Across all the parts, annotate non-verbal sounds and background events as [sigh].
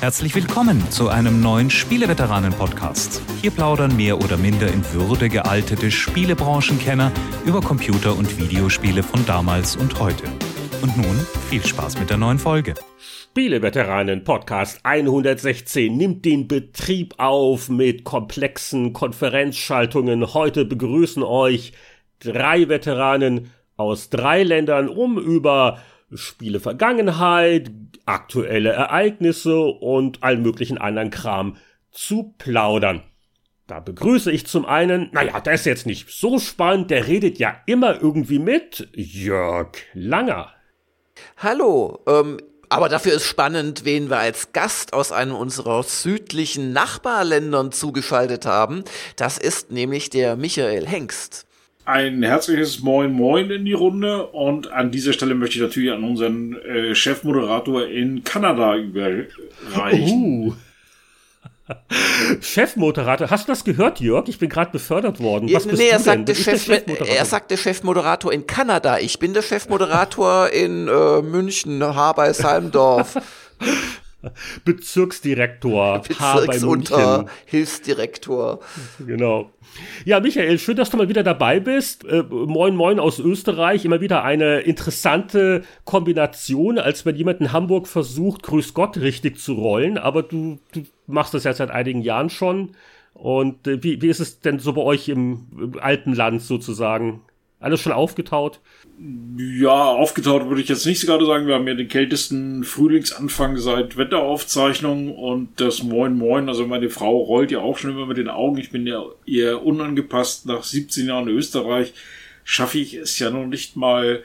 Herzlich willkommen zu einem neuen Spieleveteranen-Podcast. Hier plaudern mehr oder minder in Würde gealtete Spielebranchenkenner über Computer- und Videospiele von damals und heute. Und nun viel Spaß mit der neuen Folge. Spieleveteranen Podcast 116 nimmt den Betrieb auf mit komplexen Konferenzschaltungen. Heute begrüßen euch drei Veteranen aus drei Ländern, um über Spiele Vergangenheit, aktuelle Ereignisse und allen möglichen anderen Kram zu plaudern. Da begrüße ich zum einen, naja, der ist jetzt nicht so spannend, der redet ja immer irgendwie mit, Jörg Langer. Hallo, ähm, aber dafür ist spannend, wen wir als Gast aus einem unserer südlichen Nachbarländern zugeschaltet haben. Das ist nämlich der Michael Hengst. Ein herzliches Moin Moin in die Runde und an dieser Stelle möchte ich natürlich an unseren äh, Chefmoderator in Kanada überreichen. Uh. [laughs] Chefmoderator, hast du das gehört, Jörg? Ich bin gerade befördert worden. Was nee, bist nee, er du sagte, denn? Chef, er sagte Chefmoderator in Kanada. Ich bin der Chefmoderator [laughs] in äh, München, H bei Salmdorf. [laughs] Bezirksdirektor, H bei Bezirksunter, Hilfsdirektor. Genau. Ja, Michael, schön, dass du mal wieder dabei bist. Äh, moin, moin aus Österreich. Immer wieder eine interessante Kombination, als wenn jemand in Hamburg versucht, Grüß Gott richtig zu rollen. Aber du, du machst das ja seit einigen Jahren schon. Und äh, wie, wie ist es denn so bei euch im, im alten Land sozusagen? Alles schon aufgetaut? Ja, aufgetaut würde ich jetzt nicht gerade sagen. Wir haben ja den kältesten Frühlingsanfang seit Wetteraufzeichnung und das Moin Moin. Also meine Frau rollt ja auch schon immer mit den Augen. Ich bin ja eher unangepasst. Nach 17 Jahren in Österreich schaffe ich es ja noch nicht mal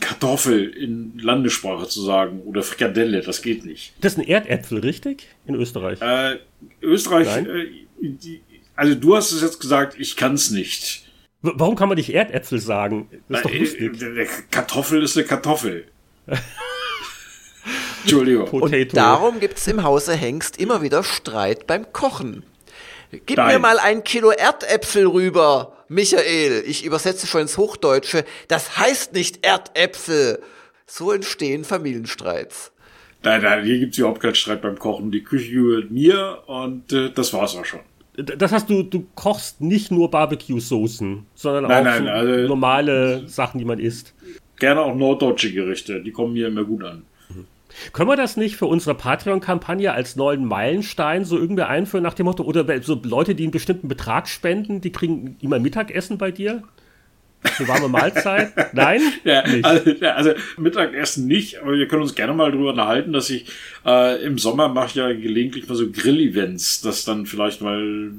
Kartoffel in Landessprache zu sagen oder Frikadelle. Das geht nicht. Das sind Erdäpfel, richtig? In Österreich? Äh, Österreich, äh, die, also du hast es jetzt gesagt, ich kann es nicht. Warum kann man nicht Erdäpfel sagen? Das ist doch lustig. Äh, Kartoffel ist eine Kartoffel. Entschuldigung. Potato. Und darum gibt's im Hause Hengst immer wieder Streit beim Kochen. Gib Nein. mir mal ein Kilo Erdäpfel rüber, Michael. Ich übersetze schon ins Hochdeutsche. Das heißt nicht Erdäpfel. So entstehen Familienstreits. Nein, nein, hier gibt's überhaupt keinen Streit beim Kochen. Die Küche gehört mir und äh, das war's auch schon. Das heißt, du, du kochst nicht nur Barbecue-Soßen, sondern nein, auch nein, so also, normale Sachen, die man isst. Gerne auch norddeutsche Gerichte, die kommen mir immer gut an. Mhm. Können wir das nicht für unsere Patreon-Kampagne als neuen Meilenstein so irgendwie einführen nach dem Motto, oder so Leute, die einen bestimmten Betrag spenden, die kriegen immer Mittagessen bei dir? Eine warme Mahlzeit? Nein? [laughs] ja, also, also, Mittagessen nicht, aber wir können uns gerne mal drüber unterhalten, dass ich äh, im Sommer mache ich ja gelegentlich mal so Grill-Events, dass dann vielleicht mal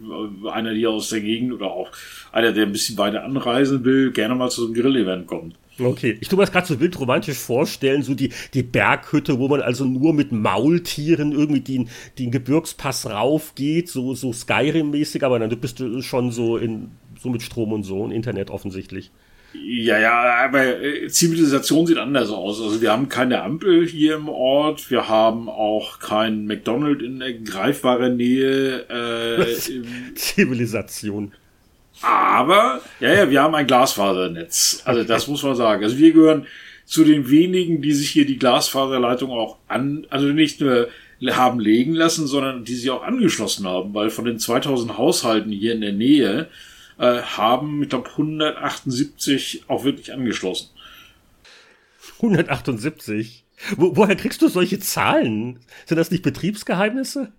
äh, einer hier aus der Gegend oder auch einer, der ein bisschen weiter anreisen will, gerne mal zu so einem Grill-Event kommt. Okay, ich tue mir das gerade so wild romantisch vorstellen, so die, die Berghütte, wo man also nur mit Maultieren irgendwie den, den Gebirgspass raufgeht, so, so Skyrim-mäßig, aber dann bist du schon so in so mit Strom und so und Internet offensichtlich. Ja, ja, aber äh, Zivilisation sieht anders aus. Also wir haben keine Ampel hier im Ort, wir haben auch kein McDonald's in der greifbaren Nähe. Äh, [laughs] Zivilisation. Aber, ja, ja, wir haben ein Glasfasernetz. Also das muss man sagen. Also wir gehören zu den wenigen, die sich hier die Glasfaserleitung auch an, also nicht nur haben legen lassen, sondern die sie auch angeschlossen haben, weil von den 2000 Haushalten hier in der Nähe äh, haben, ich glaube, 178 auch wirklich angeschlossen. 178? Wo, woher kriegst du solche Zahlen? Sind das nicht Betriebsgeheimnisse?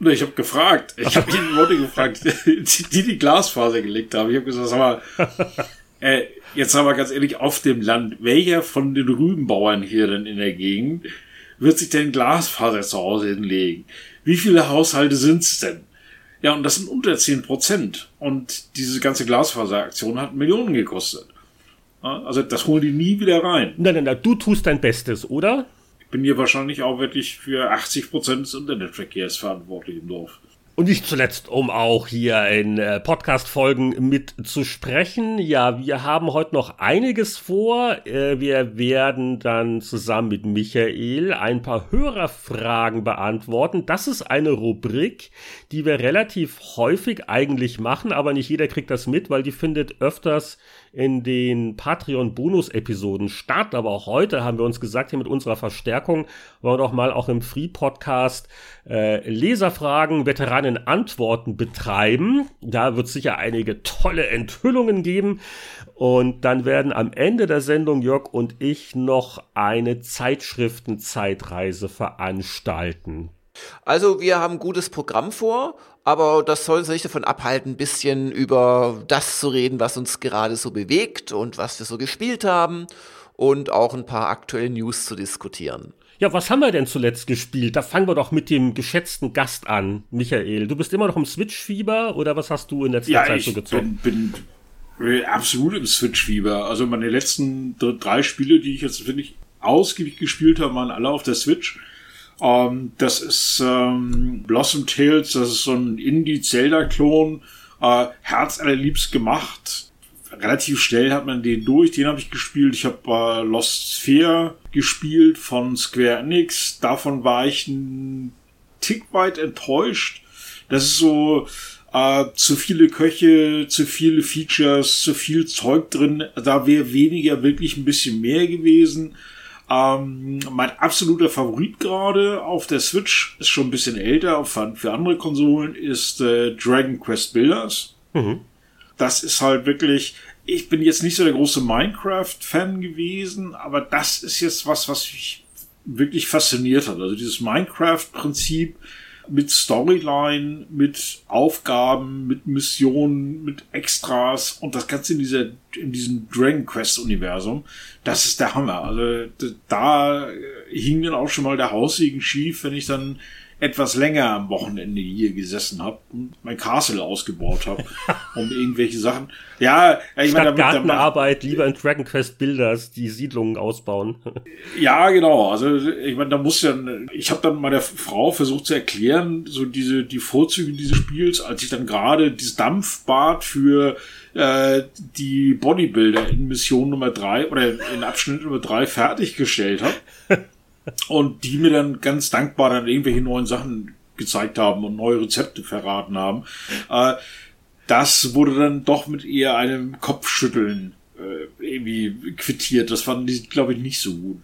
Ich habe gefragt. Ich habe die Leute gefragt, die die Glasfaser gelegt haben. Ich habe gesagt, sag mal, [laughs] äh, jetzt haben wir ganz ehrlich, auf dem Land, welcher von den Rübenbauern hier denn in der Gegend wird sich denn Glasfaser zu Hause hinlegen? Wie viele Haushalte sind es denn? Ja, und das sind unter 10 Prozent. Und diese ganze Glasfaseraktion hat Millionen gekostet. Also das holen die nie wieder rein. Nein, nein, nein, du tust dein Bestes, oder? Ich bin hier wahrscheinlich auch wirklich für 80 Prozent des Internetverkehrs verantwortlich im Dorf. Und nicht zuletzt, um auch hier in äh, Podcast-Folgen mit zu sprechen. Ja, wir haben heute noch einiges vor. Äh, wir werden dann zusammen mit Michael ein paar Hörerfragen beantworten. Das ist eine Rubrik, die wir relativ häufig eigentlich machen, aber nicht jeder kriegt das mit, weil die findet öfters in den Patreon-Bonus-Episoden statt. Aber auch heute haben wir uns gesagt, hier mit unserer Verstärkung wollen wir doch mal auch im Free-Podcast äh, Leserfragen, Veteranen-Antworten betreiben. Da wird sicher einige tolle Enthüllungen geben. Und dann werden am Ende der Sendung Jörg und ich noch eine Zeitschriften-Zeitreise veranstalten. Also wir haben gutes Programm vor, aber das soll uns nicht davon abhalten, ein bisschen über das zu reden, was uns gerade so bewegt und was wir so gespielt haben und auch ein paar aktuelle News zu diskutieren. Ja, was haben wir denn zuletzt gespielt? Da fangen wir doch mit dem geschätzten Gast an, Michael. Du bist immer noch im Switch-Fieber oder was hast du in letzter ja, Zeit so gezogen? Bin, bin absolut im Switch-Fieber. Also meine letzten drei Spiele, die ich jetzt, finde ich, ausgiebig gespielt habe, waren alle auf der Switch. Ähm, das ist ähm, Blossom Tales, das ist so ein Indie-Zelda-Klon, äh, herzallerliebst gemacht. Relativ schnell hat man den durch, den habe ich gespielt. Ich habe äh, Lost Sphere gespielt von Square Enix. Davon war ich ein Tick weit enttäuscht. Das ist so äh, zu viele Köche, zu viele Features, zu viel Zeug drin. Da wäre weniger wirklich ein bisschen mehr gewesen. Ähm, mein absoluter Favorit gerade auf der Switch ist schon ein bisschen älter, für, andere Konsolen ist äh, Dragon Quest Builders. Mhm. Das ist halt wirklich, ich bin jetzt nicht so der große Minecraft-Fan gewesen, aber das ist jetzt was, was mich wirklich fasziniert hat. Also dieses Minecraft-Prinzip, mit Storyline, mit Aufgaben, mit Missionen, mit Extras und das Ganze in dieser, in diesem Dragon Quest Universum. Das ist der Hammer. Also da hing dann auch schon mal der Haussegen schief, wenn ich dann etwas länger am Wochenende hier gesessen habe und mein Castle ausgebaut habe, [laughs] um irgendwelche Sachen. Ja, ich meine, damit, Gartenarbeit lieber in Dragon Quest Builders die Siedlungen ausbauen. [laughs] ja, genau. Also ich meine, da muss ja. Ich habe dann meiner Frau versucht zu erklären, so diese die Vorzüge dieses Spiels, als ich dann gerade dieses Dampfbad für äh, die Bodybuilder in Mission Nummer drei oder in Abschnitt Nummer drei fertiggestellt habe. [laughs] und die mir dann ganz dankbar dann irgendwelche neuen Sachen gezeigt haben und neue Rezepte verraten haben. Äh, das wurde dann doch mit eher einem Kopfschütteln äh, irgendwie quittiert. Das fanden die, glaube ich, nicht so gut.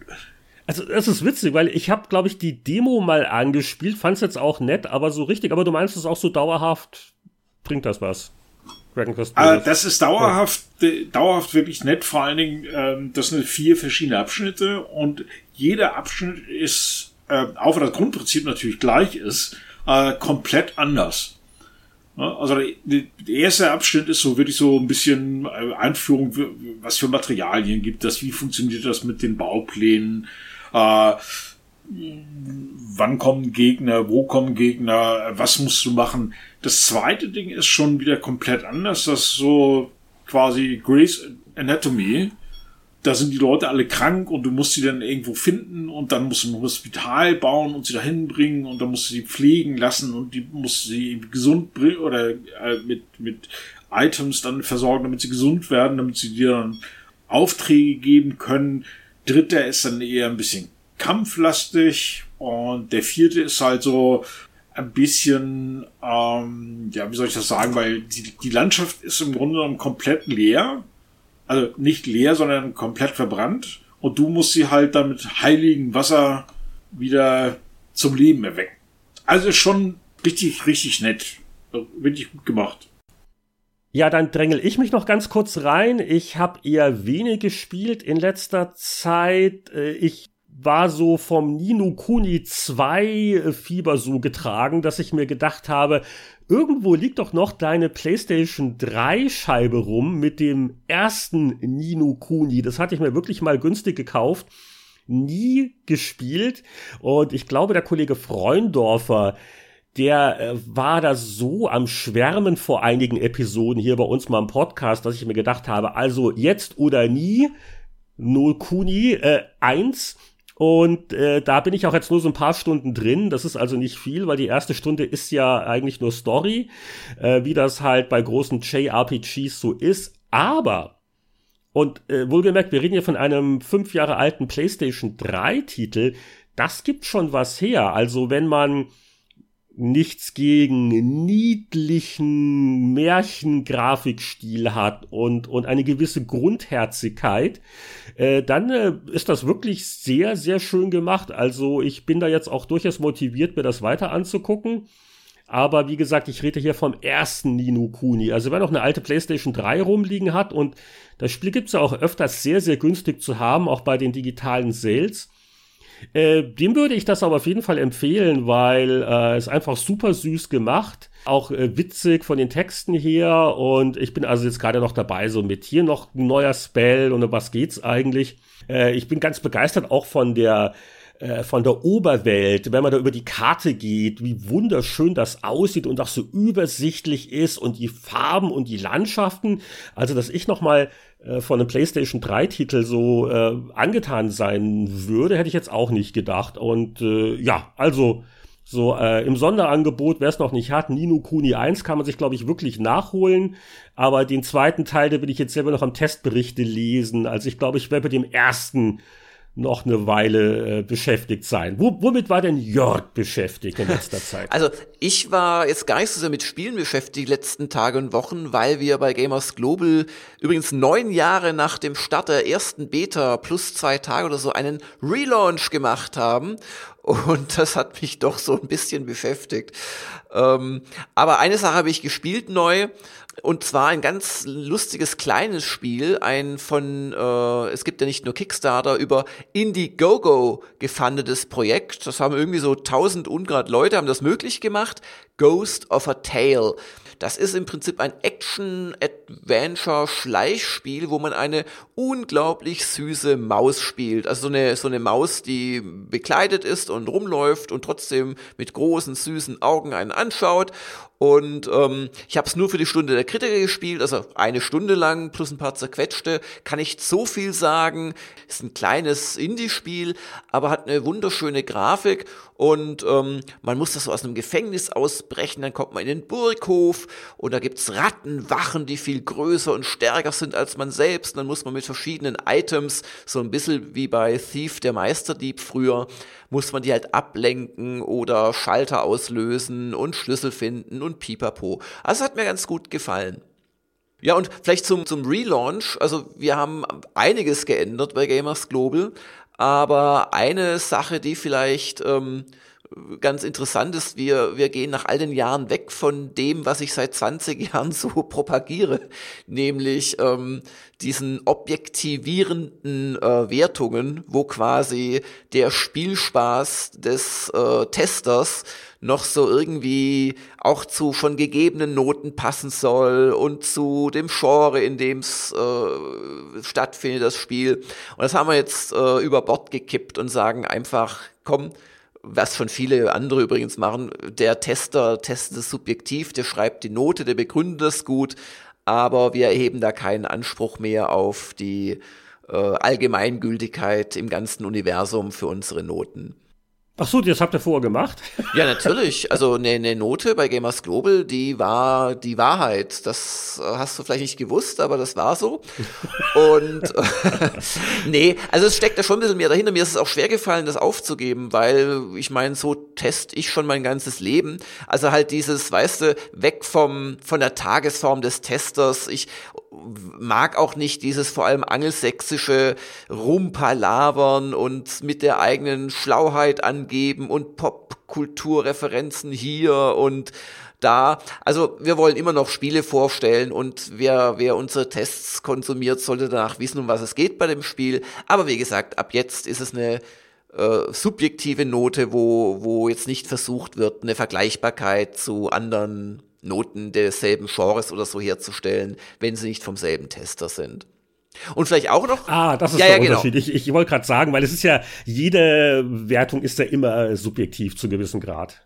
Also das ist witzig, weil ich habe, glaube ich, die Demo mal angespielt, fand es jetzt auch nett, aber so richtig, aber du meinst es auch so dauerhaft, bringt das was? Dragon Quest äh, das ist dauerhaft, ja. dauerhaft wirklich nett. Vor allen Dingen, ähm, das sind vier verschiedene Abschnitte und jeder Abschnitt ist, äh, auch wenn das Grundprinzip natürlich gleich ist, äh, komplett anders. Also der, der erste Abschnitt ist so wirklich so ein bisschen äh, Einführung, was für Materialien gibt das, wie funktioniert das mit den Bauplänen, äh, wann kommen Gegner, wo kommen Gegner, was musst du machen. Das zweite Ding ist schon wieder komplett anders. Das ist so quasi Grace Anatomy. Da sind die Leute alle krank und du musst sie dann irgendwo finden und dann musst du ein Hospital bauen und sie dahin bringen und dann musst du sie pflegen lassen und die musst du sie gesund bringen oder äh, mit, mit Items dann versorgen, damit sie gesund werden, damit sie dir dann Aufträge geben können. Dritter ist dann eher ein bisschen kampflastig und der vierte ist halt so ein bisschen, ähm, ja, wie soll ich das sagen, weil die, die Landschaft ist im Grunde genommen komplett leer. Also nicht leer, sondern komplett verbrannt. Und du musst sie halt dann mit heiligem Wasser wieder zum Leben erwecken. Also schon richtig, richtig nett. Wirklich gut gemacht. Ja, dann drängel ich mich noch ganz kurz rein. Ich habe eher wenig gespielt in letzter Zeit. Äh, ich war so vom Nino Kuni 2 äh, Fieber so getragen, dass ich mir gedacht habe, irgendwo liegt doch noch deine PlayStation 3 Scheibe rum mit dem ersten Nino Kuni. Das hatte ich mir wirklich mal günstig gekauft. Nie gespielt. Und ich glaube, der Kollege Freundorfer, der äh, war da so am Schwärmen vor einigen Episoden hier bei uns mal im Podcast, dass ich mir gedacht habe, also jetzt oder nie, No Kuni äh, 1 Und äh, da bin ich auch jetzt nur so ein paar Stunden drin. Das ist also nicht viel, weil die erste Stunde ist ja eigentlich nur Story, äh, wie das halt bei großen JRPGs so ist. Aber, und äh, wohlgemerkt, wir reden hier von einem fünf Jahre alten PlayStation 3 Titel. Das gibt schon was her. Also wenn man nichts gegen niedlichen Märchengrafikstil hat und, und eine gewisse Grundherzigkeit, äh, dann äh, ist das wirklich sehr, sehr schön gemacht. Also ich bin da jetzt auch durchaus motiviert, mir das weiter anzugucken. Aber wie gesagt, ich rede hier vom ersten Nino Kuni. Also wer noch eine alte PlayStation 3 rumliegen hat und das Spiel gibt's ja auch öfters sehr, sehr günstig zu haben, auch bei den digitalen Sales äh, dem würde ich das aber auf jeden Fall empfehlen, weil äh, es einfach super süß gemacht, auch äh, witzig von den Texten her und ich bin also jetzt gerade noch dabei, so mit hier noch ein neuer Spell und um was geht's eigentlich. Äh, ich bin ganz begeistert auch von der äh, von der Oberwelt, wenn man da über die Karte geht, wie wunderschön das aussieht und auch so übersichtlich ist und die Farben und die Landschaften. Also, dass ich noch mal äh, von einem PlayStation 3 Titel so äh, angetan sein würde, hätte ich jetzt auch nicht gedacht. Und äh, ja, also so äh, im Sonderangebot, wer es noch nicht hat, Nino Kuni 1 kann man sich, glaube ich, wirklich nachholen. Aber den zweiten Teil, da will ich jetzt selber noch am Testberichte lesen. Also ich glaube, ich werde mit dem ersten noch eine Weile äh, beschäftigt sein. Wo, womit war denn Jörg beschäftigt in letzter [laughs] Zeit? Also ich war jetzt gar nicht so sehr mit Spielen beschäftigt die letzten Tage und Wochen, weil wir bei Gamers Global übrigens neun Jahre nach dem Start der ersten Beta plus zwei Tage oder so einen Relaunch gemacht haben. Und das hat mich doch so ein bisschen beschäftigt. Ähm, aber eine Sache habe ich gespielt neu und zwar ein ganz lustiges kleines Spiel, ein von, äh, es gibt ja nicht nur Kickstarter, über Indiegogo gefundetes Projekt. Das haben irgendwie so 1000 Ungrad Leute, haben das möglich gemacht. Ghost of a Tale. Das ist im Prinzip ein Action-Adventure-Schleichspiel, wo man eine unglaublich süße Maus spielt. Also so eine, so eine Maus, die bekleidet ist und rumläuft und trotzdem mit großen, süßen Augen einen anschaut. Und ähm, ich habe es nur für die Stunde der Kritiker gespielt, also eine Stunde lang plus ein paar zerquetschte. Kann ich so viel sagen. Ist ein kleines Indie-Spiel, aber hat eine wunderschöne Grafik und ähm, man muss das so aus einem Gefängnis ausbrechen, dann kommt man in den Burghof und da gibt's Rattenwachen, die viel größer und stärker sind als man selbst. dann muss man mit verschiedenen Items, so ein bisschen wie bei Thief, der Meisterdieb früher, muss man die halt ablenken oder Schalter auslösen und Schlüssel finden und pipapo. Also hat mir ganz gut gefallen. Ja, und vielleicht zum, zum Relaunch. Also wir haben einiges geändert bei Gamers Global. Aber eine Sache, die vielleicht ähm, ganz interessant ist, wir, wir gehen nach all den Jahren weg von dem, was ich seit 20 Jahren so [laughs] propagiere, nämlich ähm, diesen objektivierenden äh, Wertungen, wo quasi der Spielspaß des äh, Testers noch so irgendwie auch zu schon gegebenen Noten passen soll und zu dem Genre, in dem es äh, stattfindet, das Spiel. Und das haben wir jetzt äh, über Bord gekippt und sagen einfach, komm, was von viele andere übrigens machen, der Tester testet es subjektiv, der schreibt die Note, der begründet das gut, aber wir erheben da keinen Anspruch mehr auf die äh, Allgemeingültigkeit im ganzen Universum für unsere Noten. Ach so, das habt ihr vorher gemacht? Ja, natürlich. Also eine, eine Note bei Gamers Global, die war die Wahrheit. Das äh, hast du vielleicht nicht gewusst, aber das war so. Und [laughs] nee, also es steckt da schon ein bisschen mehr dahinter. Mir ist es auch schwer gefallen, das aufzugeben, weil ich meine, so test ich schon mein ganzes Leben. Also halt dieses, weißt du, weg vom von der Tagesform des Testers. Ich mag auch nicht dieses vor allem angelsächsische Rumpalabern und mit der eigenen Schlauheit angeben und Popkulturreferenzen hier und da. Also wir wollen immer noch Spiele vorstellen und wer, wer unsere Tests konsumiert, sollte danach wissen, um was es geht bei dem Spiel. Aber wie gesagt, ab jetzt ist es eine äh, subjektive Note, wo, wo jetzt nicht versucht wird, eine Vergleichbarkeit zu anderen Noten desselben Genres oder so herzustellen, wenn sie nicht vom selben Tester sind. Und vielleicht auch noch. Ah, das ist ja, der ja, genau. Unterschied. Genau. Ich, ich wollte gerade sagen, weil es ist ja, jede Wertung ist ja immer subjektiv zu einem gewissen Grad.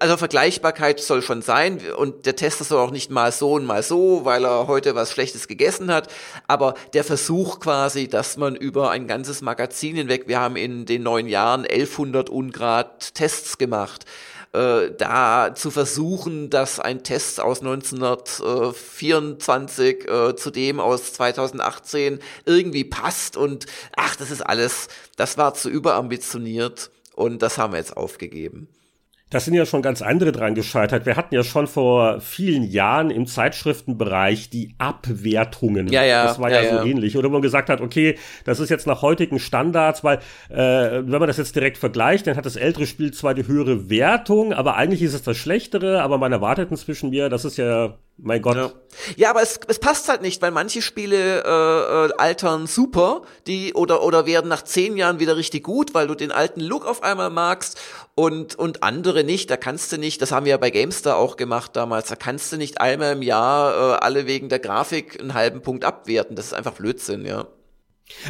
also Vergleichbarkeit soll schon sein und der Tester soll auch nicht mal so und mal so, weil er heute was Schlechtes gegessen hat. Aber der Versuch quasi, dass man über ein ganzes Magazin hinweg, wir haben in den neun Jahren 1100 Ungrad Tests gemacht, äh, da zu versuchen, dass ein Test aus 1924 äh, zu dem aus 2018 irgendwie passt und ach, das ist alles, das war zu überambitioniert und das haben wir jetzt aufgegeben. Das sind ja schon ganz andere dran gescheitert. Wir hatten ja schon vor vielen Jahren im Zeitschriftenbereich die Abwertungen. Ja, ja. Das war ja, ja so ähnlich. Oder wo man gesagt hat, okay, das ist jetzt nach heutigen Standards, weil äh, wenn man das jetzt direkt vergleicht, dann hat das ältere Spiel zwar die höhere Wertung, aber eigentlich ist es das schlechtere, aber man erwartet inzwischen mir, das ist ja mein Gott. Ja, ja aber es, es passt halt nicht, weil manche Spiele äh, äh, altern super, die oder oder werden nach zehn Jahren wieder richtig gut, weil du den alten Look auf einmal magst und und andere nicht. Da kannst du nicht. Das haben wir ja bei Gamestar auch gemacht damals. Da kannst du nicht einmal im Jahr äh, alle wegen der Grafik einen halben Punkt abwerten. Das ist einfach Blödsinn, ja.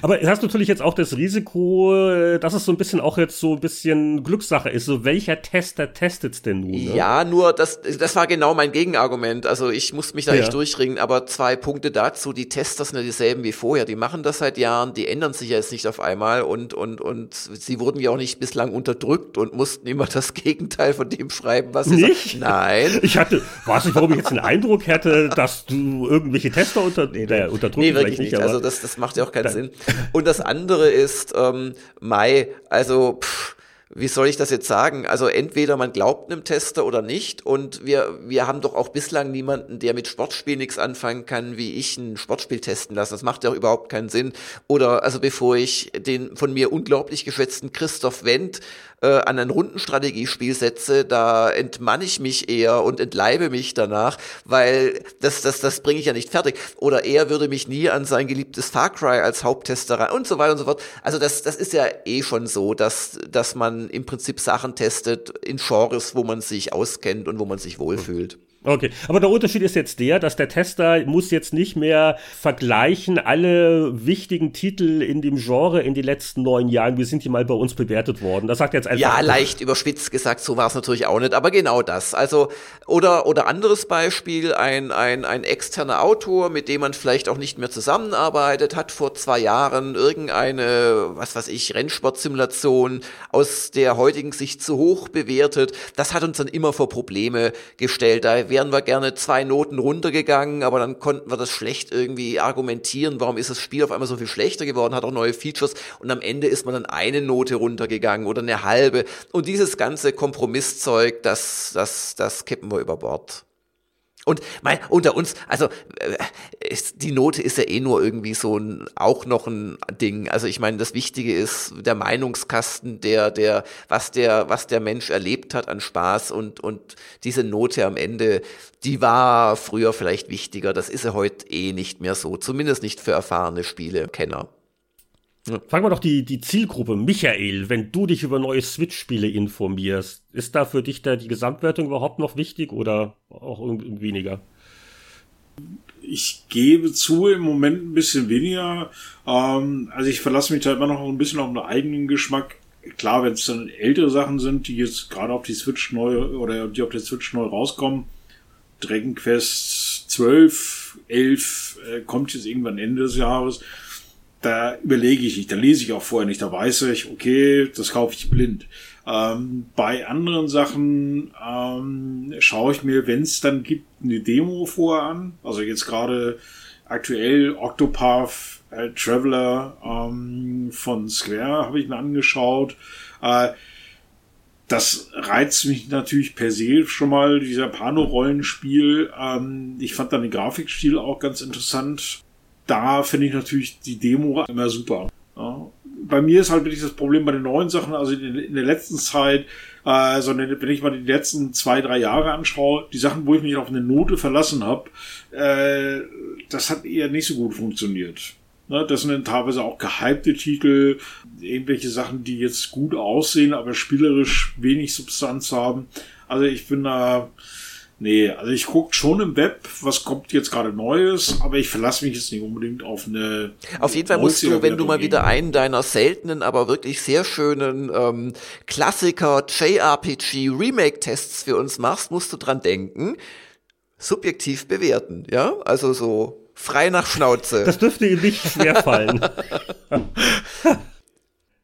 Aber es hast natürlich jetzt auch das Risiko, äh, dass es so ein bisschen auch jetzt so ein bisschen Glückssache ist. So, welcher Tester testet's denn nun? Ne? Ja, nur das, das war genau mein Gegenargument. Also ich musste mich da ja. echt durchringen, aber zwei Punkte dazu. Die Tester sind ja dieselben wie vorher. Die machen das seit Jahren, die ändern sich ja jetzt nicht auf einmal und, und, und sie wurden ja auch nicht bislang unterdrückt und mussten immer [laughs] das Gegenteil von dem schreiben, was sie nicht? Sagen. Nein. Ich hatte, weiß nicht, warum ich jetzt den Eindruck hätte, dass du irgendwelche Tester unter, nee, nee, unterdrückt nee, wirklich nicht. also das, das macht ja auch keinen Sinn. [laughs] Und das andere ist ähm, Mai, also pff, wie soll ich das jetzt sagen? Also entweder man glaubt einem Tester oder nicht. Und wir, wir haben doch auch bislang niemanden, der mit Sportspiel nichts anfangen kann, wie ich ein Sportspiel testen lassen. Das macht ja auch überhaupt keinen Sinn. Oder also bevor ich den von mir unglaublich geschätzten Christoph Wendt äh, an ein Rundenstrategiespiel setze, da entmanne ich mich eher und entleibe mich danach, weil das, das, das bringe ich ja nicht fertig. Oder er würde mich nie an sein geliebtes Far Cry als Haupttester rein und so weiter und so fort. Also das, das ist ja eh schon so, dass, dass man im Prinzip Sachen testet in Genres, wo man sich auskennt und wo man sich wohlfühlt. Okay, aber der Unterschied ist jetzt der, dass der Tester muss jetzt nicht mehr vergleichen alle wichtigen Titel in dem Genre in den letzten neun Jahren, wie sind die mal bei uns bewertet worden. Das sagt jetzt einfach. Ja, leicht überspitzt gesagt, so war es natürlich auch nicht, aber genau das. Also, oder, oder anderes Beispiel, ein, ein, ein externer Autor, mit dem man vielleicht auch nicht mehr zusammenarbeitet, hat vor zwei Jahren irgendeine, was weiß ich, Rennsportsimulation aus der heutigen Sicht zu hoch bewertet. Das hat uns dann immer vor Probleme gestellt. Da wären wir gerne zwei Noten runtergegangen, aber dann konnten wir das schlecht irgendwie argumentieren, warum ist das Spiel auf einmal so viel schlechter geworden, hat auch neue Features und am Ende ist man dann eine Note runtergegangen oder eine halbe und dieses ganze Kompromisszeug, das, das, das kippen wir über Bord. Und mein, unter uns, also äh, ist, die Note ist ja eh nur irgendwie so ein, auch noch ein Ding. Also ich meine, das Wichtige ist der Meinungskasten, der, der, was der, was der Mensch erlebt hat an Spaß und, und diese Note am Ende, die war früher vielleicht wichtiger. Das ist ja heute eh nicht mehr so. Zumindest nicht für erfahrene Spielekenner. Fragen wir doch die, die Zielgruppe. Michael, wenn du dich über neue Switch-Spiele informierst, ist da für dich da die Gesamtwertung überhaupt noch wichtig oder auch weniger? Ich gebe zu, im Moment ein bisschen weniger. Ähm, also ich verlasse mich da immer noch ein bisschen auf den eigenen Geschmack. Klar, wenn es dann ältere Sachen sind, die jetzt gerade auf die Switch neu oder die auf der Switch neu rauskommen, Dragon Quest 12, 11 äh, kommt jetzt irgendwann Ende des Jahres da überlege ich nicht, da lese ich auch vorher nicht, da weiß ich, okay, das kaufe ich blind. Ähm, bei anderen Sachen ähm, schaue ich mir, wenn es dann gibt, eine Demo vorher an. Also jetzt gerade aktuell Octopath äh, Traveler ähm, von Square habe ich mir angeschaut. Äh, das reizt mich natürlich per se schon mal, dieser Pano-Rollenspiel. Ähm, ich fand dann den Grafikstil auch ganz interessant da finde ich natürlich die Demo immer super. Ja. Bei mir ist halt wirklich das Problem bei den neuen Sachen, also in, der letzten Zeit, äh, sondern wenn ich mal die letzten zwei, drei Jahre anschaue, die Sachen, wo ich mich auf eine Note verlassen habe, äh, das hat eher nicht so gut funktioniert. Ne, das sind dann teilweise auch gehypte Titel, irgendwelche Sachen, die jetzt gut aussehen, aber spielerisch wenig Substanz haben. Also ich bin da Nee, also ich gucke schon im Web, was kommt jetzt gerade Neues, aber ich verlasse mich jetzt nicht unbedingt auf eine. Auf jeden Fall musst du, wenn du mal wieder einen deiner seltenen, aber wirklich sehr schönen ähm, Klassiker JRPG Remake-Tests für uns machst, musst du dran denken, subjektiv bewerten, ja? Also so frei nach Schnauze. Das dürfte ihm nicht schwerfallen. [laughs] [laughs]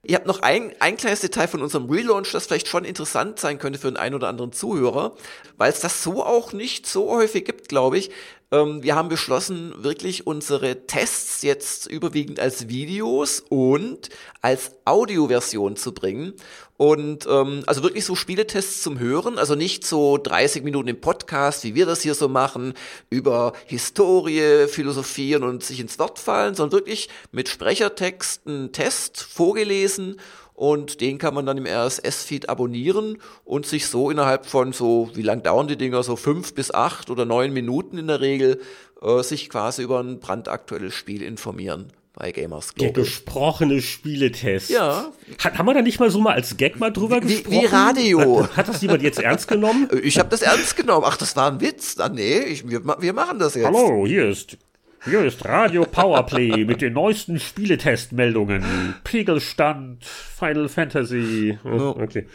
Ihr habt noch ein, ein kleines Detail von unserem Relaunch, das vielleicht schon interessant sein könnte für den einen oder anderen Zuhörer, weil es das so auch nicht so häufig gibt, glaube ich. Ähm, wir haben beschlossen, wirklich unsere Tests jetzt überwiegend als Videos und als Audioversion zu bringen. Und ähm, also wirklich so Spieletests zum Hören, also nicht so 30 Minuten im Podcast, wie wir das hier so machen, über Historie, philosophieren und sich ins Wort fallen, sondern wirklich mit Sprechertexten Test vorgelesen und den kann man dann im RSS-Feed abonnieren und sich so innerhalb von so, wie lang dauern die Dinger, so fünf bis acht oder neun Minuten in der Regel, äh, sich quasi über ein brandaktuelles Spiel informieren bei Gamers Global. Der gesprochene Spieletest. Ja. Hat, haben wir da nicht mal so mal als Gag mal drüber wie, gesprochen? Wie Radio. Hat, hat das jemand jetzt ernst genommen? [laughs] Ich habe das ernst genommen. Ach, das war ein Witz. Ah, nee, ich, wir, wir machen das jetzt. Hallo, hier ist hier ist Radio Powerplay [laughs] mit den neuesten Spieletestmeldungen. Pegelstand, Final Fantasy. Oh, okay.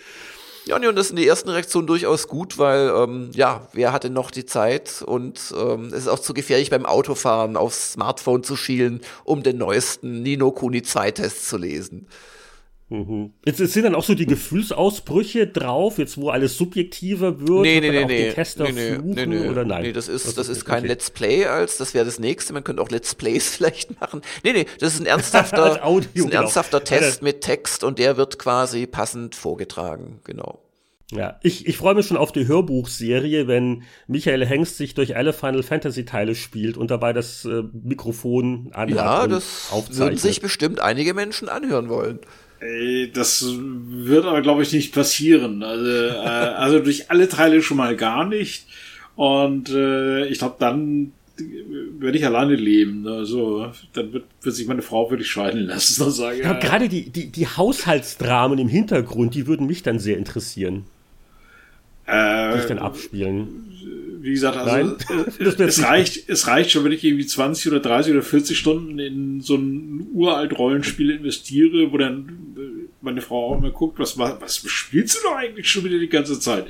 Ja, nee, und das sind die ersten Reaktionen durchaus gut, weil, ähm, ja, wer hatte noch die Zeit und ähm, es ist auch zu gefährlich beim Autofahren aufs Smartphone zu schielen, um den neuesten Nino Kuni 2 Test zu lesen. Mhm. Jetzt, jetzt, sind dann auch so die Gefühlsausbrüche drauf, jetzt wo alles subjektiver wird. Nee, nee, nee, nee. Tester nee, nee, nee, oder nein? Nee, das ist, das, das ist kein okay. Let's Play als, das wäre das nächste. Man könnte auch Let's Plays [laughs] vielleicht machen. Nee, nee, das ist ein ernsthafter, [laughs] Audio, ist ein genau. ernsthafter Test mit Text und der wird quasi passend vorgetragen, genau. Ja, ich, ich freue mich schon auf die Hörbuchserie, wenn Michael Hengst sich durch alle Final Fantasy Teile spielt und dabei das äh, Mikrofon anhat Ja, das würden sich bestimmt einige Menschen anhören wollen. Ey, das wird aber, glaube ich, nicht passieren. Also, äh, also durch alle Teile schon mal gar nicht. Und äh, ich glaube, dann werde ich alleine leben. Also, dann wird, wird sich meine Frau wirklich scheiden lassen. [laughs] Sagen, ja, ja. Gerade die, die, die Haushaltsdramen im Hintergrund, die würden mich dann sehr interessieren. Äh, die sich dann abspielen wie gesagt, also äh, [laughs] es, reicht, es reicht schon, wenn ich irgendwie 20 oder 30 oder 40 Stunden in so ein uralt Rollenspiel investiere, wo dann äh, meine Frau auch immer guckt, was, was spielst du doch eigentlich schon wieder die ganze Zeit?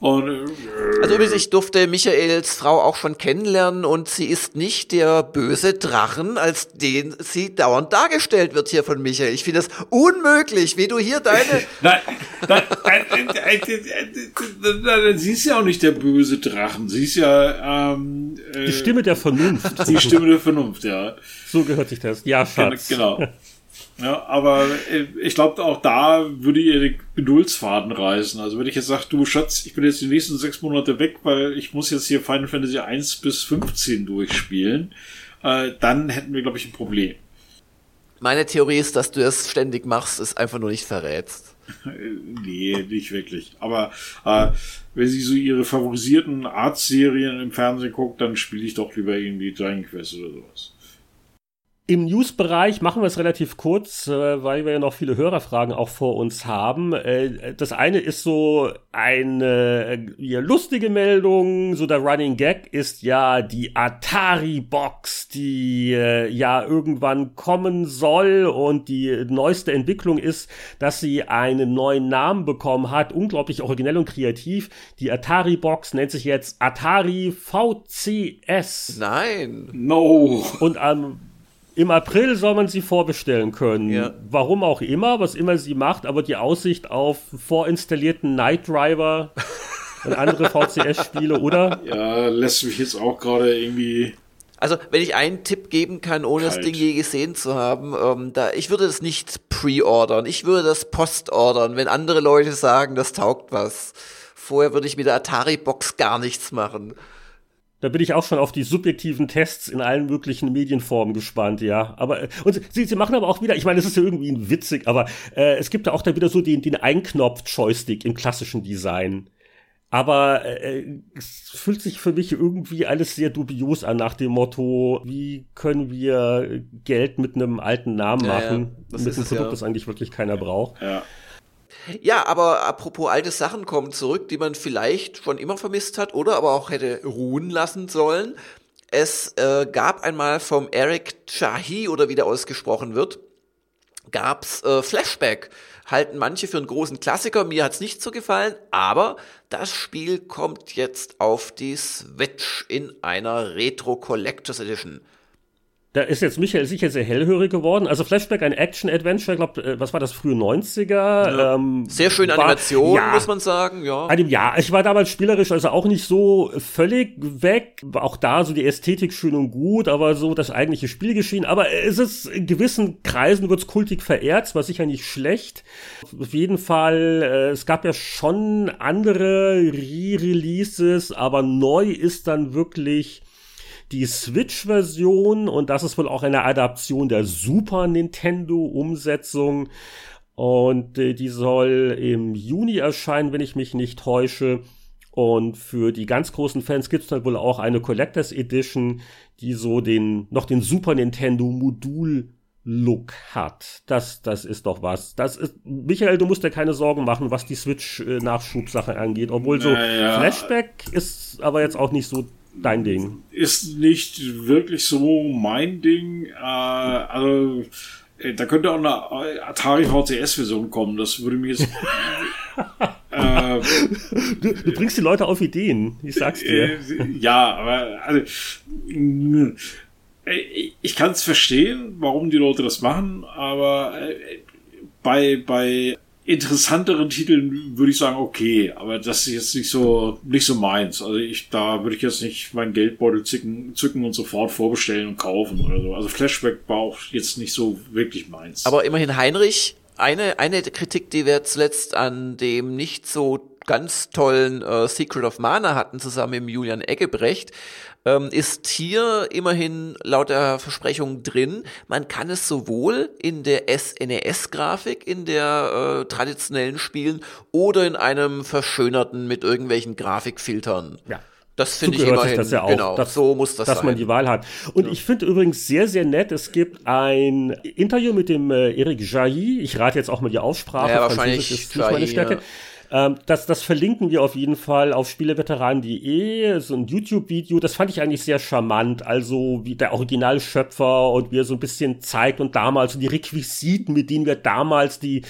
Und, äh, also übrigens, ich durfte Michaels Frau auch schon kennenlernen und sie ist nicht der böse Drachen, als den sie dauernd dargestellt wird hier von Michael. Ich finde das unmöglich, wie du hier deine... [laughs] nein, nein, nein, nein, sie ist ja auch nicht der böse Drachen. Sie ist ja... Ähm, äh, die Stimme der Vernunft. Die Stimme der Vernunft, ja. So gehört sich das. Ja, Schatz. Genau. [laughs] Ja, aber ich glaube, auch da würde ihr den Geduldsfaden reißen. Also wenn ich jetzt sage, du Schatz, ich bin jetzt die nächsten sechs Monate weg, weil ich muss jetzt hier Final Fantasy 1 bis 15 durchspielen, äh, dann hätten wir, glaube ich, ein Problem. Meine Theorie ist, dass du es ständig machst, es einfach nur nicht verrätst. [laughs] nee, nicht wirklich. Aber äh, wenn sie so ihre favorisierten Artserien im Fernsehen guckt, dann spiele ich doch lieber irgendwie Dragon Quest oder sowas. Im News-Bereich machen wir es relativ kurz, äh, weil wir ja noch viele Hörerfragen auch vor uns haben. Äh, das eine ist so eine ja, lustige Meldung, so der Running Gag ist ja die Atari-Box, die äh, ja irgendwann kommen soll und die neueste Entwicklung ist, dass sie einen neuen Namen bekommen hat, unglaublich originell und kreativ. Die Atari-Box nennt sich jetzt Atari VCS. Nein. No. Und am ähm, im April soll man sie vorbestellen können. Ja. Warum auch immer, was immer sie macht, aber die Aussicht auf vorinstallierten Night Driver [laughs] und andere VCS-Spiele, oder? Ja, lässt mich jetzt auch gerade irgendwie. Also, wenn ich einen Tipp geben kann, ohne kalt. das Ding je gesehen zu haben, ähm, da, ich würde das nicht pre-ordern. Ich würde das post-ordern, wenn andere Leute sagen, das taugt was. Vorher würde ich mit der Atari-Box gar nichts machen. Da bin ich auch schon auf die subjektiven Tests in allen möglichen Medienformen gespannt, ja. Aber äh, und sie, sie machen aber auch wieder, ich meine, es ist ja irgendwie witzig, aber äh, es gibt da auch da wieder so den, den Einknopf-Joystick im klassischen Design. Aber äh, es fühlt sich für mich irgendwie alles sehr dubios an nach dem Motto, wie können wir Geld mit einem alten Namen machen, ja, ja. mit einem Produkt, ja. das eigentlich wirklich keiner braucht. Ja. Ja, aber apropos alte Sachen kommen zurück, die man vielleicht schon immer vermisst hat oder aber auch hätte ruhen lassen sollen. Es äh, gab einmal vom Eric Chahi oder wie der ausgesprochen wird, gab's äh, Flashback. Halten manche für einen großen Klassiker, mir hat's nicht so gefallen, aber das Spiel kommt jetzt auf die Switch in einer Retro Collectors Edition. Da ist jetzt Michael sicher sehr hellhörig geworden. Also Flashback, ein Action-Adventure, ich glaube, äh, was war das, frühe 90er? Ja. Ähm, sehr schöne war, Animation, ja, muss man sagen, ja. Einem, ja, ich war damals spielerisch also auch nicht so völlig weg. Auch da so die Ästhetik schön und gut, aber so das eigentliche Spielgeschehen. Aber es ist, in gewissen Kreisen wird's kultig verehrt, war sicher nicht schlecht. Auf jeden Fall, äh, es gab ja schon andere Re-Releases, aber neu ist dann wirklich die Switch-Version und das ist wohl auch eine Adaption der Super Nintendo-Umsetzung. Und äh, die soll im Juni erscheinen, wenn ich mich nicht täusche. Und für die ganz großen Fans gibt es dann wohl auch eine Collectors Edition, die so den, noch den Super Nintendo Modul Look hat. Das, das ist doch was. Das ist, Michael, du musst dir keine Sorgen machen, was die Switch-Nachschubsache angeht. Obwohl so naja. Flashback ist aber jetzt auch nicht so dein Ding. Ist nicht wirklich so mein Ding. Äh, also, äh, da könnte auch eine Atari VCS-Version kommen. Das würde mir jetzt. [laughs] äh, du, du, bringst die Leute auf Ideen, ich sag's dir. Äh, ja, aber also, ich kann es verstehen, warum die Leute das machen, aber bei, bei interessanteren Titeln würde ich sagen, okay, aber das ist jetzt nicht so, nicht so meins. Also ich, da würde ich jetzt nicht meinen Geldbeutel zücken, zücken und sofort vorbestellen und kaufen oder so. Also Flashback war auch jetzt nicht so wirklich meins. Aber immerhin Heinrich, eine, eine Kritik, die wir zuletzt an dem nicht so ganz tollen äh, Secret of Mana hatten, zusammen mit Julian Eggebrecht, ähm, ist hier immerhin laut der Versprechung drin. Man kann es sowohl in der SNES-Grafik, in der äh, traditionellen Spielen oder in einem verschönerten mit irgendwelchen Grafikfiltern. Ja. Das finde ich immerhin, das ja auch, genau, dass, so muss das dass sein. man die Wahl hat. Und ja. ich finde übrigens sehr, sehr nett, es gibt ein Interview mit dem äh, Eric Jailly, ich rate jetzt auch mal die Aussprache, ja, wahrscheinlich ist nicht meine Stärke. Ja. Ähm, das, das verlinken wir auf jeden Fall auf spieleveteranen.de, so ein YouTube-Video. Das fand ich eigentlich sehr charmant. Also wie der Originalschöpfer und wie er so ein bisschen zeigt und damals die Requisiten, mit denen wir damals die,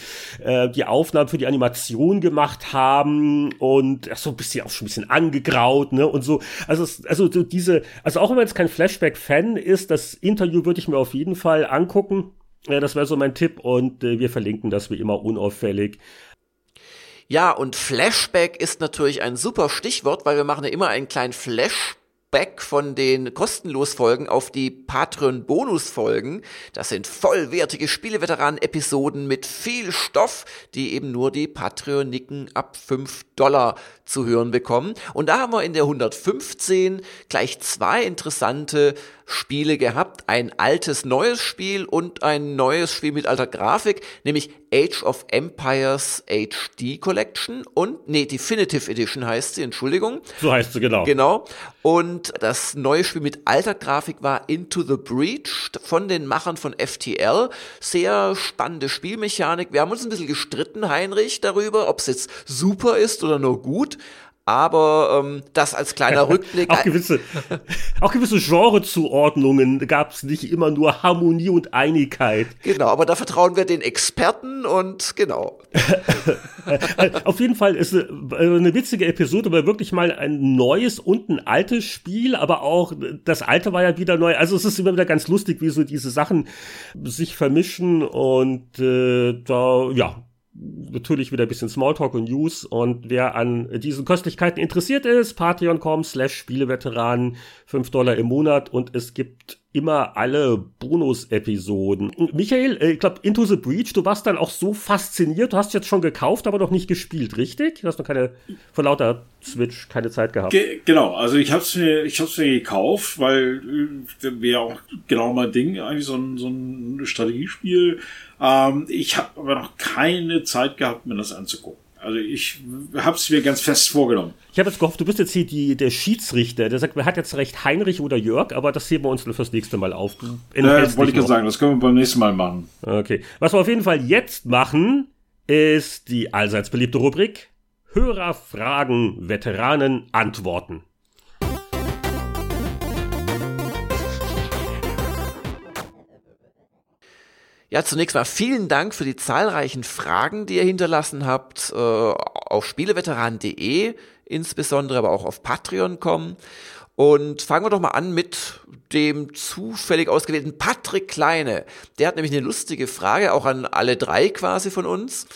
äh, die Aufnahmen für die Animation gemacht haben und ach, so ein bisschen auch schon ein bisschen angegraut, ne? Und so. Also, also so diese, also auch wenn man jetzt kein Flashback-Fan ist, das Interview würde ich mir auf jeden Fall angucken. Ja, das wäre so mein Tipp und äh, wir verlinken das wie immer unauffällig ja, und Flashback ist natürlich ein super Stichwort, weil wir machen ja immer einen kleinen Flash Back von den kostenlos Folgen auf die Patreon Bonus Folgen. Das sind vollwertige Spieleveteranen Episoden mit viel Stoff, die eben nur die Patreoniken ab 5 Dollar zu hören bekommen. Und da haben wir in der 115 gleich zwei interessante Spiele gehabt. Ein altes neues Spiel und ein neues Spiel mit alter Grafik, nämlich Age of Empires HD Collection und, nee, Definitive Edition heißt sie, Entschuldigung. So heißt sie, genau. Genau. Und das neue Spiel mit alter Grafik war Into the Breach von den Machern von FTL. Sehr spannende Spielmechanik. Wir haben uns ein bisschen gestritten, Heinrich, darüber, ob es jetzt super ist oder nur gut aber ähm, das als kleiner [laughs] Rückblick. auch gewisse, [laughs] auch gewisse Genrezuordnungen gab es nicht immer nur Harmonie und Einigkeit. Genau, aber da vertrauen wir den Experten und genau. [laughs] Auf jeden Fall ist eine, eine witzige Episode, weil wirklich mal ein neues und ein altes Spiel, aber auch das alte war ja wieder neu. Also es ist immer wieder ganz lustig, wie so diese Sachen sich vermischen und äh, da ja natürlich wieder ein bisschen Smalltalk und News. Und wer an diesen Köstlichkeiten interessiert ist, patreon.com slash Spieleveteranen, 5 Dollar im Monat. Und es gibt immer alle Bonus-Episoden. Michael, äh, ich glaube, Into the Breach, du warst dann auch so fasziniert, du hast jetzt schon gekauft, aber noch nicht gespielt, richtig? Du hast noch keine, von lauter Switch keine Zeit gehabt. Ge genau, also ich hab's mir, ich hab's mir gekauft, weil äh, wäre auch genau mein Ding, eigentlich so ein, so ein Strategiespiel. Ähm, ich habe aber noch keine Zeit gehabt, mir das anzugucken. Also ich habe es mir ganz fest vorgenommen. Ich habe jetzt gehofft, du bist jetzt hier die, der Schiedsrichter. Der sagt, wer hat jetzt recht, Heinrich oder Jörg, aber das heben wir uns fürs nächste Mal auf. äh, wollte ich gerade sagen, das können wir beim nächsten Mal machen. Okay. Was wir auf jeden Fall jetzt machen, ist die allseits beliebte Rubrik Hörer fragen, Veteranen antworten. Ja, zunächst mal vielen Dank für die zahlreichen Fragen, die ihr hinterlassen habt, äh, auf spieleveteran.de insbesondere, aber auch auf Patreon.com. Und fangen wir doch mal an mit dem zufällig ausgewählten Patrick Kleine. Der hat nämlich eine lustige Frage, auch an alle drei quasi von uns.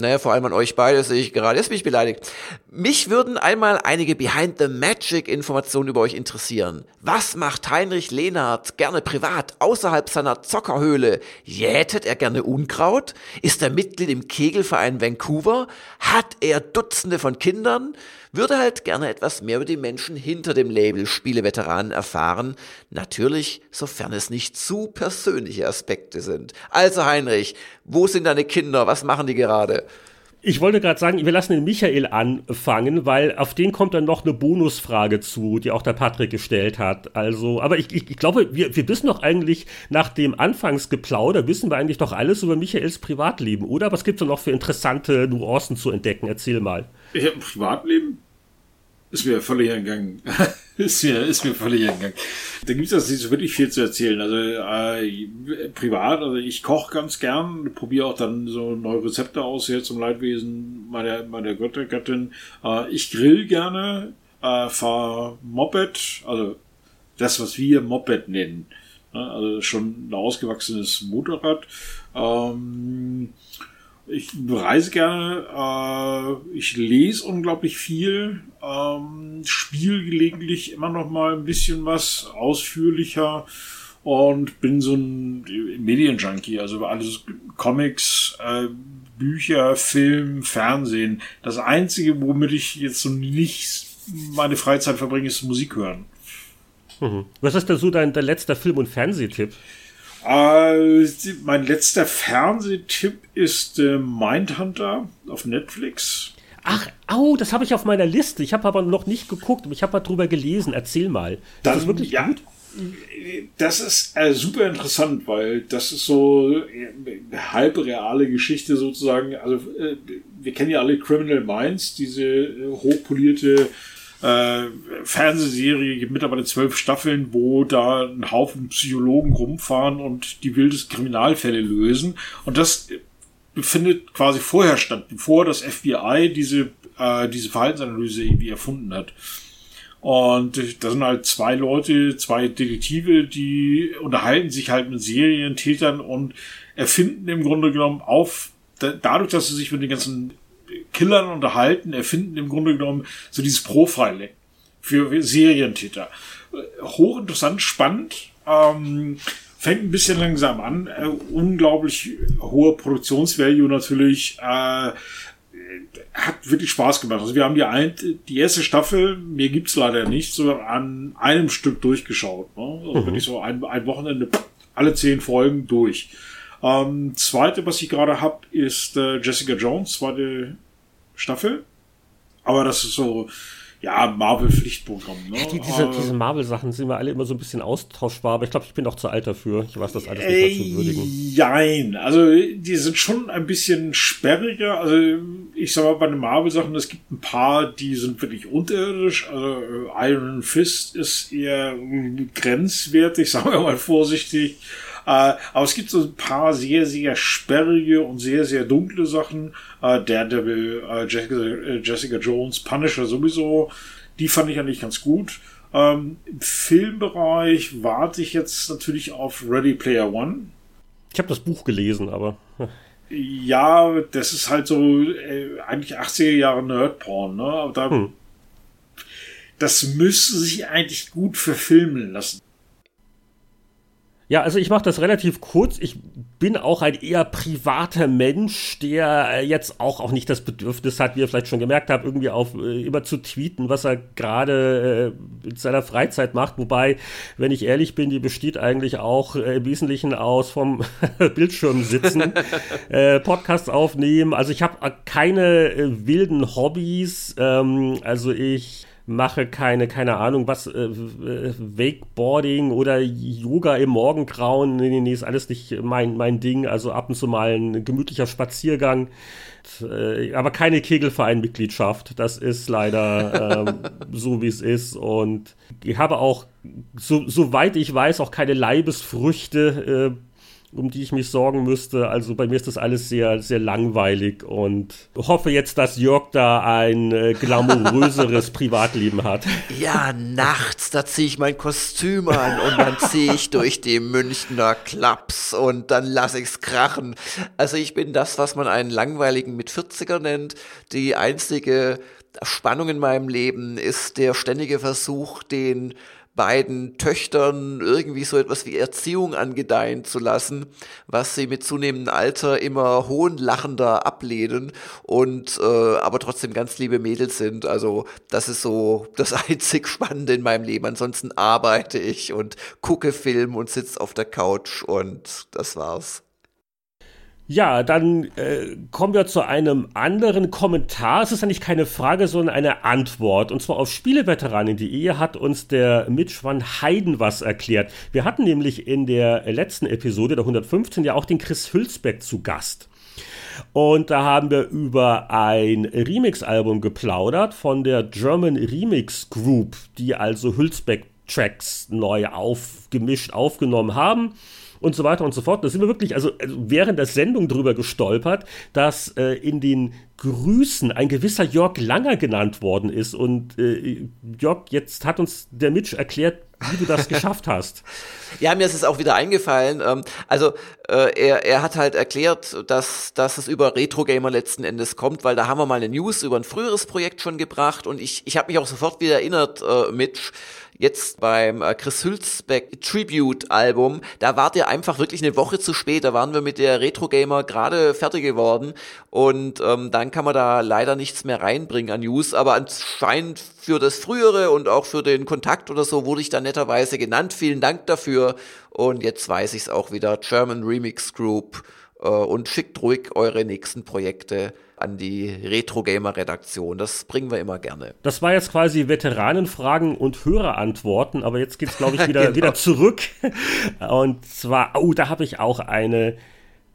Naja, vor allem an euch beide sehe ich gerade. Jetzt bin ich beleidigt. Mich würden einmal einige Behind the Magic Informationen über euch interessieren. Was macht Heinrich Lehnhardt gerne privat außerhalb seiner Zockerhöhle? Jätet er gerne Unkraut? Ist er Mitglied im Kegelverein Vancouver? Hat er Dutzende von Kindern? Würde halt gerne etwas mehr über die Menschen hinter dem Label Spieleveteranen erfahren. Natürlich, sofern es nicht zu persönliche Aspekte sind. Also Heinrich, wo sind deine Kinder? Was machen die gerade? Ich wollte gerade sagen, wir lassen den Michael anfangen, weil auf den kommt dann noch eine Bonusfrage zu, die auch der Patrick gestellt hat. Also, aber ich, ich, ich glaube, wir, wir wissen doch eigentlich nach dem Anfangsgeplauder, wissen wir eigentlich doch alles über Michaels Privatleben, oder? Was gibt es noch für interessante Nuancen zu entdecken? Erzähl mal. Ich habe ein Privatleben? Ist mir völlig entgangen. [laughs] ist, mir, ist mir völlig entgangen. Da gibt es nicht so wirklich viel zu erzählen. Also äh, privat, also ich koche ganz gern, probiere auch dann so neue Rezepte aus hier zum Leidwesen meiner, meiner Göttergattin. Äh, ich grill gerne, äh, fahre Moped, also das, was wir Moped nennen. Also schon ein ausgewachsenes Motorrad. Ähm, ich reise gerne, äh, ich lese unglaublich viel, ähm, spiele gelegentlich immer noch mal ein bisschen was ausführlicher und bin so ein Medienjunkie, also alles Comics, äh, Bücher, Film, Fernsehen. Das Einzige, womit ich jetzt so nicht meine Freizeit verbringe, ist Musik hören. Mhm. Was ist denn so dein der letzter Film- und Fernsehtipp? Äh, mein letzter Fernsehtipp ist äh, Mindhunter auf Netflix. Ach, au, das habe ich auf meiner Liste. Ich habe aber noch nicht geguckt, ich habe mal drüber gelesen. Erzähl mal. Das ist wirklich ja, gut. Das ist äh, super interessant, weil das ist so äh, eine halb reale Geschichte sozusagen. Also äh, wir kennen ja alle Criminal Minds, diese äh, hochpolierte äh, Fernsehserie, gibt mittlerweile zwölf Staffeln, wo da ein Haufen Psychologen rumfahren und die wildesten Kriminalfälle lösen. Und das findet quasi vorher statt, bevor das FBI diese, äh, diese Verhaltensanalyse irgendwie erfunden hat. Und da sind halt zwei Leute, zwei Detektive, die unterhalten sich halt mit Serientätern und erfinden im Grunde genommen auf, dadurch, dass sie sich mit den ganzen Killern unterhalten, erfinden im Grunde genommen so dieses Profiling für Serientäter. Hochinteressant, spannend, ähm, fängt ein bisschen langsam an, äh, unglaublich hohe Produktionsvalue natürlich, äh, hat wirklich Spaß gemacht. Also wir haben die, ein, die erste Staffel, mir gibt's leider nicht, so an einem Stück durchgeschaut. Ne? Also mhm. wirklich so ein, ein Wochenende, alle zehn Folgen durch. Ähm, zweite, was ich gerade hab, ist äh, Jessica Jones, zweite Staffel. Aber das ist so, ja, Marvel-Pflichtprogramm. Ne? Die, diese, äh, diese Marvel-Sachen sind wir alle immer so ein bisschen austauschbar, aber ich glaube, ich bin auch zu alt dafür. Ich weiß das alles nicht mehr zu würdigen. Jein, also die sind schon ein bisschen sperriger. Also ich sag mal, bei den Marvel-Sachen, es gibt ein paar, die sind wirklich unterirdisch. Also äh, Iron Fist ist eher grenzwertig, [laughs] sagen wir mal vorsichtig. Äh, aber es gibt so ein paar sehr, sehr sperrige und sehr, sehr dunkle Sachen. Äh, Daredevil, äh, Jessica, Jessica Jones, Punisher sowieso. Die fand ich eigentlich ganz gut. Ähm, Im Filmbereich warte ich jetzt natürlich auf Ready Player One. Ich habe das Buch gelesen, aber. Ja, das ist halt so äh, eigentlich 80er Jahre Nerdporn, ne? Aber da, hm. das müsste sich eigentlich gut verfilmen lassen. Ja, also ich mache das relativ kurz. Ich bin auch ein eher privater Mensch, der äh, jetzt auch, auch nicht das Bedürfnis hat, wie ihr vielleicht schon gemerkt habt, irgendwie auf äh, immer zu tweeten, was er gerade äh, in seiner Freizeit macht. Wobei, wenn ich ehrlich bin, die besteht eigentlich auch äh, im Wesentlichen aus vom [laughs] Bildschirm sitzen, [laughs] äh, Podcasts aufnehmen. Also ich habe keine äh, wilden Hobbys. Ähm, also ich mache keine, keine Ahnung, was, äh, Wakeboarding oder Yoga im Morgengrauen. Nee, nee, nee, ist alles nicht mein, mein Ding. Also ab und zu mal ein gemütlicher Spaziergang. Äh, aber keine Kegelverein-Mitgliedschaft. Das ist leider ähm, [laughs] so, wie es ist. Und ich habe auch, so, soweit ich weiß, auch keine Leibesfrüchte äh, um die ich mich sorgen müsste. Also bei mir ist das alles sehr, sehr langweilig und hoffe jetzt, dass Jörg da ein äh, glamouröseres [laughs] Privatleben hat. Ja, nachts, da ziehe ich mein Kostüm an und dann ziehe ich durch die Münchner Clubs und dann lasse ich's krachen. Also ich bin das, was man einen langweiligen mit 40er nennt. Die einzige Spannung in meinem Leben ist der ständige Versuch, den beiden Töchtern irgendwie so etwas wie Erziehung angedeihen zu lassen, was sie mit zunehmendem Alter immer hohnlachender ablehnen und äh, aber trotzdem ganz liebe Mädels sind. Also das ist so das [laughs] einzig Spannende in meinem Leben. Ansonsten arbeite ich und gucke Film und sitze auf der Couch und das war's. Ja, dann äh, kommen wir zu einem anderen Kommentar. Es ist eigentlich keine Frage, sondern eine Antwort. Und zwar auf Spieleveteranen.de hat uns der Mitch van Heiden was erklärt. Wir hatten nämlich in der letzten Episode, der 115, ja auch den Chris Hülsbeck zu Gast. Und da haben wir über ein Remix-Album geplaudert von der German Remix Group, die also Hülsbeck-Tracks neu aufgemischt, aufgenommen haben und so weiter und so fort. Da sind wir wirklich, also, also während der Sendung drüber gestolpert, dass äh, in den Grüßen ein gewisser Jörg Langer genannt worden ist. Und äh, Jörg, jetzt hat uns der Mitch erklärt, wie du das [laughs] geschafft hast. Ja, mir ist es auch wieder eingefallen. Ähm, also äh, er, er hat halt erklärt, dass, dass es über Retro Gamer letzten Endes kommt, weil da haben wir mal eine News über ein früheres Projekt schon gebracht und ich, ich habe mich auch sofort wieder erinnert, äh, Mitch, jetzt beim äh, Chris Hülsbeck Tribute Album, da wart ihr einfach wirklich eine Woche zu spät. Da waren wir mit der Retro Gamer gerade fertig geworden und ähm, dann kann man da leider nichts mehr reinbringen an News. Aber anscheinend für das frühere und auch für den Kontakt oder so wurde ich da netterweise genannt. Vielen Dank dafür und jetzt weiß ich es auch wieder. German Remix Group äh, und schickt ruhig eure nächsten Projekte an die Retro-Gamer-Redaktion. Das bringen wir immer gerne. Das war jetzt quasi Veteranenfragen und Hörerantworten, aber jetzt geht's, glaube ich, [laughs] wieder, genau. wieder zurück. Und zwar, oh, da habe ich auch eine,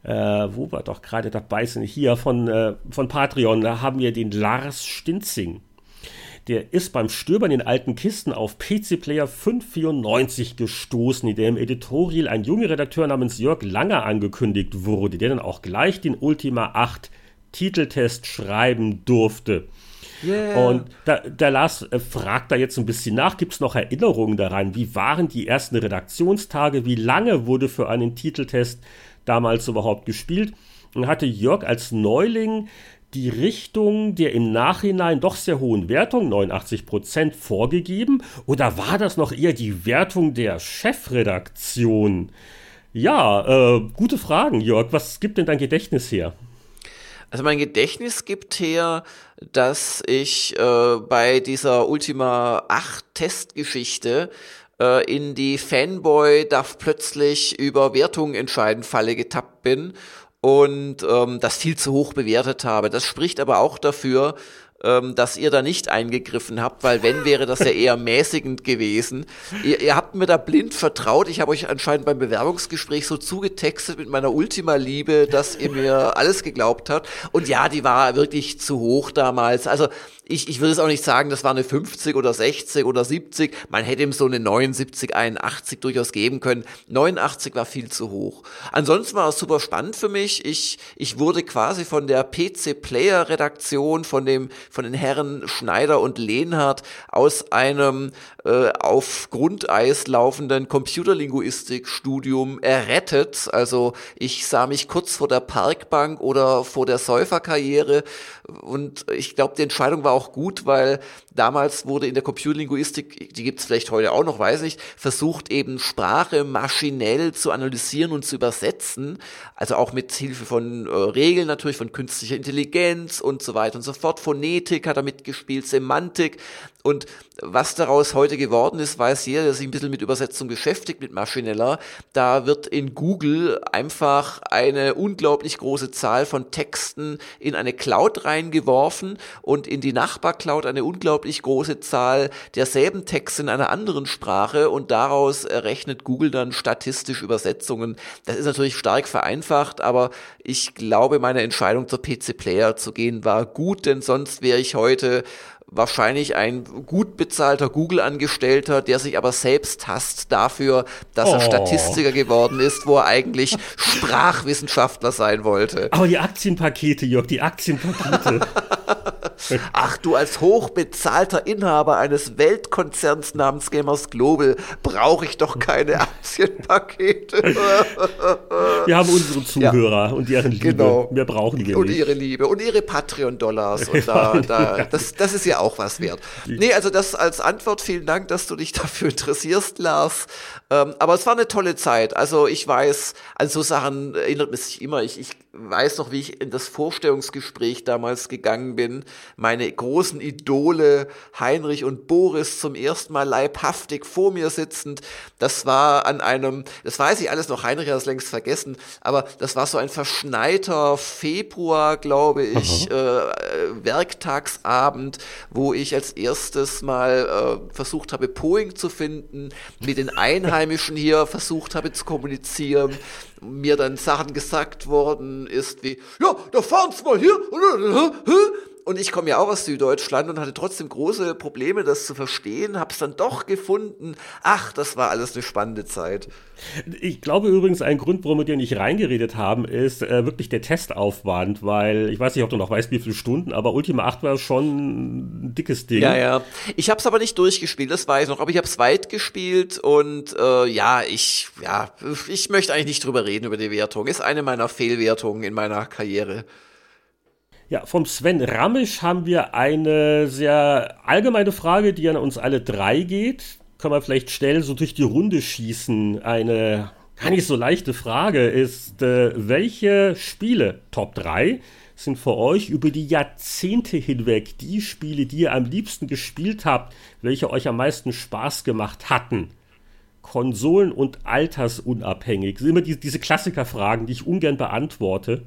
äh, wo wir doch gerade dabei sind, hier von, äh, von Patreon, da haben wir den Lars Stinzing. Der ist beim Stöbern in alten Kisten auf PC Player 594 gestoßen, in der im Editorial ein junger Redakteur namens Jörg Langer angekündigt wurde, der dann auch gleich den Ultima 8 Titeltest schreiben durfte. Yeah. Und da, der Lars äh, fragt da jetzt ein bisschen nach, gibt es noch Erinnerungen daran? Wie waren die ersten Redaktionstage? Wie lange wurde für einen Titeltest damals überhaupt gespielt? Und hatte Jörg als Neuling die Richtung der im Nachhinein doch sehr hohen Wertung, 89 Prozent, vorgegeben? Oder war das noch eher die Wertung der Chefredaktion? Ja, äh, gute Fragen, Jörg. Was gibt denn dein Gedächtnis her? Also mein Gedächtnis gibt her, dass ich äh, bei dieser Ultima 8 Testgeschichte äh, in die Fanboy darf plötzlich über Wertungen entscheiden Falle getappt bin und ähm, das viel zu hoch bewertet habe. Das spricht aber auch dafür, ähm, dass ihr da nicht eingegriffen habt, weil wenn wäre das ja [laughs] eher mäßigend gewesen. Ihr, ihr habt mir da blind vertraut. Ich habe euch anscheinend beim Bewerbungsgespräch so zugetextet mit meiner Ultima-Liebe, dass ihr mir [laughs] alles geglaubt habt. Und ja, die war wirklich zu hoch damals. Also ich, ich würde es auch nicht sagen, das war eine 50 oder 60 oder 70. Man hätte ihm so eine 79, 81 durchaus geben können. 89 war viel zu hoch. Ansonsten war es super spannend für mich. Ich, ich wurde quasi von der PC Player Redaktion, von dem, von den Herren Schneider und Lehnhardt aus einem äh, auf Grundeis laufenden Computerlinguistik-Studium errettet. Also ich sah mich kurz vor der Parkbank oder vor der Säuferkarriere und ich glaube, die Entscheidung war auch gut, weil damals wurde in der Computerlinguistik, die gibt's vielleicht heute auch noch, weiß nicht, versucht eben Sprache maschinell zu analysieren und zu übersetzen. Also auch mit Hilfe von äh, Regeln natürlich, von künstlicher Intelligenz und so weiter und so fort, Phonetik hat er mitgespielt, Semantik. Und was daraus heute geworden ist, weiß jeder, der sich ein bisschen mit Übersetzung beschäftigt, mit Maschineller. Da wird in Google einfach eine unglaublich große Zahl von Texten in eine Cloud reingeworfen und in die Nachbarcloud eine unglaublich große Zahl derselben Texte in einer anderen Sprache und daraus errechnet Google dann statistisch Übersetzungen. Das ist natürlich stark vereinfacht, aber ich glaube, meine Entscheidung zur PC Player zu gehen war gut, denn sonst wäre ich heute wahrscheinlich ein gut bezahlter Google-Angestellter, der sich aber selbst hasst dafür, dass oh. er Statistiker geworden ist, wo er eigentlich Sprachwissenschaftler sein wollte. Aber die Aktienpakete, Jörg, die Aktienpakete. [laughs] Ach, du als hochbezahlter Inhaber eines Weltkonzerns namens Gamers Global brauche ich doch keine Aktienpakete. [laughs] Wir haben unsere Zuhörer ja, und deren Liebe. Genau. Mehr brauchen wir und nicht. Und ihre Liebe und ihre Patreon-Dollars. Und [laughs] da, da, das, das ist ja auch was wert. Nee, also das als Antwort, vielen Dank, dass du dich [laughs] dafür interessierst, Lars. Ähm, aber es war eine tolle Zeit. Also ich weiß, an so Sachen erinnert mich immer. Ich, ich weiß noch, wie ich in das Vorstellungsgespräch damals gegangen bin. Meine großen Idole Heinrich und Boris zum ersten Mal leibhaftig vor mir sitzend. Das war an einem, das weiß ich alles noch, Heinrich hat es längst vergessen, aber das war so ein verschneiter Februar, glaube ich, äh, Werktagsabend, wo ich als erstes mal äh, versucht habe, Poing zu finden, mit den Einheimischen hier versucht habe zu kommunizieren, mir dann Sachen gesagt worden ist wie, ja, da fahren Sie mal hier, und ich komme ja auch aus Süddeutschland und hatte trotzdem große Probleme, das zu verstehen, habe es dann doch gefunden. Ach, das war alles eine spannende Zeit. Ich glaube übrigens, ein Grund, warum wir dir nicht reingeredet haben, ist äh, wirklich der Testaufwand, weil ich weiß nicht, ob du noch weißt, wie viele Stunden, aber Ultima 8 war schon ein dickes Ding. Ja, ja. Ich habe es aber nicht durchgespielt, das weiß ich noch, aber ich habe es weit gespielt und äh, ja, ich ja, ich möchte eigentlich nicht drüber reden über die Wertung. Ist eine meiner Fehlwertungen in meiner Karriere. Ja, vom Sven Ramisch haben wir eine sehr allgemeine Frage, die an uns alle drei geht. Kann man vielleicht stellen, so durch die Runde schießen. Eine gar nicht so leichte Frage ist, äh, welche Spiele, Top 3, sind für euch über die Jahrzehnte hinweg die Spiele, die ihr am liebsten gespielt habt, welche euch am meisten Spaß gemacht hatten? Konsolen- und altersunabhängig. Das sind immer die, diese Klassikerfragen, die ich ungern beantworte.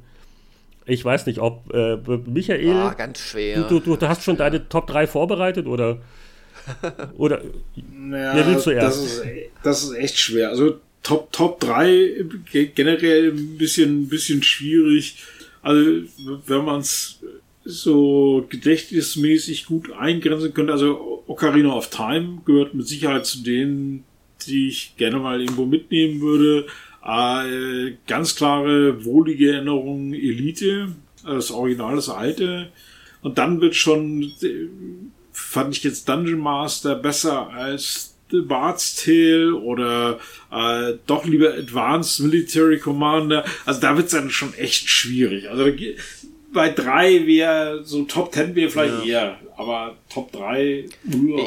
Ich weiß nicht, ob äh, Michael. Ah, ganz schwer. Du, du, du hast schon deine Top 3 vorbereitet oder? [laughs] oder naja, wer willst du erst? Das ist, das ist echt schwer. Also Top, Top 3 generell ein bisschen, bisschen schwierig. Also, wenn man es so gedächtnismäßig gut eingrenzen könnte, also Ocarina of Time gehört mit Sicherheit zu denen, die ich gerne mal irgendwo mitnehmen würde. Äh, ganz klare, wohlige Erinnerung Elite, das Original, das alte. Und dann wird schon, äh, fand ich jetzt Dungeon Master besser als The Bard's Tale oder äh, doch lieber Advanced Military Commander. Also da wird's dann schon echt schwierig. Also bei drei wäre so Top Ten wäre vielleicht ja. eher aber Top 3.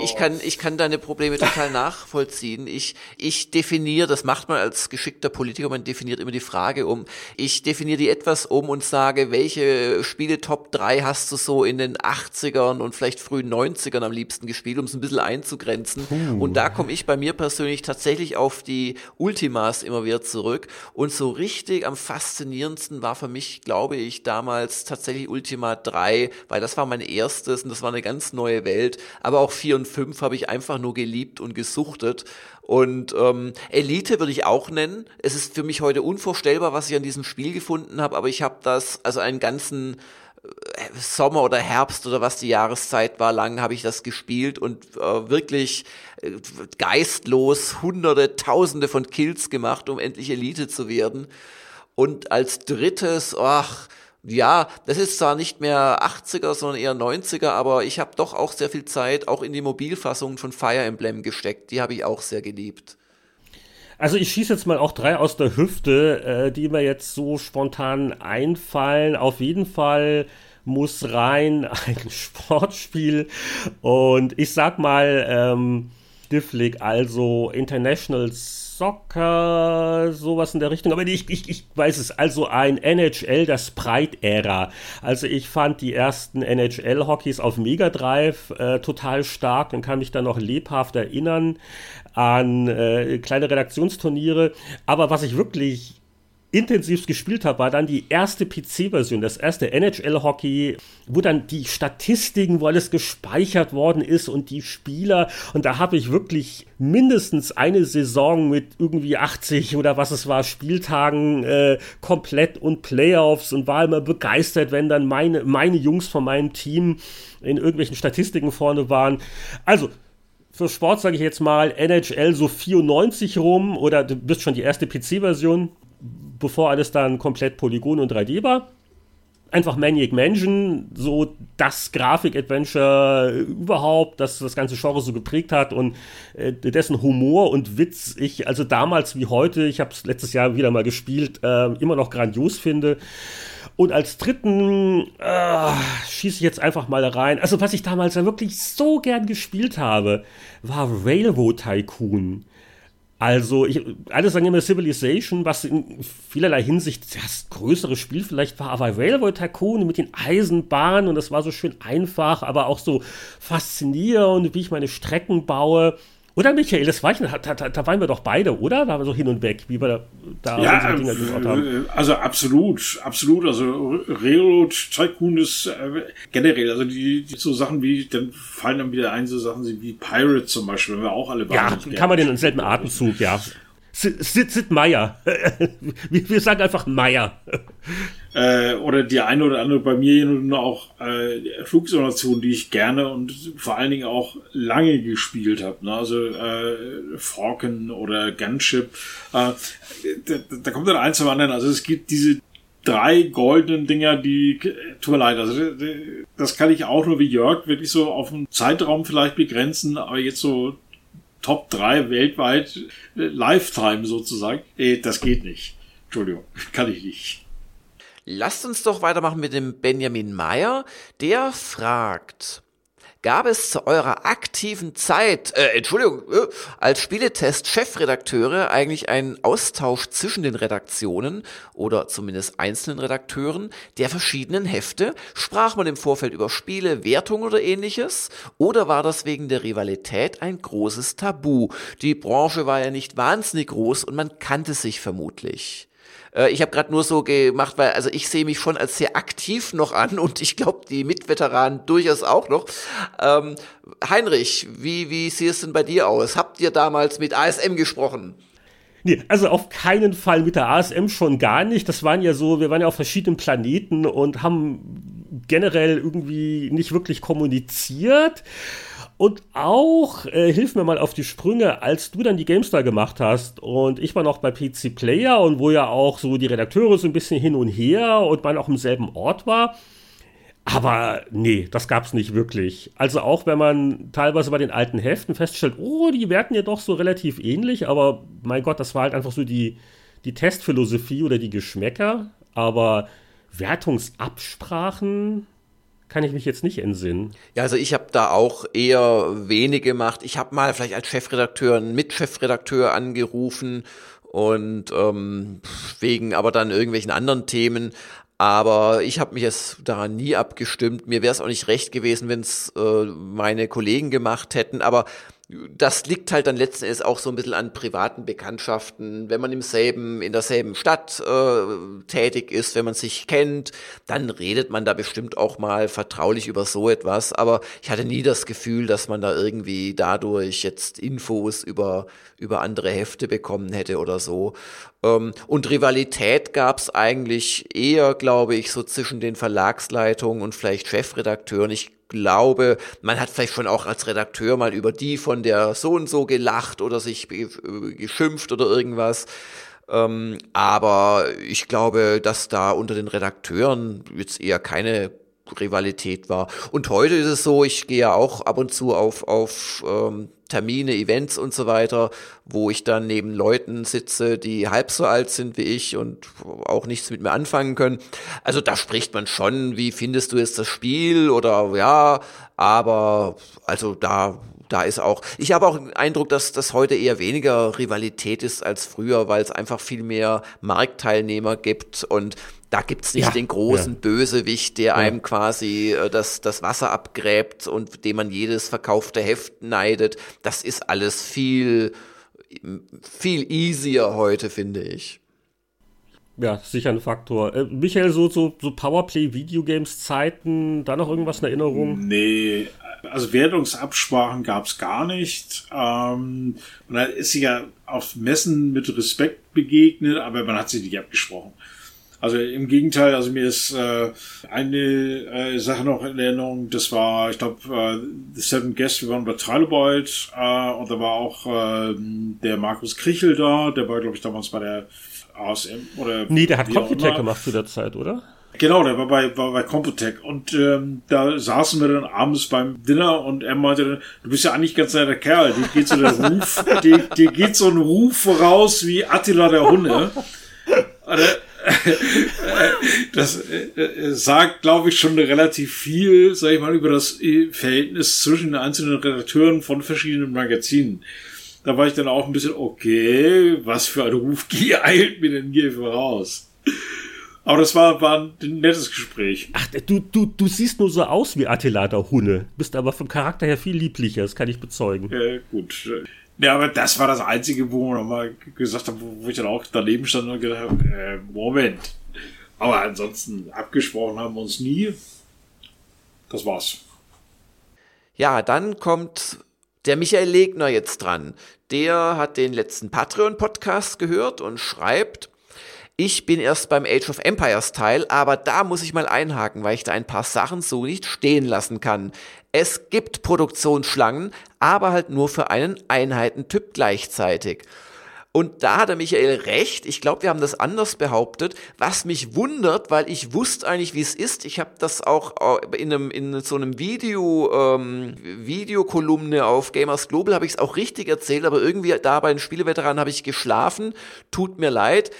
Ich kann, ich kann deine Probleme total [laughs] nachvollziehen. Ich, ich definiere, das macht man als geschickter Politiker, man definiert immer die Frage um. Ich definiere die etwas um und sage, welche Spiele Top 3 hast du so in den 80ern und vielleicht frühen 90ern am liebsten gespielt, um es ein bisschen einzugrenzen. Puh. Und da komme ich bei mir persönlich tatsächlich auf die Ultimas immer wieder zurück. Und so richtig am faszinierendsten war für mich, glaube ich, damals tatsächlich Ultima 3, weil das war mein erstes und das war eine eine ganz neue Welt. Aber auch 4 und 5 habe ich einfach nur geliebt und gesuchtet. Und ähm, Elite würde ich auch nennen. Es ist für mich heute unvorstellbar, was ich an diesem Spiel gefunden habe, aber ich habe das, also einen ganzen äh, Sommer oder Herbst oder was die Jahreszeit war, lang habe ich das gespielt und äh, wirklich äh, geistlos hunderte, tausende von Kills gemacht, um endlich Elite zu werden. Und als drittes, ach, ja, das ist zwar nicht mehr 80er, sondern eher 90er, aber ich habe doch auch sehr viel Zeit auch in die Mobilfassung von Fire Emblem gesteckt. Die habe ich auch sehr geliebt. Also ich schieße jetzt mal auch drei aus der Hüfte, äh, die mir jetzt so spontan einfallen. Auf jeden Fall muss rein [laughs] ein Sportspiel und ich sag mal ähm, Difflig, also Internationals Soccer, sowas in der Richtung, aber ich, ich, ich weiß es. Also ein NHL der Sprite-Ära. Also ich fand die ersten NHL-Hockeys auf Mega Drive äh, total stark und kann mich da noch lebhaft erinnern an äh, kleine Redaktionsturniere. Aber was ich wirklich intensiv gespielt habe, war dann die erste PC-Version, das erste NHL-Hockey, wo dann die Statistiken, wo alles gespeichert worden ist und die Spieler. Und da habe ich wirklich mindestens eine Saison mit irgendwie 80 oder was es war, Spieltagen äh, komplett und Playoffs und war immer begeistert, wenn dann meine, meine Jungs von meinem Team in irgendwelchen Statistiken vorne waren. Also, für Sport sage ich jetzt mal NHL so 94 rum oder du bist schon die erste PC-Version bevor alles dann komplett Polygon und 3D war. Einfach Maniac Mansion, so das Grafik-Adventure überhaupt, das das ganze Genre so geprägt hat und äh, dessen Humor und Witz ich also damals wie heute, ich habe es letztes Jahr wieder mal gespielt, äh, immer noch grandios finde. Und als dritten äh, schieße ich jetzt einfach mal rein. Also was ich damals ja wirklich so gern gespielt habe, war Railroad Tycoon. Also, ich, alle sagen immer Civilization, was in vielerlei Hinsicht das größere Spiel vielleicht war, aber Railway Tycoon mit den Eisenbahnen und das war so schön einfach, aber auch so faszinierend, wie ich meine Strecken baue. Oder Michael, das war ich, da, da, da waren wir doch beide, oder? Da waren wir so hin und weg, wie wir da, da ja, Dinger gemacht haben. Äh, also absolut, absolut. Also Railroad Tycoon ist äh, generell, also die, die so Sachen wie, dann fallen dann wieder ein, so Sachen wie Pirate zum Beispiel, wenn wir auch alle Ja, kann man den in selben Atemzug, ja. Sid, Sid Meier. [laughs] wir, sagen einfach Meier. Äh, oder die eine oder andere bei mir nur auch äh, Flugsimulation, die ich gerne und vor allen Dingen auch lange gespielt habe. Ne? Also äh, Falcon oder Gunship. Äh, da, da kommt dann eins zum anderen. Also es gibt diese drei goldenen Dinger, die, tut mir leid, also das kann ich auch nur wie Jörg wirklich so auf einen Zeitraum vielleicht begrenzen, aber jetzt so Top 3 weltweit, äh, Lifetime sozusagen. Äh, das geht nicht. Entschuldigung, [laughs] kann ich nicht. Lasst uns doch weitermachen mit dem Benjamin Meyer. Der fragt, gab es zu eurer aktiven Zeit, äh, Entschuldigung, äh, als Spieletest-Chefredakteure eigentlich einen Austausch zwischen den Redaktionen oder zumindest einzelnen Redakteuren der verschiedenen Hefte? Sprach man im Vorfeld über Spiele, Wertung oder ähnliches? Oder war das wegen der Rivalität ein großes Tabu? Die Branche war ja nicht wahnsinnig groß und man kannte sich vermutlich. Äh, ich habe gerade nur so gemacht, weil also ich sehe mich schon als sehr aktiv noch an und ich glaube die Mitveteranen durchaus auch noch. Ähm, Heinrich, wie, wie sieht es denn bei dir aus? Habt ihr damals mit ASM gesprochen? Nee, also auf keinen Fall mit der ASM schon gar nicht. Das waren ja so, wir waren ja auf verschiedenen Planeten und haben generell irgendwie nicht wirklich kommuniziert. Und auch, äh, hilf mir mal auf die Sprünge, als du dann die GameStar gemacht hast und ich war noch bei PC Player und wo ja auch so die Redakteure so ein bisschen hin und her und man auch im selben Ort war. Aber nee, das gab's nicht wirklich. Also auch wenn man teilweise bei den alten Heften feststellt, oh, die werden ja doch so relativ ähnlich, aber mein Gott, das war halt einfach so die, die Testphilosophie oder die Geschmäcker. Aber Wertungsabsprachen, kann ich mich jetzt nicht entsinnen. Ja, also ich habe da auch eher wenig gemacht. Ich habe mal vielleicht als Chefredakteur einen Mitchefredakteur angerufen und ähm, wegen aber dann irgendwelchen anderen Themen. Aber ich habe mich jetzt daran nie abgestimmt. Mir wäre es auch nicht recht gewesen, wenn es äh, meine Kollegen gemacht hätten. Aber das liegt halt dann letzten Endes auch so ein bisschen an privaten Bekanntschaften. Wenn man im selben, in derselben Stadt äh, tätig ist, wenn man sich kennt, dann redet man da bestimmt auch mal vertraulich über so etwas. Aber ich hatte nie das Gefühl, dass man da irgendwie dadurch jetzt Infos über, über andere Hefte bekommen hätte oder so. Ähm, und Rivalität gab es eigentlich eher, glaube ich, so zwischen den Verlagsleitungen und vielleicht Chefredakteuren. Ich glaube, man hat vielleicht schon auch als Redakteur mal über die von der so und so gelacht oder sich geschimpft oder irgendwas. Ähm, aber ich glaube, dass da unter den Redakteuren jetzt eher keine Rivalität war. Und heute ist es so, ich gehe ja auch ab und zu auf, auf ähm, Termine, Events und so weiter, wo ich dann neben Leuten sitze, die halb so alt sind wie ich und auch nichts mit mir anfangen können. Also da spricht man schon, wie findest du jetzt das Spiel oder ja, aber also da da ist auch, ich habe auch den Eindruck, dass das heute eher weniger Rivalität ist als früher, weil es einfach viel mehr Marktteilnehmer gibt und da gibt's nicht ja, den großen ja. Bösewicht, der ja. einem quasi äh, das, das Wasser abgräbt und dem man jedes verkaufte Heft neidet. Das ist alles viel, viel easier heute, finde ich. Ja, sicher ein Faktor. Äh, Michael, so, so, so Powerplay-Videogames-Zeiten, da noch irgendwas in Erinnerung? Nee, also Wertungsabsprachen gab's gar nicht. Ähm, man ist sich ja auf Messen mit Respekt begegnet, aber man hat sich nicht abgesprochen. Also im Gegenteil, also mir ist äh, eine äh, Sache noch in Erinnerung, das war, ich glaube, äh, The Seven Guests, wir waren bei Trilobyte äh, und da war auch äh, der Markus Krichel da, der war, glaube ich, damals bei der ASM oder... Nee, der hat Computec gemacht zu der Zeit, oder? Genau, der war bei, war bei Computec und ähm, da saßen wir dann abends beim Dinner und er meinte dann, du bist ja eigentlich ganz netter Kerl, dir geht so der Ruf, [laughs] dir, dir geht so ein Ruf voraus wie Attila der Hunde. [laughs] [laughs] das äh, sagt, glaube ich, schon relativ viel, sage ich mal, über das äh, Verhältnis zwischen den einzelnen Redakteuren von verschiedenen Magazinen. Da war ich dann auch ein bisschen, okay, was für ein Rufgier [laughs] eilt mir denn hier voraus? Aber das war, war ein nettes Gespräch. Ach, du, du, du siehst nur so aus wie Attila der Hunde, bist aber vom Charakter her viel lieblicher, das kann ich bezeugen. Äh, gut. Ja, aber das war das Einzige, wo man mal gesagt hat, wo ich dann auch daneben stand und gedacht habe, äh, Moment. Aber ansonsten abgesprochen haben wir uns nie. Das war's. Ja, dann kommt der Michael Legner jetzt dran. Der hat den letzten Patreon-Podcast gehört und schreibt, ich bin erst beim Age of Empires Teil, aber da muss ich mal einhaken, weil ich da ein paar Sachen so nicht stehen lassen kann. Es gibt Produktionsschlangen, aber halt nur für einen Einheitentyp gleichzeitig. Und da hat der Michael recht. Ich glaube, wir haben das anders behauptet. Was mich wundert, weil ich wusste eigentlich, wie es ist. Ich habe das auch in, einem, in so einem Video, ähm, Videokolumne auf Gamers Global habe ich es auch richtig erzählt, aber irgendwie da bei den Spieleveteranen habe ich geschlafen. Tut mir leid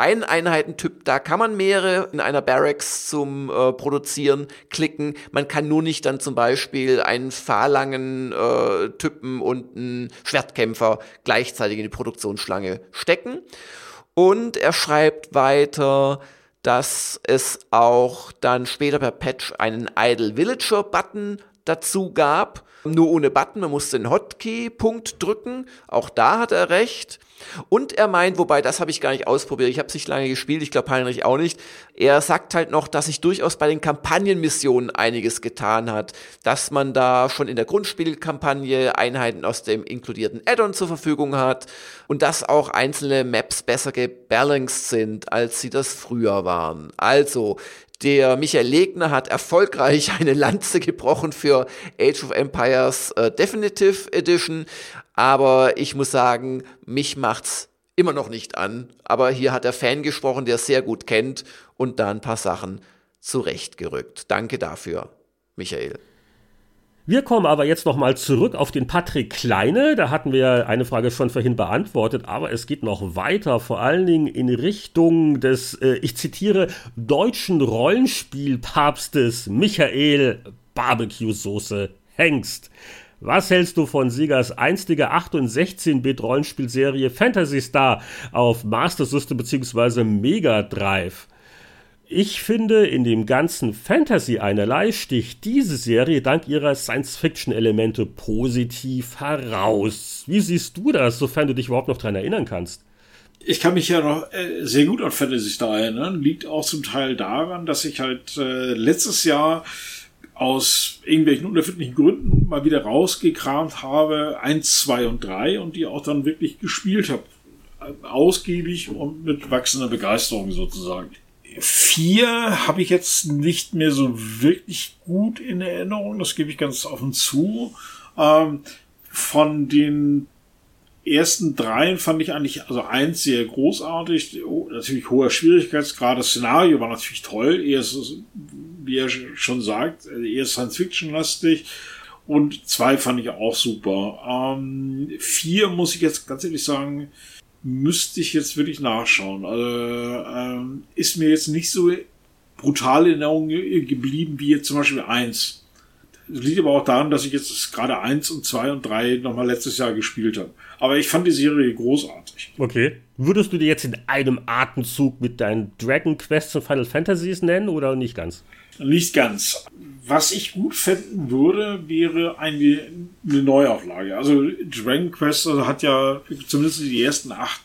ein Einheitentyp, da kann man mehrere in einer Barracks zum äh, Produzieren klicken. Man kann nur nicht dann zum Beispiel einen fahrlangen äh, Typen und einen Schwertkämpfer gleichzeitig in die Produktionsschlange stecken. Und er schreibt weiter, dass es auch dann später per Patch einen Idle Villager Button dazu gab. Nur ohne Button, man muss den Hotkey-Punkt drücken. Auch da hat er recht. Und er meint, wobei das habe ich gar nicht ausprobiert, ich habe es nicht lange gespielt, ich glaube Heinrich auch nicht. Er sagt halt noch, dass sich durchaus bei den Kampagnenmissionen einiges getan hat, dass man da schon in der Grundspielkampagne Einheiten aus dem inkludierten Add-on zur Verfügung hat und dass auch einzelne Maps besser gebalanced sind, als sie das früher waren. Also, der Michael Legner hat erfolgreich [laughs] eine Lanze gebrochen für Age of Empires äh, Definitive Edition. Aber ich muss sagen, mich macht's immer noch nicht an. Aber hier hat der Fan gesprochen, der es sehr gut kennt und da ein paar Sachen zurechtgerückt. Danke dafür, Michael. Wir kommen aber jetzt nochmal zurück auf den Patrick Kleine. Da hatten wir eine Frage schon vorhin beantwortet, aber es geht noch weiter, vor allen Dingen in Richtung des, äh, ich zitiere, deutschen Rollenspielpapstes Michael Barbecue-Soße Hengst. Was hältst du von Siegers einstiger 8- und 16-Bit-Rollenspielserie Fantasy Star auf Master System bzw. Mega Drive? Ich finde, in dem ganzen Fantasy einerlei sticht diese Serie dank ihrer Science-Fiction-Elemente positiv heraus. Wie siehst du das, sofern du dich überhaupt noch daran erinnern kannst? Ich kann mich ja noch äh, sehr gut an Fantasy Star erinnern. Liegt auch zum Teil daran, dass ich halt äh, letztes Jahr aus irgendwelchen unerfindlichen Gründen mal wieder rausgekramt habe, eins, zwei und drei und die auch dann wirklich gespielt habe. Ausgiebig und mit wachsender Begeisterung sozusagen. Vier habe ich jetzt nicht mehr so wirklich gut in Erinnerung, das gebe ich ganz offen zu. Ähm, von den ersten dreien fand ich eigentlich, also eins sehr großartig, natürlich hoher Schwierigkeitsgrad, das Szenario war natürlich toll, erstes wie er schon sagt, eher Science-Fiction-lastig. Und zwei fand ich auch super. Ähm, vier muss ich jetzt ganz ehrlich sagen, müsste ich jetzt wirklich nachschauen. Also, ähm, ist mir jetzt nicht so brutal in Erinnerung geblieben wie jetzt zum Beispiel eins. Das liegt aber auch daran, dass ich jetzt gerade eins und zwei und drei nochmal letztes Jahr gespielt habe. Aber ich fand die Serie großartig. Okay. Würdest du die jetzt in einem Atemzug mit deinen Dragon Quests und Final Fantasies nennen oder nicht ganz? Nicht ganz. Was ich gut finden würde, wäre eine, eine Neuauflage. Also Dragon Quest also hat ja zumindest die ersten acht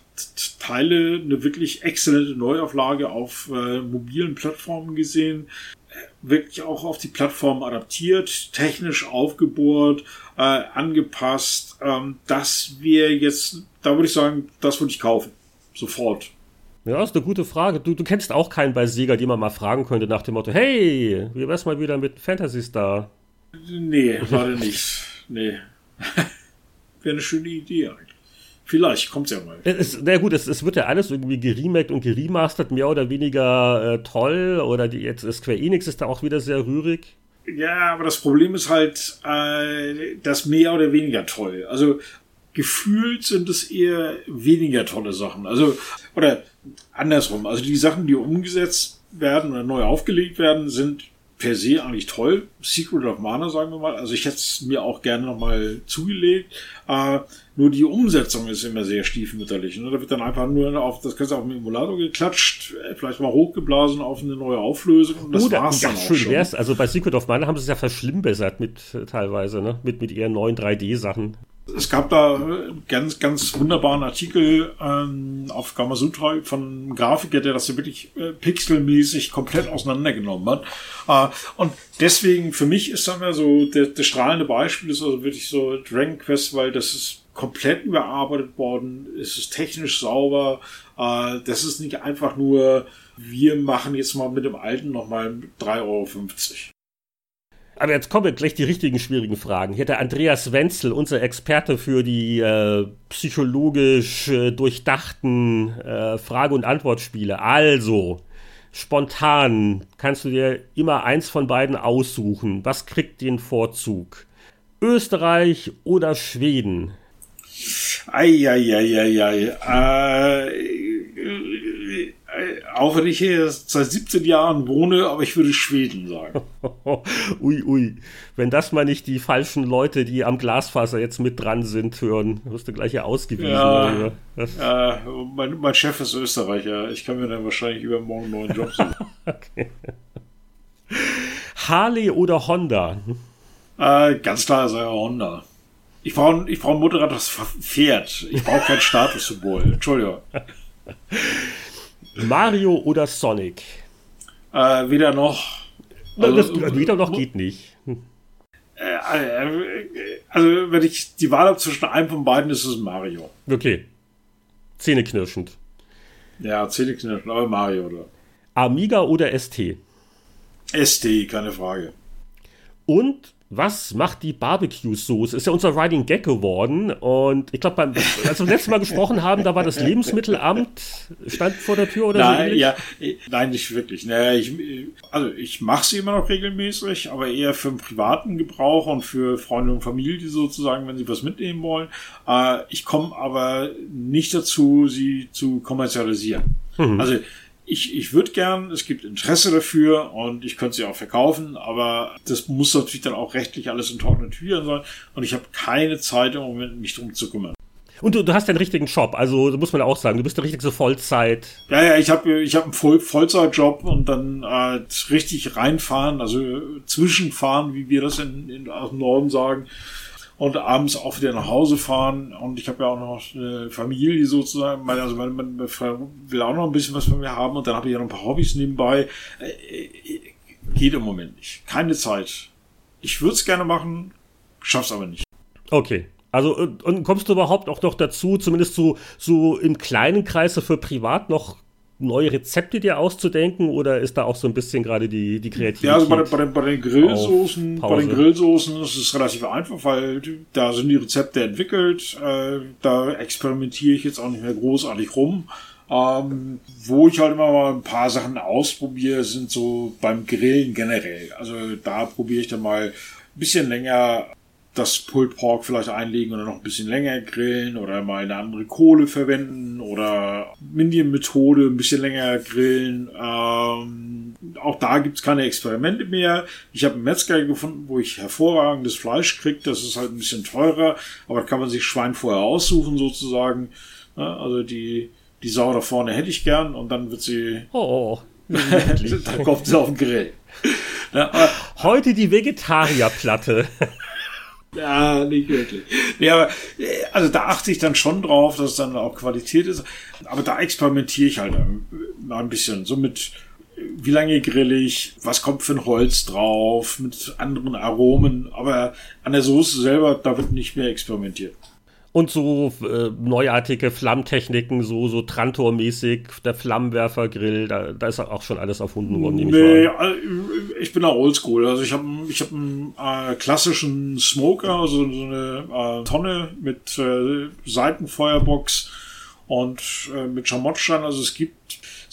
Teile eine wirklich exzellente Neuauflage auf äh, mobilen Plattformen gesehen. Wirklich auch auf die Plattform adaptiert, technisch aufgebohrt, äh, angepasst. Ähm, das wäre jetzt, da würde ich sagen, das würde ich kaufen. Sofort. Ja, ist eine gute Frage. Du, du kennst auch keinen bei Sieger, den man mal fragen könnte nach dem Motto, hey, wie wär's mal wieder mit Fantasy Star? Nee, leider nicht. Nee. [laughs] Wäre eine schöne Idee eigentlich. Vielleicht kommt's ja mal. Es, na gut, es, es wird ja alles irgendwie geremaked und geremastert, mehr oder weniger äh, toll. Oder die, jetzt Square Enix ist da auch wieder sehr rührig. Ja, aber das Problem ist halt, äh, das mehr oder weniger toll. Also gefühlt sind es eher weniger tolle Sachen. Also, oder andersrum. Also die Sachen, die umgesetzt werden oder neu aufgelegt werden, sind per se eigentlich toll. Secret of Mana, sagen wir mal. Also ich hätte es mir auch gerne nochmal zugelegt. Äh, nur die Umsetzung ist immer sehr stiefmütterlich. Ne? Da wird dann einfach nur auf, das du auf dem Emulator geklatscht, vielleicht mal hochgeblasen auf eine neue Auflösung. Und das oh, war's dann auch schön schon. wär's. Also bei Secret of Mana haben sie es ja verschlimmbessert mit äh, teilweise, ne? Mit, mit ihren neuen 3D-Sachen. Es gab da ganz, ganz wunderbaren Artikel ähm, auf Gamasutra von einem Grafiker, der das ja wirklich äh, pixelmäßig komplett auseinandergenommen hat. Äh, und deswegen, für mich ist dann ja so, der, der strahlende Beispiel ist also wirklich so Dragon Quest, weil das ist komplett überarbeitet worden, es ist technisch sauber, äh, das ist nicht einfach nur, wir machen jetzt mal mit dem alten nochmal 3,50 Euro. Aber jetzt kommen gleich die richtigen schwierigen Fragen. Hier der Andreas Wenzel, unser Experte für die äh, psychologisch äh, durchdachten äh, Frage- und Antwortspiele. Also, spontan kannst du dir immer eins von beiden aussuchen. Was kriegt den Vorzug? Österreich oder Schweden? Eieieiei. Äh, auch wenn ich hier seit 17 Jahren wohne, aber ich würde Schweden sagen. [laughs] ui, ui. Wenn das mal nicht die falschen Leute, die am Glasfaser jetzt mit dran sind, hören, wirst du gleich hier ausgewiesen. Ja, ja mein, mein, Chef ist Österreicher. Ich kann mir dann wahrscheinlich übermorgen einen neuen Job suchen. [laughs] okay. Harley oder Honda? Äh, ganz klar ist er Honda. Ich brauche ich brauch ein moderates Pferd. Ich brauche kein Statussymbol. Entschuldigung. [laughs] Mario oder Sonic? Äh, weder noch. Also, das, weder noch geht nicht. Äh, äh, also, wenn ich die Wahl habe zwischen einem von beiden, ist es Mario. Okay. Zähneknirschend. Ja, zähneknirschend, aber Mario, oder? Amiga oder ST? ST, keine Frage. Und was macht die Barbecue-Soße? Ist ja unser Riding Gag geworden. Und ich glaube, als wir das letzte Mal gesprochen haben, da war das Lebensmittelamt, stand vor der Tür oder nein, so? Ja, nein, nicht wirklich. Naja, ich, also ich mache sie immer noch regelmäßig, aber eher für einen privaten Gebrauch und für Freunde und Familie sozusagen, wenn sie was mitnehmen wollen. Äh, ich komme aber nicht dazu, sie zu kommerzialisieren. Mhm. Also ich, ich würde gern, es gibt Interesse dafür und ich könnte sie auch verkaufen, aber das muss natürlich dann auch rechtlich alles in trockenen Tüchern sein und ich habe keine Zeit im Moment, mich drum zu kümmern. Und du, du hast den richtigen Job, also muss man auch sagen, du bist der richtige Vollzeit. Ja, ja, ich habe ich hab einen Voll Vollzeitjob und dann äh, richtig reinfahren, also zwischenfahren, wie wir das in, in, aus dem Norden sagen und abends auch wieder nach Hause fahren. Und ich habe ja auch noch eine Familie sozusagen. Also meine, meine Frau will auch noch ein bisschen was von mir haben und dann habe ich ja noch ein paar Hobbys nebenbei. Äh, geht im Moment nicht. Keine Zeit. Ich würde es gerne machen, schaff's aber nicht. Okay. Also und, kommst du überhaupt auch noch dazu, zumindest so, so im kleinen Kreise für privat noch neue Rezepte dir auszudenken oder ist da auch so ein bisschen gerade die, die Kreativität? Ja, also bei, den, bei, den, bei den Grillsoßen, bei den Grillsoßen ist es relativ einfach, weil da sind die Rezepte entwickelt, äh, da experimentiere ich jetzt auch nicht mehr großartig rum. Ähm, wo ich halt immer mal ein paar Sachen ausprobiere, sind so beim Grillen generell. Also da probiere ich dann mal ein bisschen länger das Pulled Pork vielleicht einlegen oder noch ein bisschen länger grillen oder mal eine andere Kohle verwenden oder Minion-Methode ein bisschen länger grillen. Ähm, auch da gibt's keine Experimente mehr. Ich habe einen Metzger gefunden, wo ich hervorragendes Fleisch kriege. Das ist halt ein bisschen teurer, aber da kann man sich Schwein vorher aussuchen sozusagen. Ja, also die, die Sau da vorne hätte ich gern und dann wird sie... Oh, [laughs] dann kommt sie auf den Grill. Ja, Heute die Vegetarierplatte. Ja, nicht wirklich. Nee, aber, äh, also da achte ich dann schon drauf, dass es dann auch Qualität ist. Aber da experimentiere ich halt mal ein bisschen. So mit, wie lange grill ich, was kommt für ein Holz drauf, mit anderen Aromen. Aber an der Soße selber, da wird nicht mehr experimentiert. Und so äh, neuartige Flammtechniken, so, so Trantor-mäßig, der Flammenwerfergrill, da, da ist auch schon alles erfunden worden. Nee, ich, äh, ich bin auch oldschool. Also ich habe ich hab einen äh, klassischen Smoker, also so eine äh, Tonne mit äh, Seitenfeuerbox und äh, mit Schamottstein. Also es gibt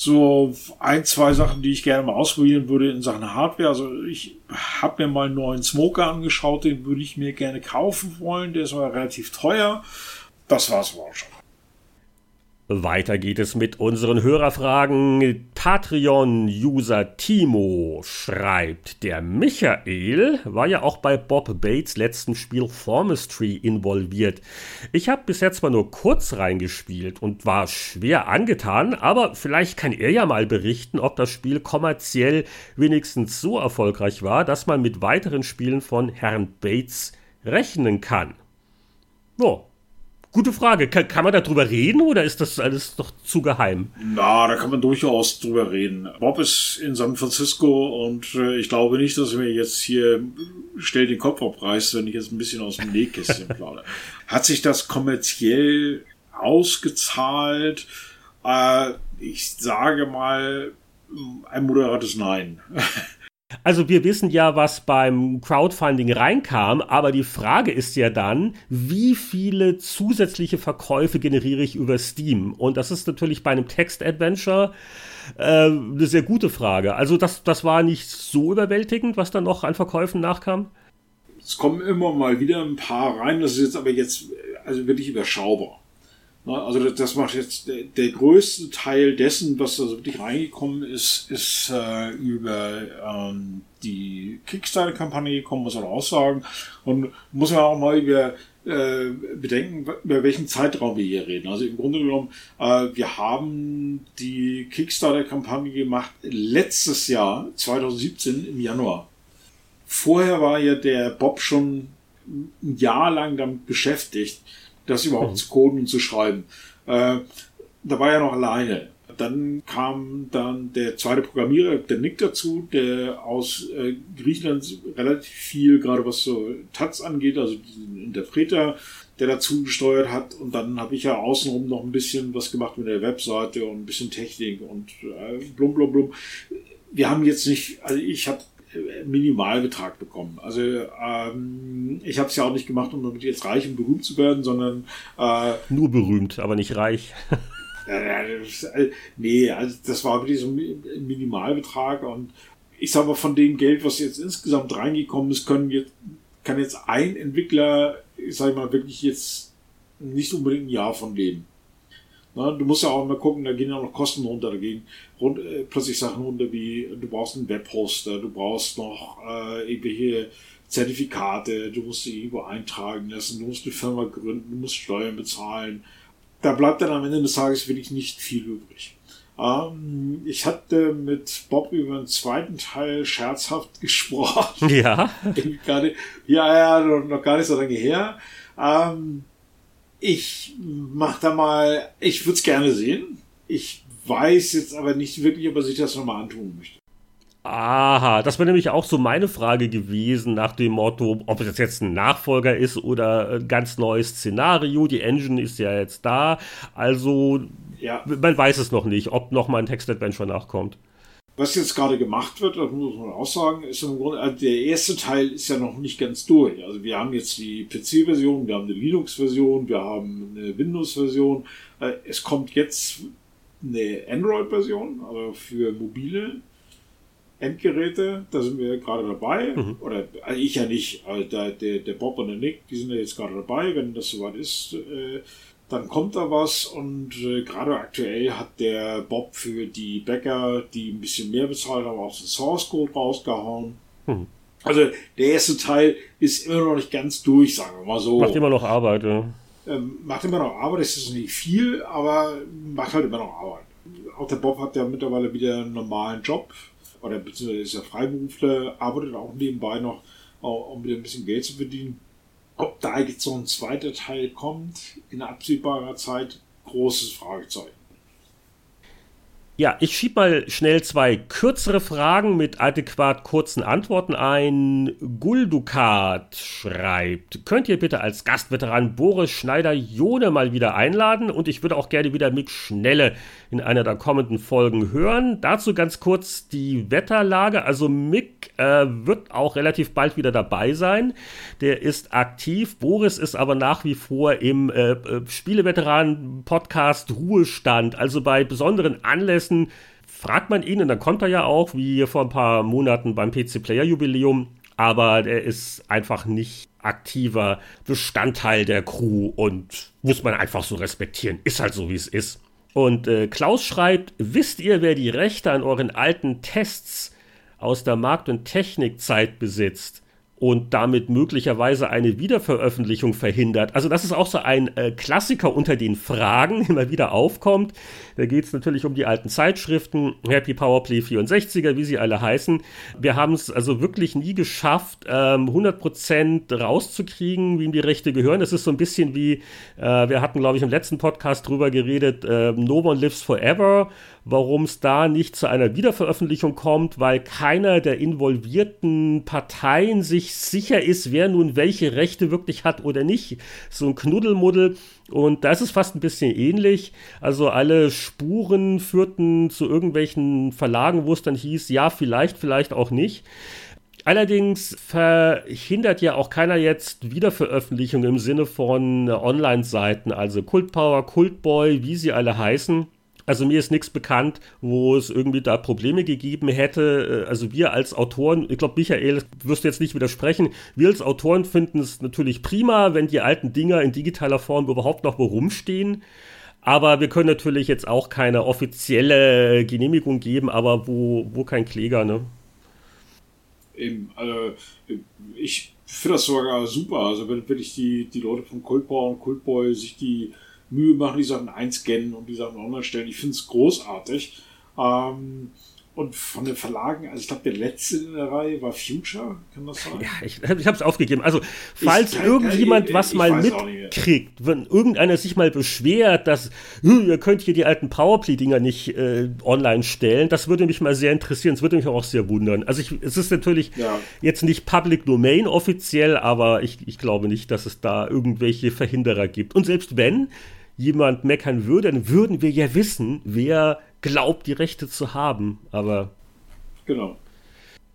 so ein, zwei Sachen, die ich gerne mal ausprobieren würde in Sachen Hardware. Also ich habe mir mal einen neuen Smoker angeschaut, den würde ich mir gerne kaufen wollen. Der ist aber relativ teuer. Das war's aber auch schon. Weiter geht es mit unseren Hörerfragen. Patreon-User Timo schreibt, der Michael war ja auch bei Bob Bates letzten Spiel Formistry involviert. Ich habe bis jetzt mal nur kurz reingespielt und war schwer angetan, aber vielleicht kann er ja mal berichten, ob das Spiel kommerziell wenigstens so erfolgreich war, dass man mit weiteren Spielen von Herrn Bates rechnen kann. So, Gute Frage. Kann, kann man darüber reden oder ist das alles doch zu geheim? Na, da kann man durchaus drüber reden. Bob ist in San Francisco und äh, ich glaube nicht, dass er mir jetzt hier schnell den Kopf abreißt, wenn ich jetzt ein bisschen aus dem Nähkästchen [laughs] plaudere. Hat sich das kommerziell ausgezahlt? Äh, ich sage mal ein moderates Nein. [laughs] Also wir wissen ja, was beim Crowdfunding reinkam, aber die Frage ist ja dann, wie viele zusätzliche Verkäufe generiere ich über Steam? Und das ist natürlich bei einem Text-Adventure äh, eine sehr gute Frage. Also das, das war nicht so überwältigend, was dann noch an Verkäufen nachkam? Es kommen immer mal wieder ein paar rein, das ist jetzt aber jetzt also wirklich überschaubar. Also das macht jetzt der, größte Teil dessen, was da wirklich reingekommen ist, ist äh, über ähm, die Kickstarter-Kampagne gekommen, muss man auch sagen. Und muss man auch mal über äh, bedenken, über welchen Zeitraum wir hier reden. Also im Grunde genommen, äh, wir haben die Kickstarter-Kampagne gemacht letztes Jahr, 2017 im Januar. Vorher war ja der Bob schon ein Jahr lang damit beschäftigt, das überhaupt mhm. zu coden und zu schreiben. Äh, da war er noch alleine. Dann kam dann der zweite Programmierer, der Nick dazu, der aus äh, Griechenland relativ viel, gerade was so Taz angeht, also diesen Interpreter, der dazu gesteuert hat. Und dann habe ich ja außenrum noch ein bisschen was gemacht mit der Webseite und ein bisschen Technik und äh, blum blum blum. Wir haben jetzt nicht, also ich habe Minimalbetrag bekommen. Also ähm, ich habe es ja auch nicht gemacht, um damit jetzt reich und berühmt zu werden, sondern äh, nur berühmt, aber nicht reich. [laughs] äh, nee, also das war wirklich so ein Minimalbetrag und ich sage mal, von dem Geld, was jetzt insgesamt reingekommen ist, können jetzt, kann jetzt ein Entwickler, ich sage mal, wirklich jetzt nicht unbedingt ein Jahr von leben. Na, du musst ja auch mal gucken, da gehen ja noch Kosten runter, da gehen rund, äh, plötzlich Sachen runter wie, du brauchst einen Webhoster, du brauchst noch äh, irgendwelche Zertifikate, du musst sie irgendwo eintragen lassen, du musst eine Firma gründen, du musst Steuern bezahlen. Da bleibt dann am Ende des Tages wirklich nicht viel übrig. Ähm, ich hatte mit Bob über den zweiten Teil scherzhaft [laughs] gesprochen. Ja. ja, ja, noch gar nicht so lange her. Ähm, ich mach da mal, ich würde es gerne sehen. Ich weiß jetzt aber nicht wirklich, ob er sich das nochmal antun möchte. Aha, das wäre nämlich auch so meine Frage gewesen nach dem Motto, ob es jetzt ein Nachfolger ist oder ein ganz neues Szenario. Die Engine ist ja jetzt da, also ja. man weiß es noch nicht, ob nochmal ein Text-Adventure nachkommt. Was jetzt gerade gemacht wird, das muss man auch sagen, ist im Grunde, also der erste Teil ist ja noch nicht ganz durch. Also wir haben jetzt die PC-Version, wir haben eine Linux-Version, wir haben eine Windows-Version. Äh, es kommt jetzt eine Android-Version, also für mobile Endgeräte. Da sind wir gerade dabei. Mhm. Oder also ich ja nicht, also der, der, der Bob und der Nick, die sind ja jetzt gerade dabei. Wenn das soweit ist, äh, dann kommt da was. Und äh, gerade aktuell hat der Bob für die Bäcker, die ein bisschen mehr bezahlt haben, auch den Source Code rausgehauen. Mhm. Also der erste Teil ist immer noch nicht ganz durch, sagen wir mal so. Macht immer noch Arbeit, ja. Ähm, macht immer noch Arbeit, es ist nicht viel, aber macht halt immer noch Arbeit. Auch der Bob hat ja mittlerweile wieder einen normalen Job, oder beziehungsweise ist ja Freiberufler, arbeitet auch nebenbei noch, um wieder ein bisschen Geld zu verdienen. Ob da jetzt so ein zweiter Teil kommt in absehbarer Zeit, großes Fragezeichen. Ja, ich schieb mal schnell zwei kürzere Fragen mit adäquat kurzen Antworten ein. Guldukat schreibt, könnt ihr bitte als Gastveteran Boris Schneider-Jone mal wieder einladen und ich würde auch gerne wieder Mick Schnelle in einer der kommenden Folgen hören. Dazu ganz kurz die Wetterlage. Also Mick äh, wird auch relativ bald wieder dabei sein. Der ist aktiv. Boris ist aber nach wie vor im äh, äh Spieleveteranen-Podcast Ruhestand. Also bei besonderen Anlässen Anlässen fragt man ihn und dann kommt er ja auch, wie vor ein paar Monaten beim PC Player Jubiläum, aber er ist einfach nicht aktiver Bestandteil der Crew und muss man einfach so respektieren. Ist halt so, wie es ist. Und äh, Klaus schreibt, wisst ihr, wer die Rechte an euren alten Tests aus der Markt- und Technikzeit besitzt? Und damit möglicherweise eine Wiederveröffentlichung verhindert. Also das ist auch so ein äh, Klassiker unter den Fragen, immer wieder aufkommt. Da geht es natürlich um die alten Zeitschriften, Happy Powerplay 64er, wie sie alle heißen. Wir haben es also wirklich nie geschafft, ähm, 100% rauszukriegen, wem die Rechte gehören. Das ist so ein bisschen wie, äh, wir hatten, glaube ich, im letzten Podcast drüber geredet, äh, No One Lives Forever warum es da nicht zu einer Wiederveröffentlichung kommt, weil keiner der involvierten Parteien sich sicher ist, wer nun welche Rechte wirklich hat oder nicht. So ein Knuddelmuddel. Und da ist es fast ein bisschen ähnlich. Also alle Spuren führten zu irgendwelchen Verlagen, wo es dann hieß, ja, vielleicht, vielleicht auch nicht. Allerdings verhindert ja auch keiner jetzt Wiederveröffentlichung im Sinne von Online-Seiten, also Kultpower, Kultboy, wie sie alle heißen. Also mir ist nichts bekannt, wo es irgendwie da Probleme gegeben hätte. Äh, also wir als Autoren, ich glaube, Michael, wirst du jetzt nicht widersprechen, wir als Autoren finden es natürlich prima, wenn die alten Dinger in digitaler Form überhaupt noch wo rumstehen. Aber wir können natürlich jetzt auch keine offizielle Genehmigung geben, aber wo, wo kein Kläger, ne? Eben, also ich finde das sogar super. Also wenn, wenn ich die, die Leute von Coldboy und Coldboy sich die Mühe machen, die Sachen einscannen und die Sachen online stellen. Ich finde es großartig. Ähm, und von den Verlagen, also ich glaube, der letzte in der Reihe war Future, kann das sein? Ja, ich, ich habe es aufgegeben. Also, falls ich, irgendjemand ich, was mal mitkriegt, wenn irgendeiner sich mal beschwert, dass ihr könnt hier die alten Powerplay-Dinger nicht äh, online stellen, das würde mich mal sehr interessieren. Es würde mich auch sehr wundern. Also, es ist natürlich ja. jetzt nicht Public Domain offiziell, aber ich, ich glaube nicht, dass es da irgendwelche Verhinderer gibt. Und selbst wenn, jemand meckern würde, dann würden wir ja wissen, wer glaubt, die Rechte zu haben. Aber. Genau.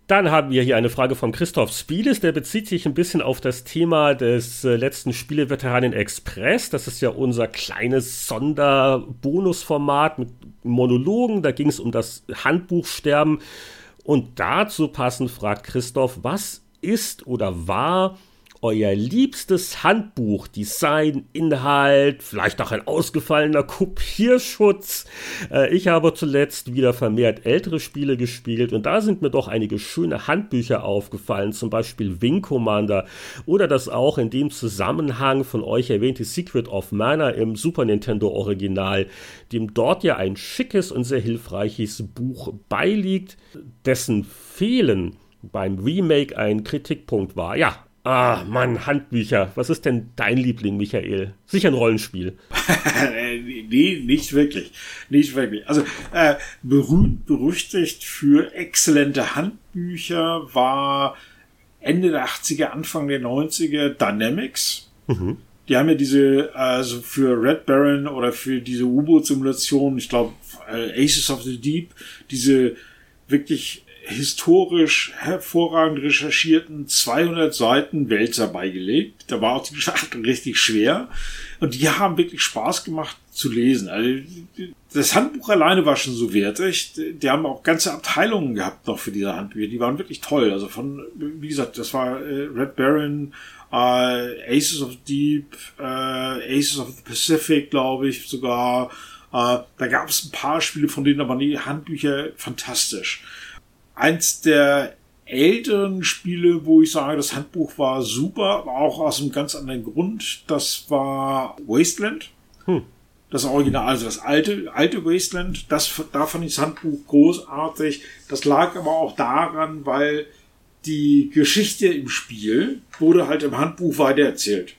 Dann haben wir hier eine Frage von Christoph Spieles, der bezieht sich ein bisschen auf das Thema des äh, letzten Spieleveteranen Express. Das ist ja unser kleines Sonderbonusformat mit Monologen. Da ging es um das Handbuchsterben. Und dazu passend fragt Christoph, was ist oder war euer liebstes Handbuch, Design, Inhalt, vielleicht auch ein ausgefallener Kopierschutz. Äh, ich habe zuletzt wieder vermehrt ältere Spiele gespielt und da sind mir doch einige schöne Handbücher aufgefallen, zum Beispiel Wing Commander oder das auch in dem Zusammenhang von euch erwähnte Secret of Mana im Super Nintendo Original, dem dort ja ein schickes und sehr hilfreiches Buch beiliegt, dessen Fehlen beim Remake ein Kritikpunkt war. Ja, Ah, Mann, Handbücher. Was ist denn dein Liebling, Michael? Sicher ein Rollenspiel. [laughs] nee, nicht wirklich. Nicht wirklich. Also, äh, berühmt, berüchtigt für exzellente Handbücher war Ende der 80er, Anfang der 90er Dynamics. Mhm. Die haben ja diese, also für Red Baron oder für diese U-Boot-Simulation, ich glaube, äh, Aces of the Deep, diese wirklich historisch hervorragend recherchierten 200 Seiten Wälzer beigelegt. Da war auch die Geschichte richtig schwer. Und die haben wirklich Spaß gemacht zu lesen. Also, das Handbuch alleine war schon so wertig. Die haben auch ganze Abteilungen gehabt noch für diese Handbücher. Die waren wirklich toll. Also von, wie gesagt, das war äh, Red Baron, äh, Aces of Deep, äh, Aces of the Pacific, glaube ich, sogar. Äh, da gab es ein paar Spiele, von denen aber die Handbücher fantastisch. Eins der älteren Spiele, wo ich sage, das Handbuch war super, aber auch aus einem ganz anderen Grund. Das war Wasteland. Hm. Das Original, also das alte, alte Wasteland. Das, da fand ich das Handbuch großartig. Das lag aber auch daran, weil die Geschichte im Spiel wurde halt im Handbuch weitererzählt.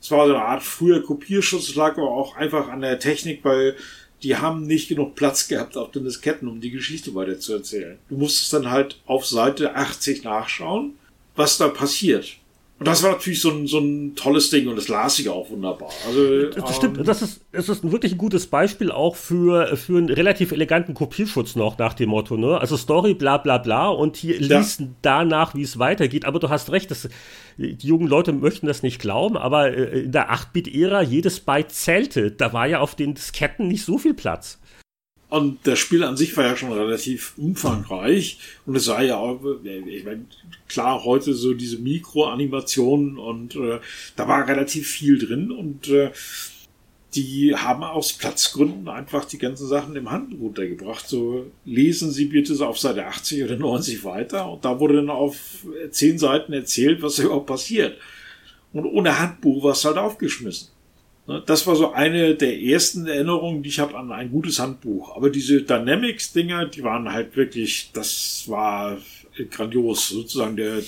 Es war so eine Art früher Kopierschutz, lag aber auch einfach an der Technik, weil die haben nicht genug Platz gehabt auf den Disketten, um die Geschichte weiter zu erzählen. Du musstest dann halt auf Seite 80 nachschauen, was da passiert. Und das war natürlich so ein, so ein tolles Ding und das las ich auch wunderbar. Also, das ähm, stimmt, das ist, das ist ein wirklich ein gutes Beispiel auch für, für einen relativ eleganten Kopierschutz noch nach dem Motto, ne? Also Story, bla bla bla und hier ja. liest danach, wie es weitergeht. Aber du hast recht, das, die jungen Leute möchten das nicht glauben, aber äh, in der 8-Bit-Ära jedes Byte zählte. Da war ja auf den Disketten nicht so viel Platz. Und das Spiel an sich war ja schon relativ umfangreich. Und es war ja auch, ich meine, klar, heute so diese Mikroanimationen und äh, da war relativ viel drin und äh, die haben aus Platzgründen einfach die ganzen Sachen im Hand runtergebracht. So, lesen Sie bitte so auf Seite 80 oder 90 weiter. Und da wurde dann auf zehn Seiten erzählt, was überhaupt passiert. Und ohne Handbuch war es halt aufgeschmissen. Ne, das war so eine der ersten Erinnerungen, die ich habe an ein gutes Handbuch. Aber diese Dynamics-Dinger, die waren halt wirklich, das war grandios, sozusagen. Der,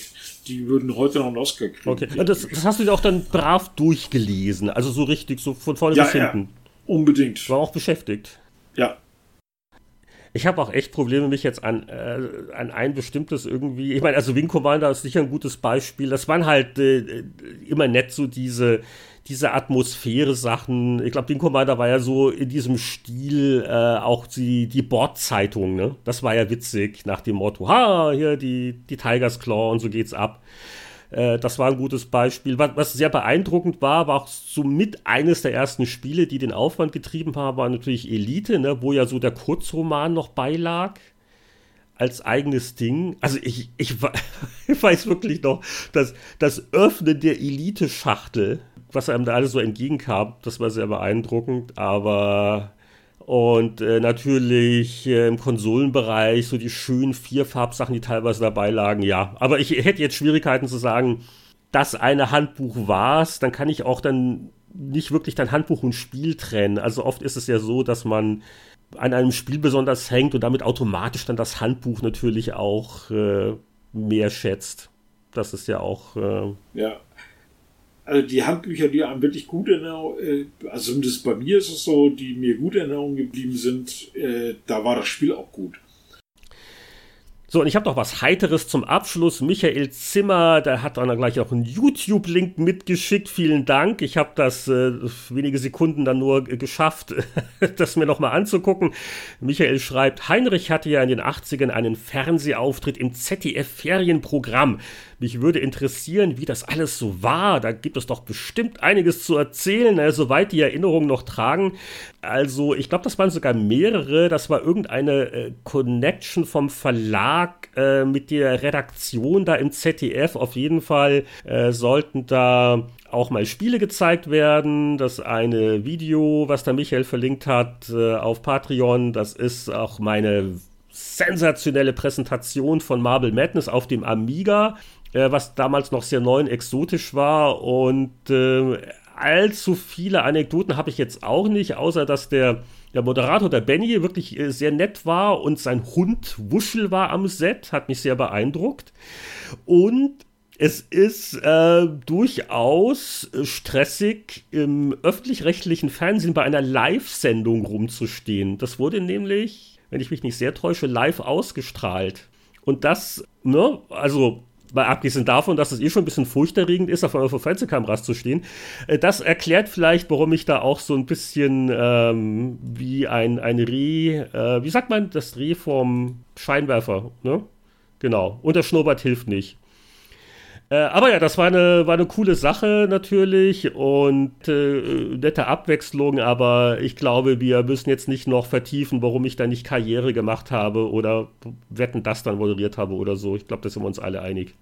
die würden heute noch einen Oscar kriegen. Okay, das, das hast du dir auch dann brav durchgelesen, also so richtig, so von vorne ja, bis hinten. Ja, unbedingt. War auch beschäftigt. Ja, ich habe auch echt Probleme, mich jetzt an, äh, an ein bestimmtes irgendwie. Ich meine, also Wing Commander ist sicher ein gutes Beispiel. Das waren halt äh, immer nett so diese diese Atmosphäre-Sachen. Ich glaube, Wing Commander war ja so in diesem Stil äh, auch die, die Bordzeitung, ne? Das war ja witzig, nach dem Motto, ha, hier die, die Tigers Claw und so geht's ab. Äh, das war ein gutes Beispiel. Was, sehr beeindruckend war, war auch somit eines der ersten Spiele, die den Aufwand getrieben haben, war natürlich Elite, ne? wo ja so der Kurzroman noch beilag als eigenes Ding. Also ich, ich, [laughs] ich weiß wirklich noch, dass das Öffnen der Elite-Schachtel was einem da alles so entgegenkam, das war sehr beeindruckend, aber und äh, natürlich äh, im Konsolenbereich so die schönen Vierfarbsachen, die teilweise dabei lagen, ja. Aber ich hätte jetzt Schwierigkeiten zu sagen, dass eine Handbuch war dann kann ich auch dann nicht wirklich dein Handbuch und Spiel trennen. Also oft ist es ja so, dass man an einem Spiel besonders hängt und damit automatisch dann das Handbuch natürlich auch äh, mehr schätzt. Das ist ja auch. Äh, ja, also die Handbücher, die einem wirklich gut in äh, also zumindest bei mir ist es so, die mir gut in Erinnerung geblieben sind, äh, da war das Spiel auch gut. So, und ich habe noch was Heiteres zum Abschluss. Michael Zimmer, der hat dann gleich auch einen YouTube-Link mitgeschickt. Vielen Dank. Ich habe das äh, wenige Sekunden dann nur geschafft, [laughs] das mir nochmal anzugucken. Michael schreibt, Heinrich hatte ja in den 80ern einen Fernsehauftritt im ZDF-Ferienprogramm. Mich würde interessieren, wie das alles so war. Da gibt es doch bestimmt einiges zu erzählen, äh, soweit die Erinnerungen noch tragen. Also, ich glaube, das waren sogar mehrere. Das war irgendeine äh, Connection vom Verlag äh, mit der Redaktion da im ZDF. Auf jeden Fall äh, sollten da auch mal Spiele gezeigt werden. Das eine Video, was da Michael verlinkt hat äh, auf Patreon, das ist auch meine sensationelle Präsentation von Marble Madness auf dem Amiga äh, was damals noch sehr neu und exotisch war. Und äh, allzu viele Anekdoten habe ich jetzt auch nicht, außer dass der, der Moderator, der Benny, wirklich äh, sehr nett war und sein Hund Wuschel war am Set, hat mich sehr beeindruckt. Und es ist äh, durchaus stressig, im öffentlich-rechtlichen Fernsehen bei einer Live-Sendung rumzustehen. Das wurde nämlich, wenn ich mich nicht sehr täusche, live ausgestrahlt. Und das, ne, also mal abgesehen davon, dass es eh schon ein bisschen furchterregend ist, auf vor Fernsehkameras zu stehen, äh, das erklärt vielleicht, warum ich da auch so ein bisschen ähm, wie ein, ein Reh, äh, wie sagt man, das Reh vom Scheinwerfer, ne? Genau. Und der Schnurrbart hilft nicht. Äh, aber ja, das war eine, war eine coole Sache natürlich und äh, nette Abwechslung, aber ich glaube, wir müssen jetzt nicht noch vertiefen, warum ich da nicht Karriere gemacht habe oder Wetten das dann moderiert habe oder so. Ich glaube, da sind wir uns alle einig.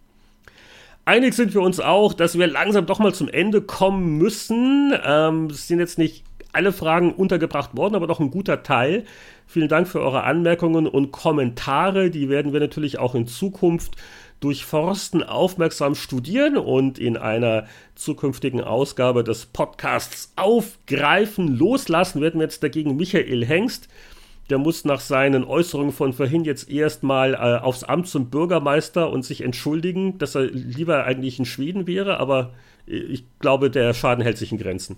Einig sind wir uns auch, dass wir langsam doch mal zum Ende kommen müssen. Ähm, es sind jetzt nicht alle Fragen untergebracht worden, aber doch ein guter Teil. Vielen Dank für eure Anmerkungen und Kommentare. Die werden wir natürlich auch in Zukunft durchforsten, aufmerksam studieren und in einer zukünftigen Ausgabe des Podcasts aufgreifen. Loslassen werden wir jetzt dagegen Michael Hengst. Der muss nach seinen Äußerungen von vorhin jetzt erstmal äh, aufs Amt zum Bürgermeister und sich entschuldigen, dass er lieber eigentlich in Schweden wäre, aber ich glaube, der Schaden hält sich in Grenzen.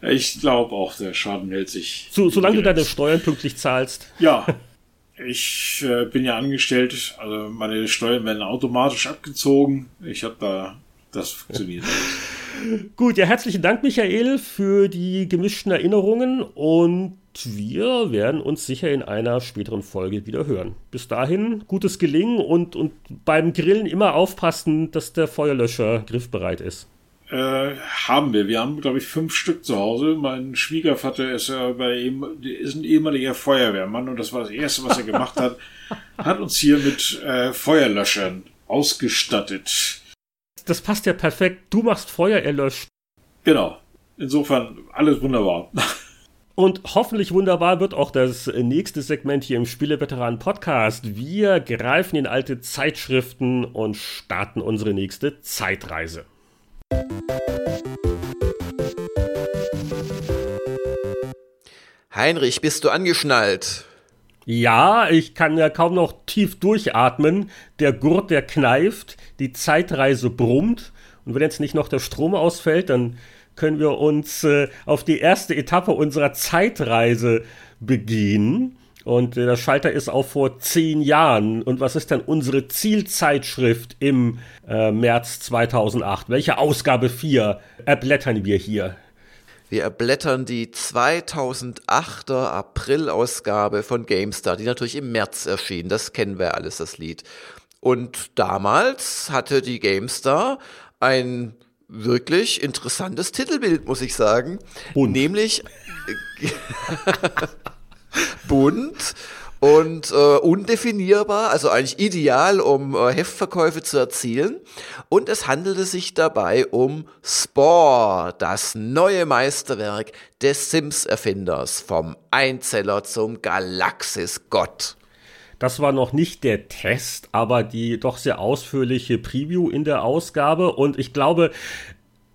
Ich glaube auch, der Schaden hält sich. So, solange du deine Steuern pünktlich zahlst. Ja, [laughs] ich äh, bin ja angestellt, also meine Steuern werden automatisch abgezogen. Ich habe da, das funktioniert. [laughs] Gut, ja, herzlichen Dank, Michael, für die gemischten Erinnerungen und wir werden uns sicher in einer späteren Folge wieder hören. Bis dahin, gutes Gelingen und, und beim Grillen immer aufpassen, dass der Feuerlöscher griffbereit ist. Äh, haben wir. Wir haben, glaube ich, fünf Stück zu Hause. Mein Schwiegervater ist ja bei ihm, ist ein ehemaliger Feuerwehrmann und das war das Erste, was er gemacht hat, [laughs] hat uns hier mit äh, Feuerlöschern ausgestattet. Das passt ja perfekt. Du machst Feuer, er löscht. Genau. Insofern alles wunderbar. [laughs] Und hoffentlich wunderbar wird auch das nächste Segment hier im Spieleveteranen Podcast. Wir greifen in alte Zeitschriften und starten unsere nächste Zeitreise. Heinrich, bist du angeschnallt? Ja, ich kann ja kaum noch tief durchatmen. Der Gurt, der kneift, die Zeitreise brummt. Und wenn jetzt nicht noch der Strom ausfällt, dann können wir uns äh, auf die erste Etappe unserer Zeitreise begehen. Und äh, der Schalter ist auch vor zehn Jahren. Und was ist denn unsere Zielzeitschrift im äh, März 2008? Welche Ausgabe 4 erblättern wir hier? Wir erblättern die 2008er April-Ausgabe von GameStar, die natürlich im März erschien. Das kennen wir alles, das Lied. Und damals hatte die GameStar ein wirklich interessantes Titelbild, muss ich sagen. Bunt. Nämlich [laughs] bunt und äh, undefinierbar, also eigentlich ideal, um äh, Heftverkäufe zu erzielen. Und es handelte sich dabei um Spore, das neue Meisterwerk des Sims-Erfinders, vom Einzeller zum Galaxis-Gott. Das war noch nicht der Test, aber die doch sehr ausführliche Preview in der Ausgabe. Und ich glaube,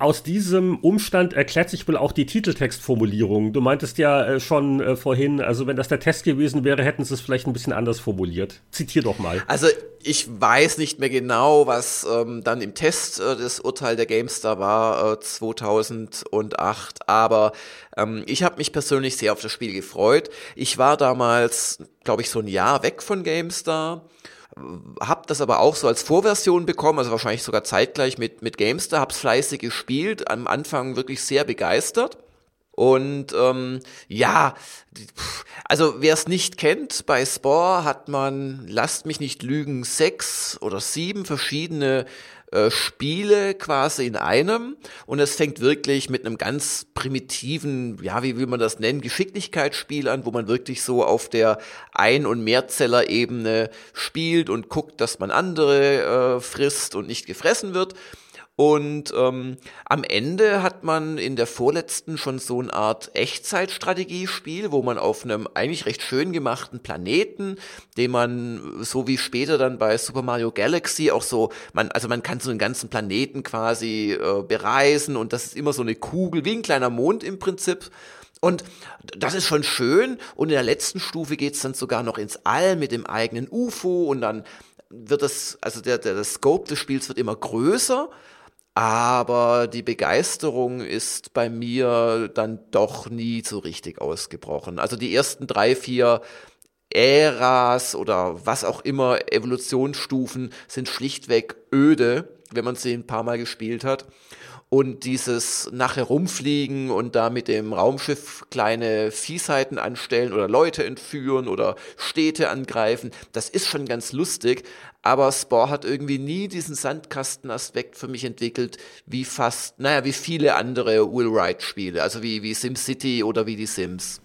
aus diesem Umstand erklärt sich wohl auch die Titeltextformulierung. Du meintest ja äh, schon äh, vorhin, also wenn das der Test gewesen wäre, hätten sie es vielleicht ein bisschen anders formuliert. Zitier doch mal. Also ich weiß nicht mehr genau, was ähm, dann im Test äh, das Urteil der GameStar war äh, 2008, aber ähm, ich habe mich persönlich sehr auf das Spiel gefreut. Ich war damals, glaube ich, so ein Jahr weg von GameStar hab das aber auch so als Vorversion bekommen, also wahrscheinlich sogar zeitgleich mit, mit Gamester, hab's fleißig gespielt, am Anfang wirklich sehr begeistert. Und ähm, ja, also wer es nicht kennt, bei Spore hat man, lasst mich nicht lügen, sechs oder sieben verschiedene äh, Spiele quasi in einem und es fängt wirklich mit einem ganz primitiven, ja, wie will man das nennen, Geschicklichkeitsspiel an, wo man wirklich so auf der Ein- und Mehrzeller-Ebene spielt und guckt, dass man andere äh, frisst und nicht gefressen wird. Und ähm, am Ende hat man in der vorletzten schon so eine Art Echtzeitstrategiespiel, wo man auf einem eigentlich recht schön gemachten Planeten, den man so wie später dann bei Super Mario Galaxy auch so, man also man kann so einen ganzen Planeten quasi äh, bereisen und das ist immer so eine Kugel wie ein kleiner Mond im Prinzip. Und das ist schon schön. Und in der letzten Stufe geht's dann sogar noch ins All mit dem eigenen UFO und dann wird das, also der, der, der Scope des Spiels wird immer größer aber die Begeisterung ist bei mir dann doch nie so richtig ausgebrochen. Also die ersten drei, vier Äras oder was auch immer, Evolutionsstufen sind schlichtweg öde, wenn man sie ein paar Mal gespielt hat. Und dieses nachher rumfliegen und da mit dem Raumschiff kleine Fiesheiten anstellen oder Leute entführen oder Städte angreifen, das ist schon ganz lustig, aber Spore hat irgendwie nie diesen Sandkastenaspekt für mich entwickelt, wie fast, naja, wie viele andere Will Wright-Spiele, also wie, wie SimCity oder wie die Sims.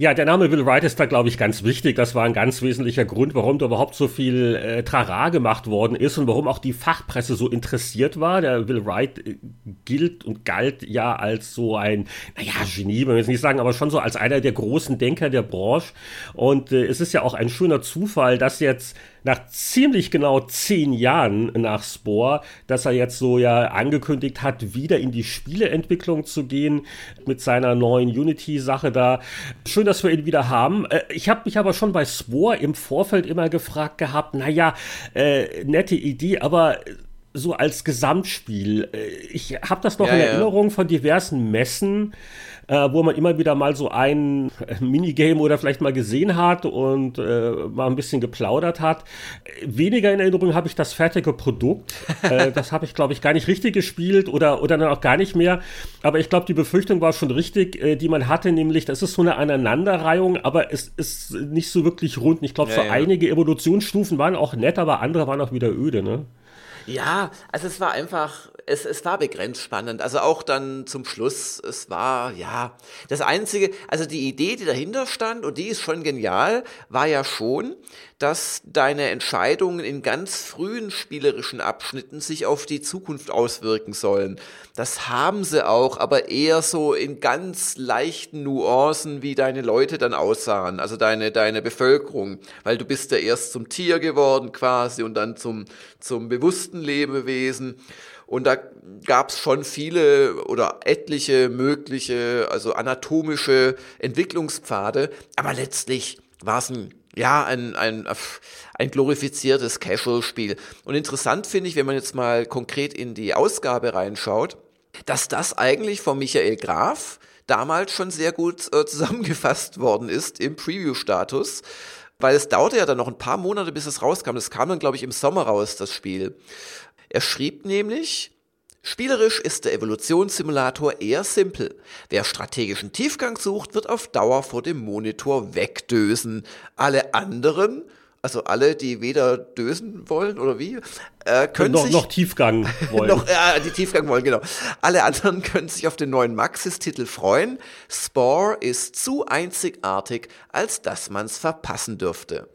Ja, der Name Will Wright ist da, glaube ich, ganz wichtig. Das war ein ganz wesentlicher Grund, warum da überhaupt so viel äh, Trara gemacht worden ist und warum auch die Fachpresse so interessiert war. Der Will Wright äh, gilt und galt ja als so ein, naja, Genie, wenn wir jetzt nicht sagen, aber schon so als einer der großen Denker der Branche. Und äh, es ist ja auch ein schöner Zufall, dass jetzt nach ziemlich genau zehn Jahren nach Spore, dass er jetzt so ja angekündigt hat, wieder in die Spieleentwicklung zu gehen mit seiner neuen Unity-Sache da. Schön, dass wir ihn wieder haben. Äh, ich habe mich aber schon bei Spore im Vorfeld immer gefragt gehabt, naja, äh, nette Idee, aber so als Gesamtspiel. Äh, ich habe das noch ja, in Erinnerung von diversen Messen äh, wo man immer wieder mal so ein Minigame oder vielleicht mal gesehen hat und äh, mal ein bisschen geplaudert hat. Weniger in Erinnerung habe ich das fertige Produkt. äh, [laughs] das habe ich, glaube ich, gar nicht richtig gespielt oder, oder dann auch gar nicht mehr. Aber ich glaube, die Befürchtung war schon richtig, äh, die man hatte, nämlich, das ist so eine Aneinanderreihung, aber es ist nicht so wirklich rund. Ich glaube, ja, so ja. einige Evolutionsstufen waren auch nett, aber andere waren auch wieder öde, ne? Ja, also es war einfach, es, es war begrenzt spannend. Also auch dann zum Schluss, es war, ja, das Einzige, also die Idee, die dahinter stand, und die ist schon genial, war ja schon, dass deine Entscheidungen in ganz frühen spielerischen Abschnitten sich auf die Zukunft auswirken sollen. Das haben sie auch, aber eher so in ganz leichten Nuancen, wie deine Leute dann aussahen, also deine, deine Bevölkerung, weil du bist ja erst zum Tier geworden quasi und dann zum, zum bewussten Lebewesen. Und da gab es schon viele oder etliche mögliche, also anatomische Entwicklungspfade, aber letztlich war es ein ja, ein, ein, ein glorifiziertes Casual-Spiel. Und interessant finde ich, wenn man jetzt mal konkret in die Ausgabe reinschaut, dass das eigentlich von Michael Graf damals schon sehr gut äh, zusammengefasst worden ist im Preview-Status, weil es dauerte ja dann noch ein paar Monate, bis es rauskam. Das kam dann, glaube ich, im Sommer raus, das Spiel. Er schrieb nämlich, Spielerisch ist der Evolutionssimulator eher simpel. Wer strategischen Tiefgang sucht, wird auf Dauer vor dem Monitor wegdösen. Alle anderen, also alle, die weder dösen wollen oder wie, äh, können noch, sich noch Tiefgang [laughs] wollen. noch, äh, die Tiefgang wollen, genau. Alle anderen können sich auf den neuen Maxis-Titel freuen. Spore ist zu einzigartig, als dass man's verpassen dürfte.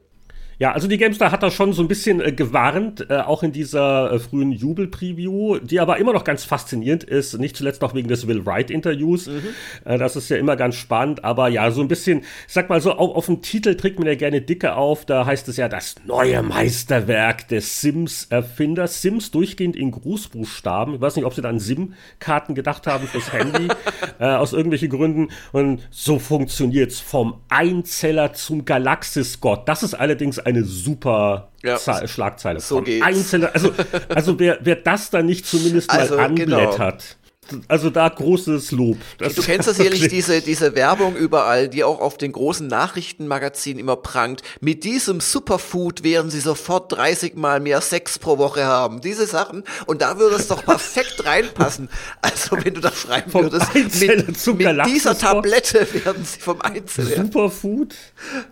Ja, also die GameStar hat da schon so ein bisschen äh, gewarnt, äh, auch in dieser äh, frühen Jubel-Preview, die aber immer noch ganz faszinierend ist, nicht zuletzt auch wegen des Will Wright-Interviews. Mhm. Äh, das ist ja immer ganz spannend, aber ja, so ein bisschen, ich sag mal so, auf, auf dem Titel trägt man ja gerne dicke auf, da heißt es ja das neue Meisterwerk des Sims-Erfinders. Sims durchgehend in Grußbuchstaben. Ich weiß nicht, ob sie da an SIM-Karten gedacht haben fürs Handy, [laughs] äh, aus irgendwelchen Gründen. Und so funktioniert's vom Einzeller zum Galaxis-Gott. Das ist allerdings eine super ja, Schlagzeile. So von geht's. Einzelne, also, also wer, wer das da nicht zumindest also, mal anblättert. Genau also da großes Lob. Das du kennst [laughs] das sicherlich, diese, diese Werbung überall, die auch auf den großen Nachrichtenmagazinen immer prangt. Mit diesem Superfood werden sie sofort 30 mal mehr Sex pro Woche haben. Diese Sachen. Und da würde es doch [laughs] perfekt reinpassen. Also wenn du da schreiben vom würdest, mit, mit dieser Tablette werden sie vom Einzelnen. Superfood?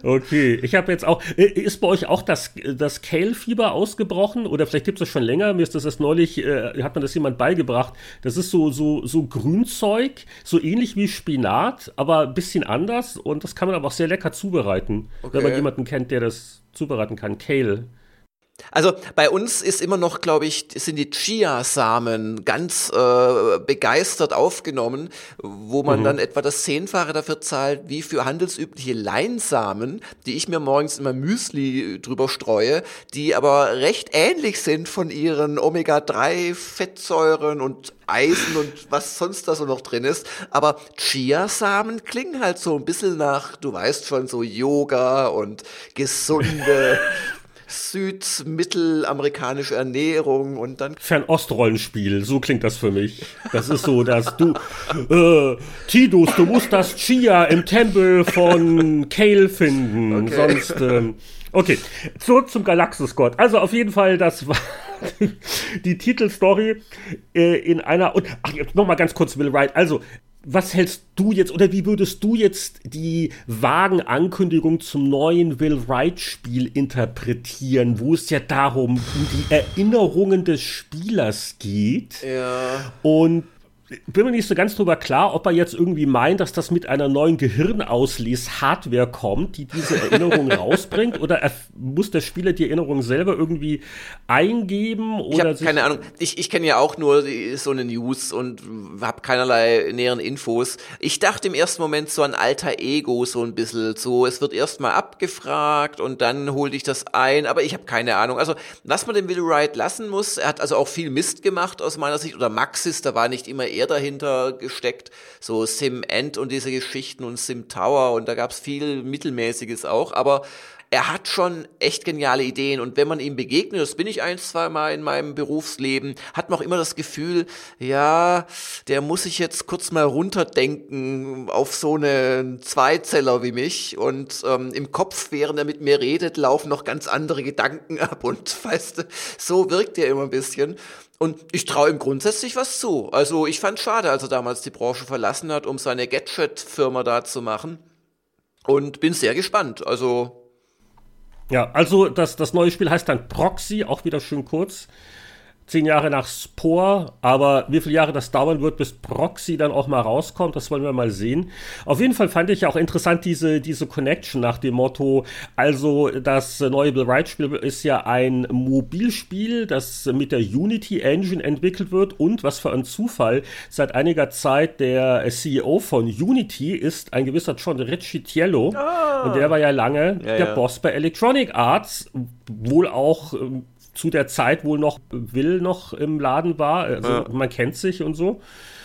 Okay. Ich habe jetzt auch, äh, ist bei euch auch das, das Kale-Fieber ausgebrochen? Oder vielleicht gibt es das schon länger? Mir ist das erst neulich, äh, hat man das jemand beigebracht. Das ist so, so so, so Grünzeug, so ähnlich wie Spinat, aber ein bisschen anders. Und das kann man aber auch sehr lecker zubereiten, okay. wenn man jemanden kennt, der das zubereiten kann. Kale. Also bei uns ist immer noch, glaube ich, sind die Chia-Samen ganz äh, begeistert aufgenommen, wo man mhm. dann etwa das Zehnfache dafür zahlt, wie für handelsübliche Leinsamen, die ich mir morgens immer Müsli drüber streue, die aber recht ähnlich sind von ihren Omega-3-Fettsäuren und Eisen und was sonst da so noch drin ist. Aber Chia-Samen klingen halt so ein bisschen nach, du weißt schon, so Yoga und gesunde [laughs] südmittelamerikanische Ernährung und dann. Fernostrollenspiel, so klingt das für mich. Das ist so, dass du, äh, Tidus, du musst das Chia im Tempel von Kale finden, okay. sonst, ähm, Okay, zurück zum Galaxus-Gott. Also auf jeden Fall, das war, die Titelstory äh, in einer und ach jetzt noch mal ganz kurz Will Wright. Also was hältst du jetzt oder wie würdest du jetzt die vagen Ankündigungen zum neuen Will Wright Spiel interpretieren, wo es ja darum um die Erinnerungen des Spielers geht? Ja. Und bin mir nicht so ganz drüber klar, ob er jetzt irgendwie meint, dass das mit einer neuen Gehirnausles-Hardware kommt, die diese [laughs] Erinnerung rausbringt, oder muss der Spieler die Erinnerung selber irgendwie eingeben? Oder ich habe keine Ahnung. Ich, ich kenne ja auch nur so eine News und habe keinerlei näheren Infos. Ich dachte im ersten Moment so an alter Ego so ein bisschen. So, es wird erstmal abgefragt und dann hol ich das ein, aber ich habe keine Ahnung. Also, was man dem Will Wright lassen muss, er hat also auch viel Mist gemacht aus meiner Sicht, oder Maxis, da war nicht immer er dahinter gesteckt, so Sim End und diese Geschichten und Sim Tower und da gab's viel Mittelmäßiges auch, aber er hat schon echt geniale Ideen. Und wenn man ihm begegnet, das bin ich ein, zwei Mal in meinem Berufsleben, hat man auch immer das Gefühl, ja, der muss sich jetzt kurz mal runterdenken auf so einen Zweizeller wie mich. Und ähm, im Kopf, während er mit mir redet, laufen noch ganz andere Gedanken [laughs] ab. Und weißt du, so wirkt er immer ein bisschen. Und ich traue ihm grundsätzlich was zu. Also ich fand schade, als er damals die Branche verlassen hat, um seine Gadget-Firma da zu machen. Und bin sehr gespannt. Also. Ja, also das, das neue Spiel heißt dann Proxy, auch wieder schön kurz zehn Jahre nach Spore, aber wie viele Jahre das dauern wird, bis Proxy dann auch mal rauskommt, das wollen wir mal sehen. Auf jeden Fall fand ich ja auch interessant diese, diese Connection nach dem Motto, also das neue Bill Wright Spiel ist ja ein Mobilspiel, das mit der Unity Engine entwickelt wird und was für ein Zufall, seit einiger Zeit der CEO von Unity ist ein gewisser John Ricciello ah. und der war ja lange ja, der ja. Boss bei Electronic Arts, wohl auch ähm, zu der Zeit wohl noch Will noch im Laden war. Also ja. man kennt sich und so.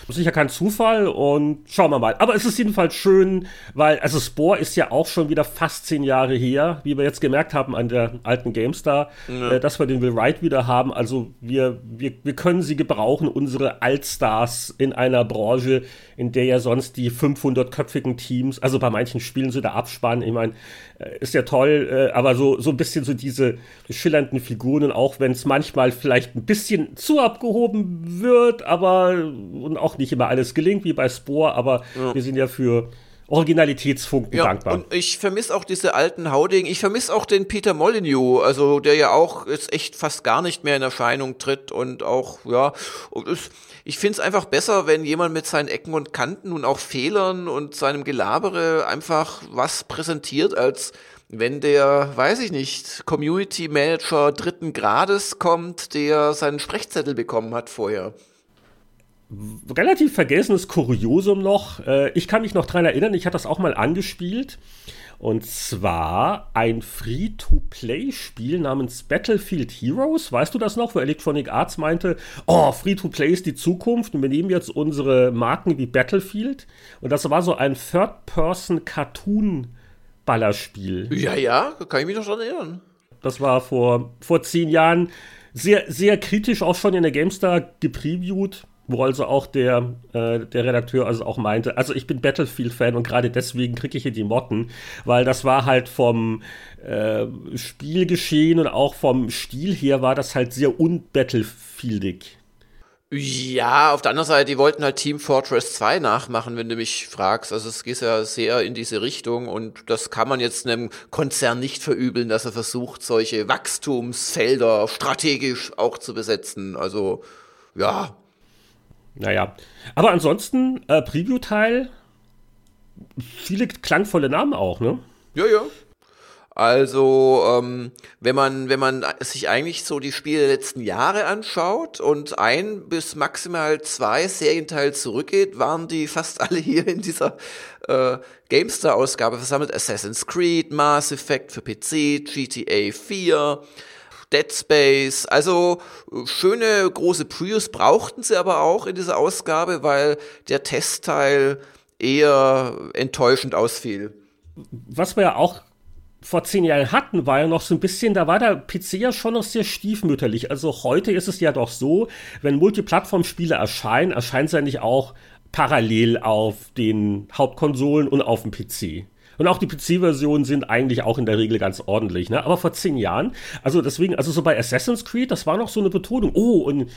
Sicher kein Zufall und schauen wir mal. Aber es ist jedenfalls schön, weil, also Spore ist ja auch schon wieder fast zehn Jahre her, wie wir jetzt gemerkt haben an der alten GameStar, ja. äh, dass wir den Will Wright wieder haben. Also wir, wir, wir können sie gebrauchen, unsere Altstars in einer Branche, in der ja sonst die 500-köpfigen Teams, also bei manchen Spielen so der Abspann, ich meine, äh, ist ja toll, äh, aber so, so ein bisschen so diese schillernden Figuren, auch wenn es manchmal vielleicht ein bisschen zu abgehoben wird, aber und auch nicht immer alles gelingt, wie bei Spore, aber ja. wir sind ja für Originalitätsfunken ja, dankbar. Und ich vermisse auch diese alten Hauding. Ich vermisse auch den Peter Molyneux, also der ja auch jetzt echt fast gar nicht mehr in Erscheinung tritt und auch, ja, ich finde es einfach besser, wenn jemand mit seinen Ecken und Kanten und auch Fehlern und seinem Gelabere einfach was präsentiert, als wenn der, weiß ich nicht, Community Manager dritten Grades kommt, der seinen Sprechzettel bekommen hat vorher relativ vergessenes Kuriosum noch. Äh, ich kann mich noch dran erinnern, ich hatte das auch mal angespielt. Und zwar ein Free-to-Play-Spiel namens Battlefield Heroes. Weißt du das noch, wo Electronic Arts meinte, oh, Free-to-Play ist die Zukunft und wir nehmen jetzt unsere Marken wie Battlefield. Und das war so ein Third-Person-Cartoon-Ballerspiel. Ja, ja, kann ich mich noch dran erinnern. Das war vor, vor zehn Jahren sehr, sehr kritisch auch schon in der GameStar gepreviewt wo also auch der, äh, der Redakteur also auch meinte, also ich bin Battlefield-Fan und gerade deswegen kriege ich hier die Motten, weil das war halt vom äh, Spielgeschehen und auch vom Stil her war das halt sehr unbattlefieldig. Ja, auf der anderen Seite, die wollten halt Team Fortress 2 nachmachen, wenn du mich fragst. Also es geht ja sehr in diese Richtung und das kann man jetzt einem Konzern nicht verübeln, dass er versucht, solche Wachstumsfelder strategisch auch zu besetzen. Also ja, naja. Aber ansonsten, äh, Preview-Teil, viele klangvolle Namen auch, ne? Ja, ja. Also, ähm, wenn man, wenn man sich eigentlich so die Spiele der letzten Jahre anschaut und ein bis maximal zwei Serienteile zurückgeht, waren die fast alle hier in dieser äh, GameStar-Ausgabe versammelt. Assassin's Creed, Mass Effect für PC, GTA 4, Dead Space. Also schöne große Prius brauchten sie aber auch in dieser Ausgabe, weil der Testteil eher enttäuschend ausfiel. Was wir ja auch vor zehn Jahren hatten, war ja noch so ein bisschen, da war der PC ja schon noch sehr stiefmütterlich. Also heute ist es ja doch so, wenn Multiplattform-Spiele erscheinen, erscheinen sie ja nicht auch parallel auf den Hauptkonsolen und auf dem PC. Und auch die PC-Versionen sind eigentlich auch in der Regel ganz ordentlich, ne? Aber vor zehn Jahren, also deswegen, also so bei Assassin's Creed, das war noch so eine Betonung. Oh, und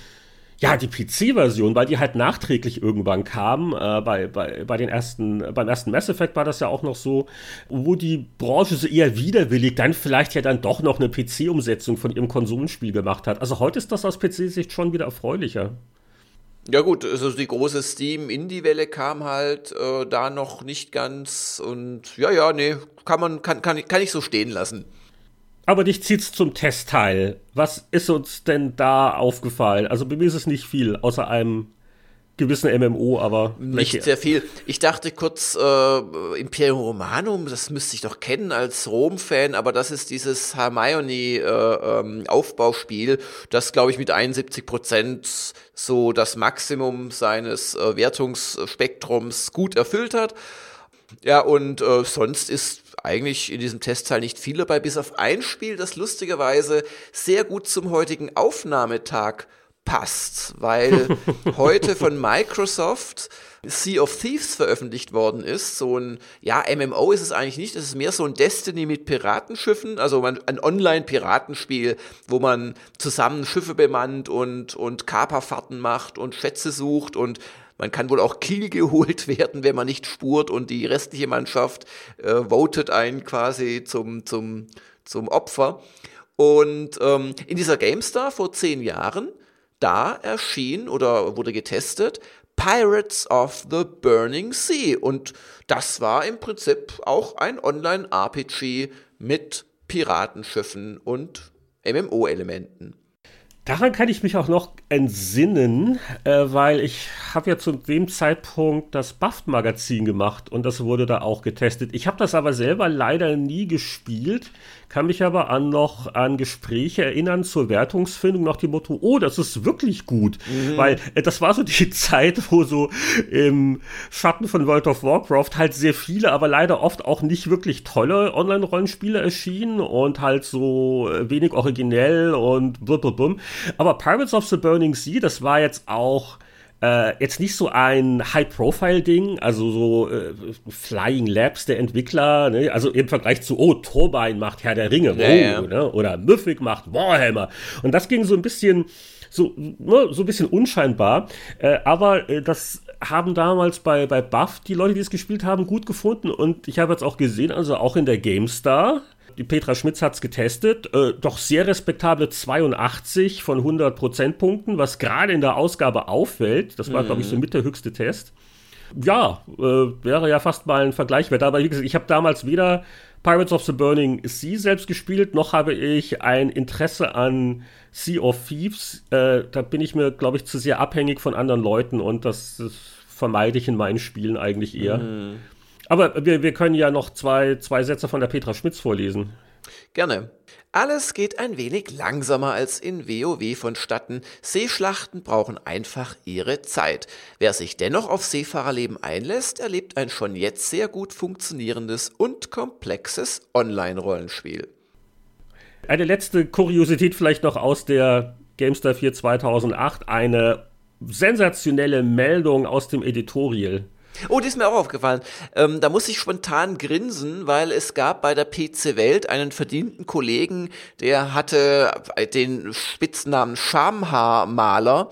ja, die PC-Version, weil die halt nachträglich irgendwann kam, äh, bei, bei, bei den ersten, beim ersten Mass Effect war das ja auch noch so, wo die Branche so eher widerwillig dann vielleicht ja dann doch noch eine PC-Umsetzung von ihrem Konsolenspiel gemacht hat. Also heute ist das aus PC-Sicht schon wieder erfreulicher. Ja gut, also die große Steam-Indie-Welle kam halt äh, da noch nicht ganz und ja, ja, nee, kann man, kann, kann, kann ich so stehen lassen. Aber dich zieht's zum Testteil. Was ist uns denn da aufgefallen? Also bei mir ist es nicht viel, außer einem gewissen MMO, aber nicht sehr viel. Ich dachte kurz äh, Imperium Romanum, das müsste ich doch kennen als Rom-Fan, aber das ist dieses Hermione äh, ähm, das glaube ich mit 71 Prozent so das Maximum seines äh, Wertungsspektrums gut erfüllt hat. Ja, und äh, sonst ist eigentlich in diesem Testteil nicht viel dabei, bis auf ein Spiel, das lustigerweise sehr gut zum heutigen Aufnahmetag passt, weil [laughs] heute von Microsoft Sea of Thieves veröffentlicht worden ist. So ein, ja, MMO ist es eigentlich nicht, es ist mehr so ein Destiny mit Piratenschiffen, also ein Online-Piratenspiel, wo man zusammen Schiffe bemannt und, und Kaperfahrten macht und Schätze sucht und man kann wohl auch Kiel geholt [laughs] werden, wenn man nicht spurt und die restliche Mannschaft äh, votet einen quasi zum, zum, zum Opfer. Und ähm, in dieser GameStar vor zehn Jahren, da erschien oder wurde getestet Pirates of the Burning Sea. Und das war im Prinzip auch ein Online-RPG mit Piratenschiffen und MMO-Elementen. Daran kann ich mich auch noch entsinnen, äh, weil ich habe ja zu dem Zeitpunkt das Buffed-Magazin gemacht und das wurde da auch getestet. Ich habe das aber selber leider nie gespielt, kann mich aber an noch an Gespräche erinnern zur Wertungsfindung nach dem Motto, oh, das ist wirklich gut, mhm. weil äh, das war so die [laughs] Zeit, wo so im Schatten von World of Warcraft halt sehr viele, aber leider oft auch nicht wirklich tolle Online-Rollenspiele erschienen und halt so äh, wenig originell und blub, Aber Pirates of the Burning Sea, das war jetzt auch äh, jetzt nicht so ein High-Profile-Ding, also so äh, Flying Labs der Entwickler, ne? also im Vergleich zu, oh, Turbine macht Herr der Ringe, ja, oh, ja. Ne? oder Mythic macht Warhammer. Und das ging so ein bisschen, so, ne, so ein bisschen unscheinbar, äh, aber äh, das haben damals bei, bei Buff die Leute, die es gespielt haben, gut gefunden und ich habe jetzt auch gesehen, also auch in der GameStar, die Petra Schmitz hat es getestet. Äh, doch sehr respektable 82 von 100 Prozentpunkten, was gerade in der Ausgabe auffällt. Das war, mhm. glaube ich, so mit der höchste Test. Ja, äh, wäre ja fast mal ein Vergleich wert. Aber wie gesagt, ich habe damals weder Pirates of the Burning Sea selbst gespielt, noch habe ich ein Interesse an Sea of Thieves. Äh, da bin ich mir, glaube ich, zu sehr abhängig von anderen Leuten und das, das vermeide ich in meinen Spielen eigentlich eher. Mhm. Aber wir, wir können ja noch zwei, zwei Sätze von der Petra Schmitz vorlesen. Gerne. Alles geht ein wenig langsamer als in WoW vonstatten. Seeschlachten brauchen einfach ihre Zeit. Wer sich dennoch auf Seefahrerleben einlässt, erlebt ein schon jetzt sehr gut funktionierendes und komplexes Online-Rollenspiel. Eine letzte Kuriosität vielleicht noch aus der GameStar 4 2008. Eine sensationelle Meldung aus dem Editorial. Oh, die ist mir auch aufgefallen. Ähm, da muss ich spontan grinsen, weil es gab bei der PC Welt einen verdienten Kollegen, der hatte den Spitznamen Schamhaarmaler.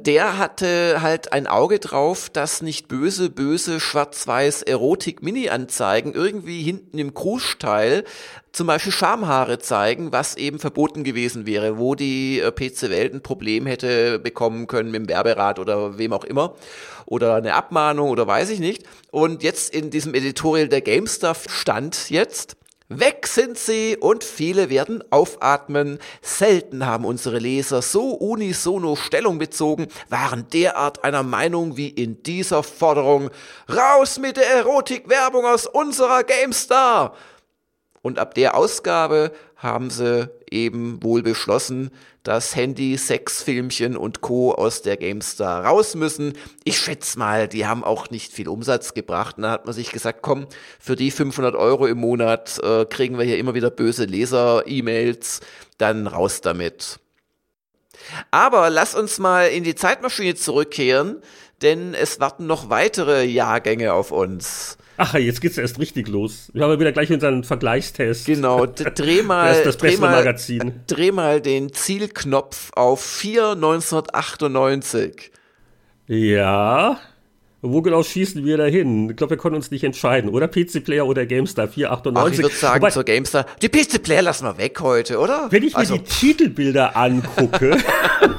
Der hatte halt ein Auge drauf, dass nicht böse, böse schwarz-weiß Erotik-Mini-Anzeigen irgendwie hinten im Kruschteil zum Beispiel Schamhaare zeigen, was eben verboten gewesen wäre, wo die äh, PC Welt ein Problem hätte bekommen können mit dem Werberat oder wem auch immer oder eine Abmahnung oder weiß ich nicht. Und jetzt in diesem Editorial der GameStuff stand jetzt, Weg sind sie und viele werden aufatmen. Selten haben unsere Leser so unisono Stellung bezogen, waren derart einer Meinung wie in dieser Forderung. Raus mit der Erotikwerbung aus unserer GameStar! Und ab der Ausgabe haben sie eben wohl beschlossen, dass Handy, Sexfilmchen und Co. aus der GameStar raus müssen. Ich schätze mal, die haben auch nicht viel Umsatz gebracht. Und da hat man sich gesagt, komm, für die 500 Euro im Monat äh, kriegen wir hier immer wieder böse Leser-E-Mails, dann raus damit. Aber lass uns mal in die Zeitmaschine zurückkehren denn es warten noch weitere Jahrgänge auf uns. Ach, jetzt geht's erst richtig los. Wir haben wieder gleich unseren Vergleichstest. Genau, [laughs] dreh mal, das, das dreh, mal Magazin. dreh mal den Zielknopf auf 4 1998. Ja. Wo genau schießen wir da hin? Ich glaube, wir konnten uns nicht entscheiden. Oder PC-Player oder GameStar 498. Oh, ich würde sagen, Wobei, zur GameStar. Die PC-Player lassen wir weg heute, oder? Wenn ich mir also. die Titelbilder angucke,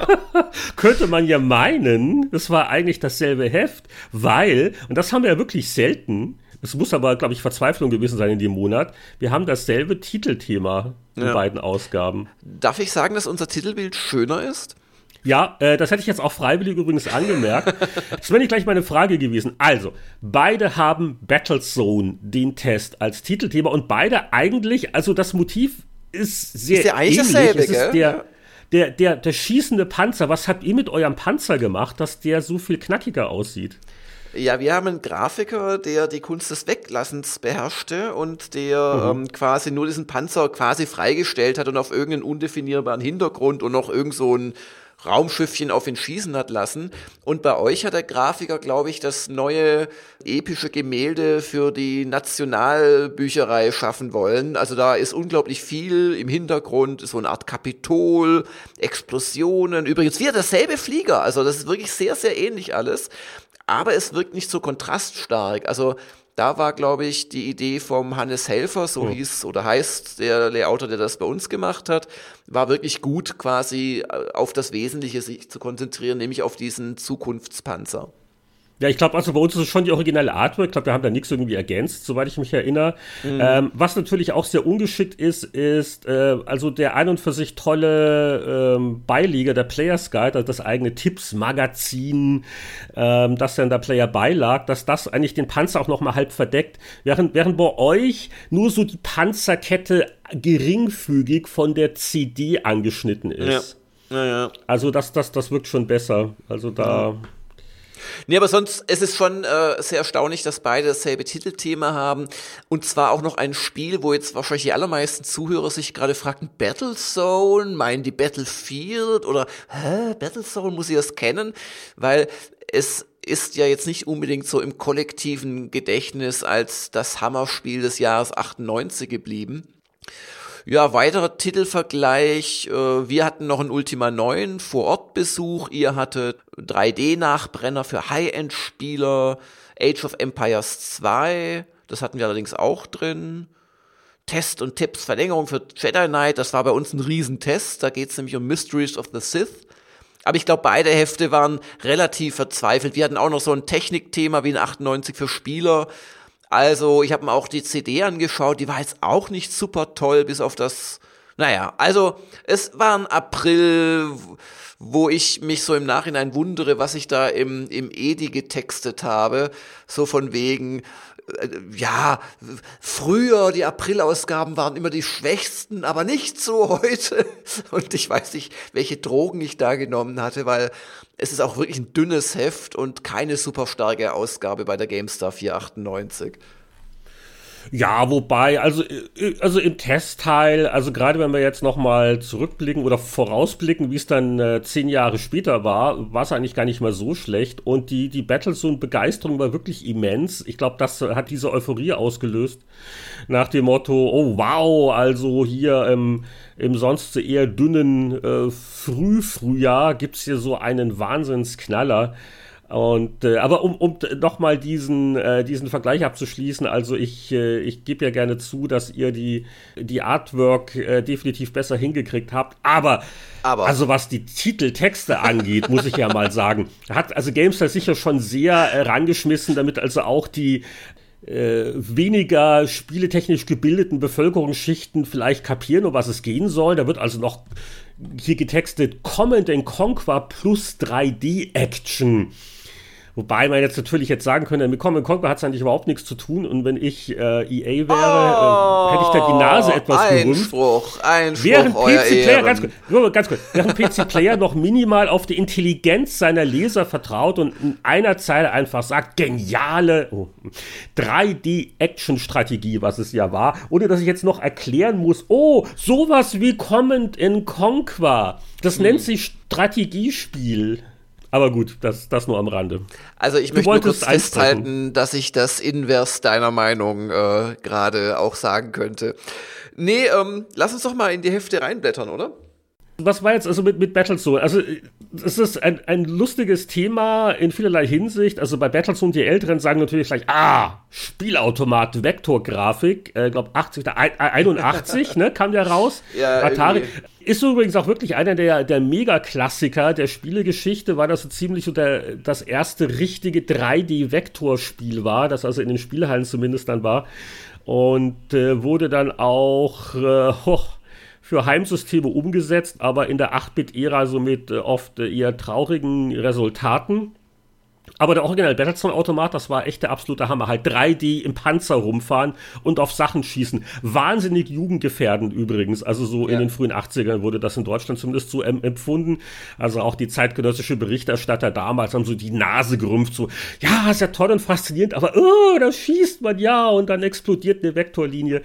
[laughs] könnte man ja meinen, das war eigentlich dasselbe Heft, weil, und das haben wir ja wirklich selten, es muss aber, glaube ich, Verzweiflung gewesen sein in dem Monat. Wir haben dasselbe Titelthema in ja. beiden Ausgaben. Darf ich sagen, dass unser Titelbild schöner ist? Ja, äh, das hätte ich jetzt auch freiwillig übrigens angemerkt. das wäre nicht gleich meine Frage gewesen. Also, beide haben Battlezone, den Test, als Titelthema und beide eigentlich, also das Motiv ist sehr ist eigentlich ähnlich. Dasselbe, es ist der, der, der, der schießende Panzer. Was habt ihr mit eurem Panzer gemacht, dass der so viel knackiger aussieht? Ja, wir haben einen Grafiker, der die Kunst des Weglassens beherrschte und der mhm. ähm, quasi nur diesen Panzer quasi freigestellt hat und auf irgendeinen undefinierbaren Hintergrund und noch irgend so ein Raumschiffchen auf ihn schießen hat lassen. Und bei euch hat der Grafiker, glaube ich, das neue epische Gemälde für die Nationalbücherei schaffen wollen. Also da ist unglaublich viel im Hintergrund, so eine Art Kapitol, Explosionen. Übrigens wieder derselbe Flieger. Also das ist wirklich sehr, sehr ähnlich alles. Aber es wirkt nicht so kontraststark. Also da war, glaube ich, die Idee vom Hannes Helfer, so mhm. hieß oder heißt der Layouter, der das bei uns gemacht hat, war wirklich gut, quasi äh, auf das Wesentliche sich zu konzentrieren, nämlich auf diesen Zukunftspanzer. Ja, ich glaube, also bei uns ist es schon die originale Artwork. Ich glaube, wir haben da nichts irgendwie ergänzt, soweit ich mich erinnere. Mhm. Ähm, was natürlich auch sehr ungeschickt ist, ist äh, also der ein und für sich tolle ähm, Beiliger, der Players Guide, also das eigene Tipps-Magazin, ähm, das dann der Player beilag, dass das eigentlich den Panzer auch noch mal halb verdeckt. Während, während bei euch nur so die Panzerkette geringfügig von der CD angeschnitten ist. Ja. Ja, ja. Also das, das, das wirkt schon besser. Also da. Ja. Nee, aber sonst es ist schon äh, sehr erstaunlich, dass beide dasselbe Titelthema haben. Und zwar auch noch ein Spiel, wo jetzt wahrscheinlich die allermeisten Zuhörer sich gerade fragten, Battlezone, meinen die Battlefield oder hä, Battlezone, muss ich das kennen? Weil es ist ja jetzt nicht unbedingt so im kollektiven Gedächtnis als das Hammerspiel des Jahres 98 geblieben. Ja, weiterer Titelvergleich. Äh, wir hatten noch einen Ultima 9 Vor-Ort-Besuch. Ihr hattet 3D-Nachbrenner für High-End-Spieler. Age of Empires 2. Das hatten wir allerdings auch drin. Test und Tipps, Verlängerung für Jedi Knight. Das war bei uns ein Riesentest. Da geht es nämlich um Mysteries of the Sith. Aber ich glaube, beide Hefte waren relativ verzweifelt. Wir hatten auch noch so ein Technikthema wie ein 98 für Spieler. Also, ich habe mir auch die CD angeschaut, die war jetzt auch nicht super toll, bis auf das. Naja, also es war ein April, wo ich mich so im Nachhinein wundere, was ich da im, im Edi getextet habe. So von wegen, ja, früher die Aprilausgaben waren immer die schwächsten, aber nicht so heute. [laughs] Und ich weiß nicht, welche Drogen ich da genommen hatte, weil es ist auch wirklich ein dünnes Heft und keine super starke Ausgabe bei der GameStar 498. Ja, wobei, also, äh, also im Testteil, also gerade wenn wir jetzt nochmal zurückblicken oder vorausblicken, wie es dann äh, zehn Jahre später war, war es eigentlich gar nicht mal so schlecht. Und die, die Battlezone-Begeisterung war wirklich immens. Ich glaube, das hat diese Euphorie ausgelöst. Nach dem Motto, oh wow, also hier im, im sonst eher dünnen äh, Frühfrühjahr gibt's hier so einen Wahnsinnsknaller. Und äh, aber um, um nochmal diesen, äh, diesen Vergleich abzuschließen, also ich, äh, ich gebe ja gerne zu, dass ihr die, die Artwork äh, definitiv besser hingekriegt habt. Aber, aber also was die Titeltexte angeht, muss ich ja mal [laughs] sagen, hat also Gamestar sicher schon sehr äh, rangeschmissen, damit also auch die äh, weniger spieletechnisch gebildeten Bevölkerungsschichten vielleicht kapieren, um was es gehen soll. Da wird also noch hier getextet Command Conquer plus 3D-Action. Wobei man jetzt natürlich jetzt sagen könnte, mit Common Conquer hat es eigentlich überhaupt nichts zu tun und wenn ich äh, EA wäre, oh, äh, hätte ich da die Nase etwas Einspruch, Einspruch, während PC Player, ganz kurz, ganz kurz, während PC Player noch minimal auf die Intelligenz seiner Leser vertraut und in einer Zeile einfach sagt, geniale oh, 3D-Action-Strategie, was es ja war, ohne dass ich jetzt noch erklären muss, oh, sowas wie Command in Conquer, das hm. nennt sich Strategiespiel. Aber gut, das, das nur am Rande. Also ich du möchte nur kurz festhalten, dass ich das invers deiner Meinung äh, gerade auch sagen könnte. Nee, ähm, lass uns doch mal in die Hefte reinblättern, oder? Was war jetzt also mit, mit Battlezone? Also, es ist ein, ein lustiges Thema in vielerlei Hinsicht. Also, bei Battlezone, die Älteren sagen natürlich gleich, ah, Spielautomat, Vektorgrafik, äh, glaube 80, 81, ne, kam der raus. [laughs] Ja, Atari. Irgendwie. Ist übrigens auch wirklich einer der, der Mega-Klassiker der Spielegeschichte, weil das so ziemlich so der, das erste richtige 3D-Vektorspiel war, das also in den Spielhallen zumindest dann war. Und äh, wurde dann auch, äh, hoch, für Heimsysteme umgesetzt, aber in der 8-Bit-Ära so mit äh, oft äh, eher traurigen Resultaten. Aber der Original Battlezone-Automat, das war echt der absolute Hammer. Halt 3D im Panzer rumfahren und auf Sachen schießen. Wahnsinnig jugendgefährdend übrigens. Also so ja. in den frühen 80ern wurde das in Deutschland zumindest so empfunden. Also auch die zeitgenössische Berichterstatter damals haben so die Nase gerümpft, so, ja, ist ja toll und faszinierend, aber oh, da schießt man ja und dann explodiert eine Vektorlinie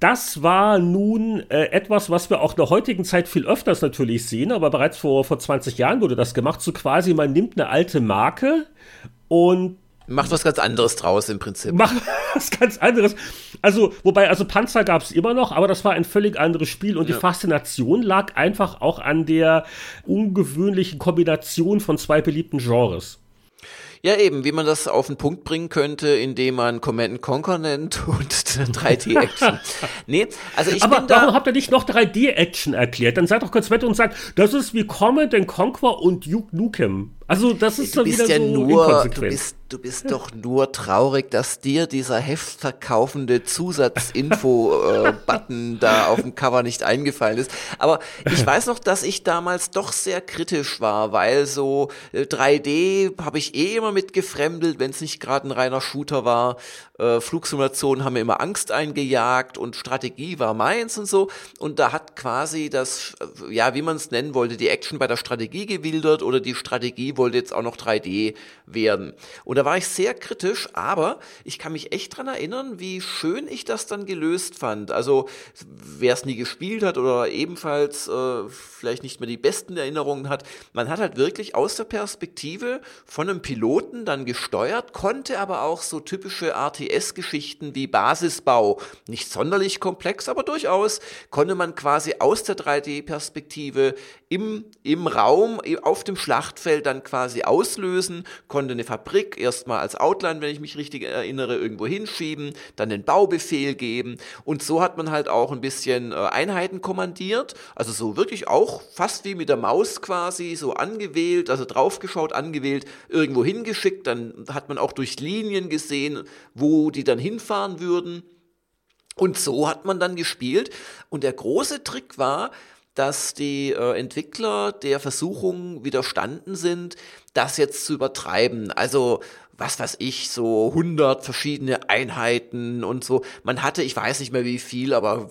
das war nun äh, etwas, was wir auch in der heutigen Zeit viel öfters natürlich sehen, aber bereits vor, vor 20 Jahren wurde das gemacht. So quasi, man nimmt eine alte Marke und Macht was ganz anderes draus im Prinzip. Macht [laughs] was ganz anderes. Also, wobei, also Panzer gab es immer noch, aber das war ein völlig anderes Spiel und ja. die Faszination lag einfach auch an der ungewöhnlichen Kombination von zwei beliebten Genres. Ja, eben, wie man das auf den Punkt bringen könnte, indem man Command Conquer nennt [laughs] und 3D-Action. [laughs] nee, also ich Aber warum habt ihr nicht noch 3D-Action erklärt? Dann seid doch kurz weiter und sagt, das ist wie Command Conquer und Duke Nukem. Also das ist du bist wieder ja so nur, du bist, du bist doch nur traurig, dass dir dieser heftverkaufende Zusatzinfo-Button [laughs] da auf dem Cover nicht eingefallen ist. Aber ich weiß noch, dass ich damals doch sehr kritisch war, weil so 3D äh, habe ich eh immer mit gefremdelt, wenn es nicht gerade ein reiner Shooter war. Äh, Flugsimulationen haben mir immer Angst eingejagt und Strategie war meins und so. Und da hat quasi das, äh, ja, wie man es nennen wollte, die Action bei der Strategie gewildert oder die Strategie wollte jetzt auch noch 3D werden. Und da war ich sehr kritisch, aber ich kann mich echt dran erinnern, wie schön ich das dann gelöst fand. Also, wer es nie gespielt hat oder ebenfalls äh, vielleicht nicht mehr die besten Erinnerungen hat, man hat halt wirklich aus der Perspektive von einem Piloten dann gesteuert, konnte aber auch so typische RTS-Geschichten wie Basisbau, nicht sonderlich komplex, aber durchaus, konnte man quasi aus der 3D-Perspektive im, im Raum, auf dem Schlachtfeld dann quasi auslösen, konnte eine Fabrik erstmal als Outline, wenn ich mich richtig erinnere, irgendwo hinschieben, dann den Baubefehl geben und so hat man halt auch ein bisschen äh, Einheiten kommandiert, also so wirklich auch fast wie mit der Maus quasi so angewählt, also draufgeschaut, angewählt, irgendwo hingeschickt, dann hat man auch durch Linien gesehen, wo die dann hinfahren würden. Und so hat man dann gespielt. Und der große Trick war, dass die äh, Entwickler der Versuchung widerstanden sind, das jetzt zu übertreiben. Also was weiß ich, so 100 verschiedene Einheiten und so. Man hatte, ich weiß nicht mehr wie viel, aber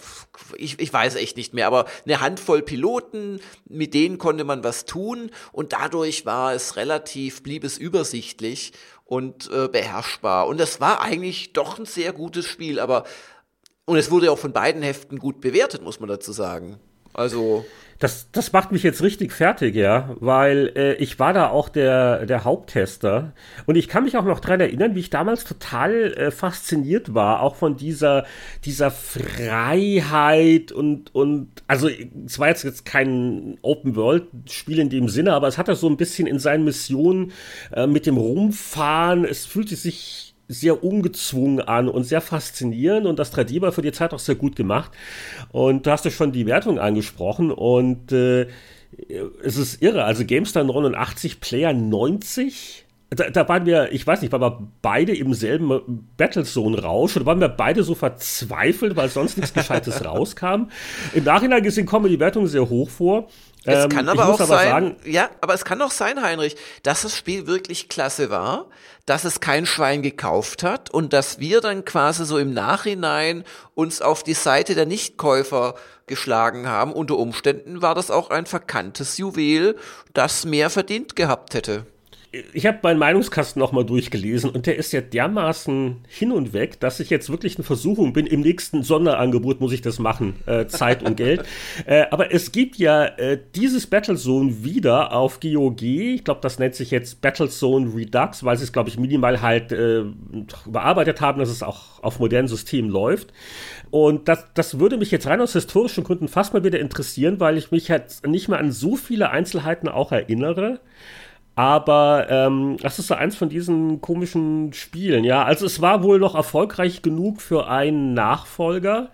ich, ich weiß echt nicht mehr, aber eine Handvoll Piloten, mit denen konnte man was tun und dadurch war es relativ, blieb es übersichtlich und äh, beherrschbar. Und das war eigentlich doch ein sehr gutes Spiel, aber und es wurde auch von beiden Heften gut bewertet, muss man dazu sagen. Also. Das, das macht mich jetzt richtig fertig, ja, weil äh, ich war da auch der, der Haupttester und ich kann mich auch noch dran erinnern, wie ich damals total äh, fasziniert war, auch von dieser, dieser Freiheit und, und also es war jetzt, jetzt kein Open-World-Spiel in dem Sinne, aber es hatte so ein bisschen in seinen Missionen äh, mit dem Rumfahren, es fühlte sich sehr ungezwungen an und sehr faszinierend und das 3D war für die Zeit auch sehr gut gemacht. Und du hast ja schon die Wertung angesprochen und äh, es ist irre. Also GameStar 89, Player 90. Da, da, waren wir, ich weiß nicht, waren wir beide im selben Battlezone-Rausch oder waren wir beide so verzweifelt, weil sonst nichts Gescheites [laughs] rauskam. Im Nachhinein gesehen kommen die Wertungen sehr hoch vor. Es ähm, kann aber auch aber sein, sagen, ja, aber es kann auch sein, Heinrich, dass das Spiel wirklich klasse war, dass es kein Schwein gekauft hat und dass wir dann quasi so im Nachhinein uns auf die Seite der Nichtkäufer geschlagen haben. Unter Umständen war das auch ein verkanntes Juwel, das mehr verdient gehabt hätte ich habe meinen Meinungskasten nochmal durchgelesen und der ist ja dermaßen hin und weg, dass ich jetzt wirklich eine Versuchung bin. Im nächsten Sonderangebot muss ich das machen, äh, Zeit und Geld. [laughs] Äh, aber es gibt ja äh, dieses Battlezone wieder auf GOG. Ich glaube, das nennt sich jetzt Battlezone Redux, weil sie es, glaube ich, minimal halt äh, überarbeitet haben, dass es auch auf modernen Systemen läuft. Und das, das würde mich jetzt rein aus historischen Gründen fast mal wieder interessieren, weil ich mich halt nicht mehr an so viele Einzelheiten auch erinnere. Aber ähm, das ist so eins von diesen komischen Spielen, ja. Also es war wohl noch erfolgreich genug für einen Nachfolger,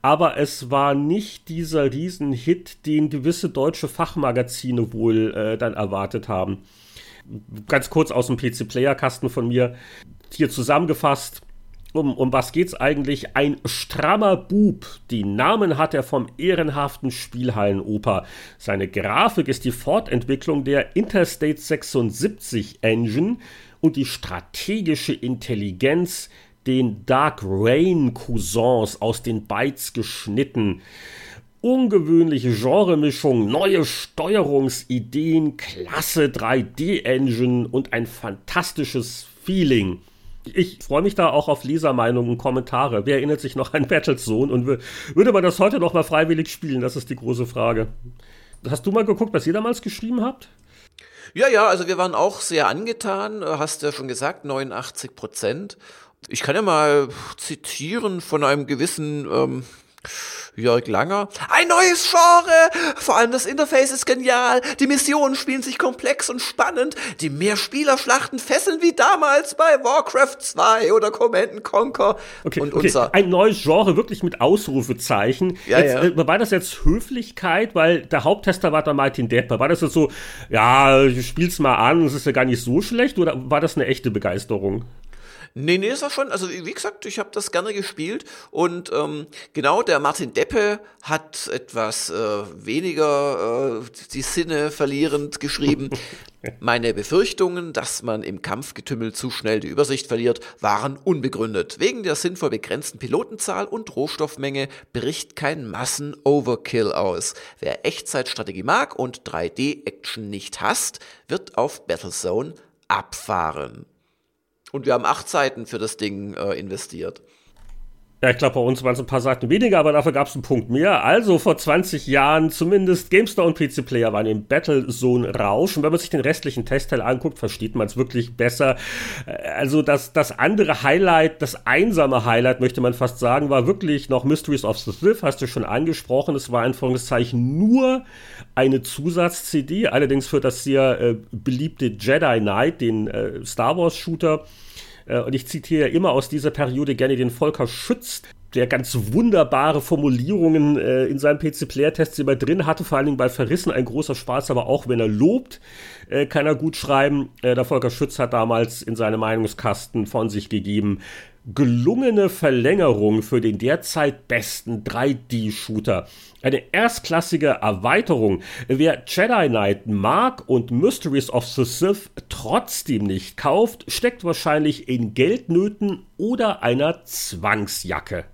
aber es war nicht dieser Riesenhit, den gewisse deutsche Fachmagazine wohl äh, dann erwartet haben. Ganz kurz aus dem PC-Player-Kasten von mir hier zusammengefasst um, um was geht's eigentlich? Ein strammer Bub. Die Namen hat er vom ehrenhaften Spielhallenoper. Seine Grafik ist die Fortentwicklung der Interstate 76 Engine und die strategische Intelligenz den Dark Rain Cousins aus den Bytes geschnitten. Ungewöhnliche Genremischung, neue Steuerungsideen, klasse 3D-Engine und ein fantastisches Feeling. Ich freue mich da auch auf Lesermeinungen und Kommentare. Wer erinnert sich noch an Battlezone und würde man das heute noch mal freiwillig spielen? Das ist die große Frage. Hast du mal geguckt, was ihr damals geschrieben habt? Ja, ja, also wir waren auch sehr angetan, hast du ja schon gesagt, 89 Prozent. Ich kann ja mal zitieren von einem gewissen ähm, Jörg Langer. Ein neues Genre! Vor allem das Interface ist genial. Die Missionen spielen sich komplex und spannend. Die Mehrspielerschlachten fesseln wie damals bei Warcraft 2 oder Command Conquer. Okay, und okay. unser. Ein neues Genre, wirklich mit Ausrufezeichen. Ja, jetzt, ja. Äh, war das jetzt Höflichkeit? Weil der Haupttester war der Martin Depper. War das jetzt so, ja, spiel's mal an, es ist ja gar nicht so schlecht? Oder war das eine echte Begeisterung? Nee, nee, ist das schon. Also wie gesagt, ich habe das gerne gespielt und ähm, genau der Martin Deppe hat etwas äh, weniger äh, die Sinne verlierend geschrieben. [laughs] Meine Befürchtungen, dass man im Kampfgetümmel zu schnell die Übersicht verliert, waren unbegründet. Wegen der sinnvoll begrenzten Pilotenzahl und Rohstoffmenge bricht kein Massen-Overkill aus. Wer Echtzeitstrategie mag und 3D-Action nicht hasst, wird auf Battlezone abfahren. Und wir haben acht Seiten für das Ding äh, investiert. Ja, ich glaube, bei uns waren es ein paar Seiten weniger, aber dafür gab es einen Punkt mehr. Also vor 20 Jahren zumindest GameStar und PC Player waren im Battlezone-Rausch. Und wenn man sich den restlichen Testteil anguckt, versteht man es wirklich besser. Äh, also das, das andere Highlight, das einsame Highlight, möchte man fast sagen, war wirklich noch Mysteries of the Sith, hast du schon angesprochen. Es war ein Anführungszeichen nur eine Zusatz-CD, allerdings für das sehr äh, beliebte Jedi Knight, den äh, Star Wars-Shooter. Äh, und ich zitiere immer aus dieser Periode gerne den Volker Schütz, der ganz wunderbare Formulierungen äh, in seinem PC-Player-Test immer drin hatte, vor allen Dingen bei Verrissen ein großer Spaß, aber auch wenn er lobt, äh, kann er gut schreiben. Äh, der Volker Schütz hat damals in seinem Meinungskasten von sich gegeben, gelungene Verlängerung für den derzeit besten 3D-Shooter. Eine erstklassige Erweiterung. Wer Jedi Knight mag und Mysteries of the Sith trotzdem nicht kauft, steckt wahrscheinlich in Geldnöten oder einer Zwangsjacke.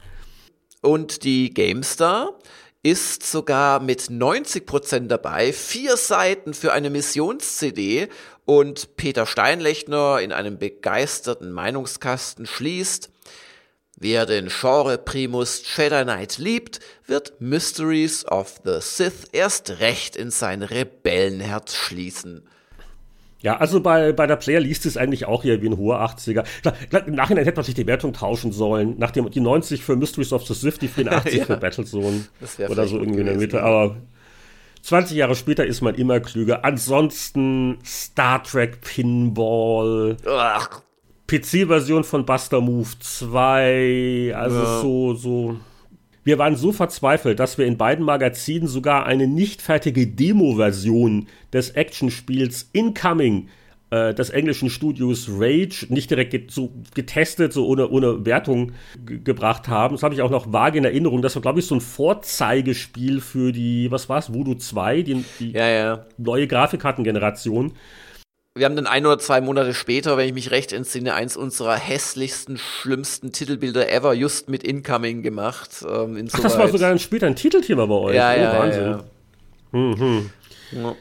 Und die GameStar ist sogar mit 90% dabei. Vier Seiten für eine Missions-CD und Peter Steinlechner in einem begeisterten Meinungskasten schließt, Wer den Genre Primus Jedi Knight liebt, wird Mysteries of the Sith erst recht in sein Rebellenherz schließen. Ja, also bei, bei der Player liest es eigentlich auch hier wie ein hoher 80er. Klar, klar, Im Nachhinein hätte man sich die Wertung tauschen sollen. Nachdem die 90 für Mysteries of the Sith, die 84 [laughs] ja. für Battlezone. Oder so irgendwie in der Mitte. Aber 20 Jahre später ist man immer klüger. Ansonsten Star Trek Pinball. PC-Version von Buster Move 2. Also ja. so, so wir waren so verzweifelt, dass wir in beiden Magazinen sogar eine nicht fertige Demo-Version des Actionspiels Incoming äh, des englischen Studios Rage nicht direkt get so getestet, so ohne, ohne Wertung gebracht haben. Das habe ich auch noch vage in Erinnerung. Das war, glaube ich, so ein Vorzeigespiel für die, was war es, Voodoo 2, die, die ja, ja. neue Grafikkartengeneration wir haben dann ein oder zwei Monate später, wenn ich mich recht entsinne, eins unserer hässlichsten, schlimmsten Titelbilder ever just mit Incoming gemacht. Ähm, Ach, das war sogar ein, später ein Titelthema bei euch. Ja, oh, ja, Wahnsinn. Ja. Mhm. Ja.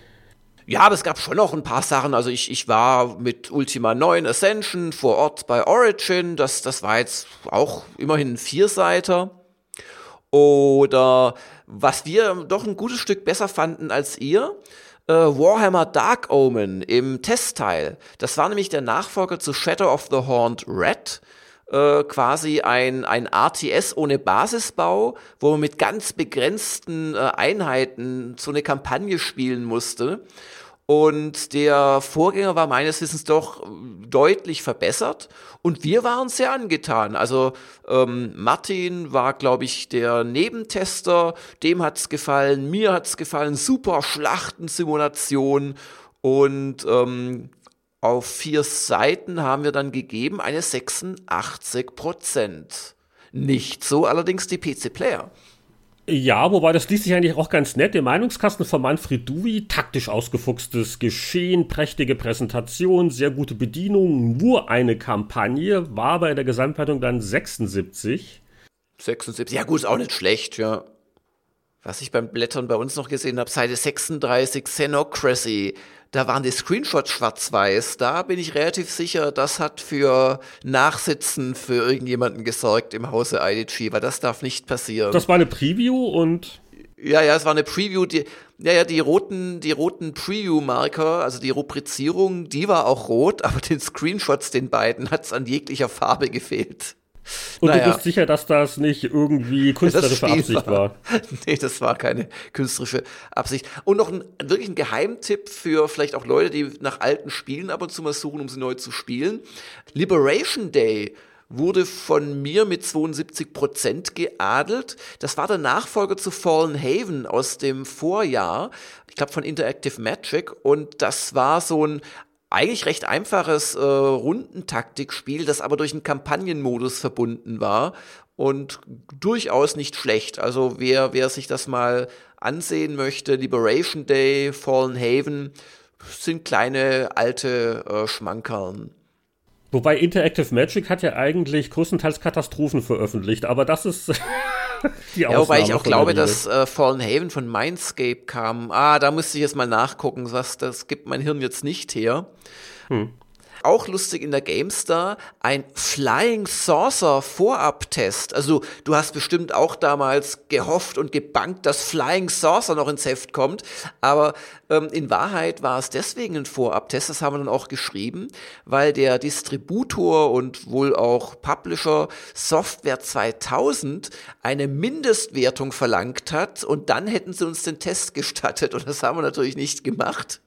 Ja, aber es gab schon noch ein paar Sachen. Also ich, ich war mit Ultima 9 Ascension vor Ort bei Origin. Das, das war jetzt auch immerhin ein Vierseiter. Oder was wir doch ein gutes Stück besser fanden als ihr, äh, Warhammer Dark Omen im Testteil. Das war nämlich der Nachfolger zu Shadow of the Horned Red. Äh, quasi ein, ein RTS ohne Basisbau, wo man mit ganz begrenzten äh, Einheiten so eine Kampagne spielen musste. Und der Vorgänger war meines Wissens doch äh, deutlich verbessert. Und wir waren sehr angetan. Also ähm, Martin war, glaube ich, der Nebentester. Dem hat's gefallen, mir hat's gefallen. Super Schlachtensimulation. Und ähm, auf vier Seiten haben wir dann gegeben eine 86 Prozent. Nicht so allerdings die PC-Player. Ja, wobei das liest sich eigentlich auch ganz nett. Der Meinungskasten von Manfred Duvi, taktisch ausgefuchstes Geschehen, prächtige Präsentation, sehr gute Bedienung, nur eine Kampagne, war bei der Gesamtwertung dann 76. 76, ja gut, ist auch nicht schlecht, ja. Was ich beim Blättern bei uns noch gesehen habe, Seite 36, Xenocracy, da waren die Screenshots schwarz-weiß. Da bin ich relativ sicher, das hat für Nachsitzen für irgendjemanden gesorgt im Hause IDG, weil das darf nicht passieren. Das war eine Preview und ja, ja, es war eine Preview, die, ja, ja, die roten, die roten Preview-Marker, also die Rubrizierung, die war auch rot, aber den Screenshots, den beiden, hat es an jeglicher Farbe gefehlt. Und naja. du bist sicher, dass das nicht irgendwie künstlerische Absicht war. war? [laughs] nee, das war keine künstlerische Absicht. Und noch ein wirklich ein Geheimtipp für vielleicht auch Leute, die nach alten Spielen ab und zu mal suchen, um sie neu zu spielen. Liberation Day wurde von mir mit 72 Prozent geadelt. Das war der Nachfolger zu Fallen Haven aus dem Vorjahr, ich glaube von Interactive Magic. Und das war so ein eigentlich recht einfaches äh, Rundentaktikspiel, das aber durch einen Kampagnenmodus verbunden war und durchaus nicht schlecht. Also wer, wer sich das mal ansehen möchte, Liberation Day, Fallen Haven, sind kleine alte äh, Schmankerln. Wobei Interactive Magic hat ja eigentlich größtenteils Katastrophen veröffentlicht, aber das ist [laughs] [laughs] die. Ja, wobei ich auch glaube, dass äh, Fallen Haven von Mindscape kam. Ah, da müsste ich jetzt mal nachgucken, was das gibt mein Hirn jetzt nicht her. Hm. Auch lustig in der GameStar, ein Flying Saucer Vorab-Test. Also du hast bestimmt auch damals gehofft und gebankt, dass Flying Saucer noch ins Heft kommt. Aber ähm, in Wahrheit war es deswegen ein Vorab-Test, das haben wir dann auch geschrieben, weil der Distributor und wohl auch Publisher Software 2000 eine Mindestwertung verlangt hat und dann hätten sie uns den Test gestattet und das haben wir natürlich nicht gemacht.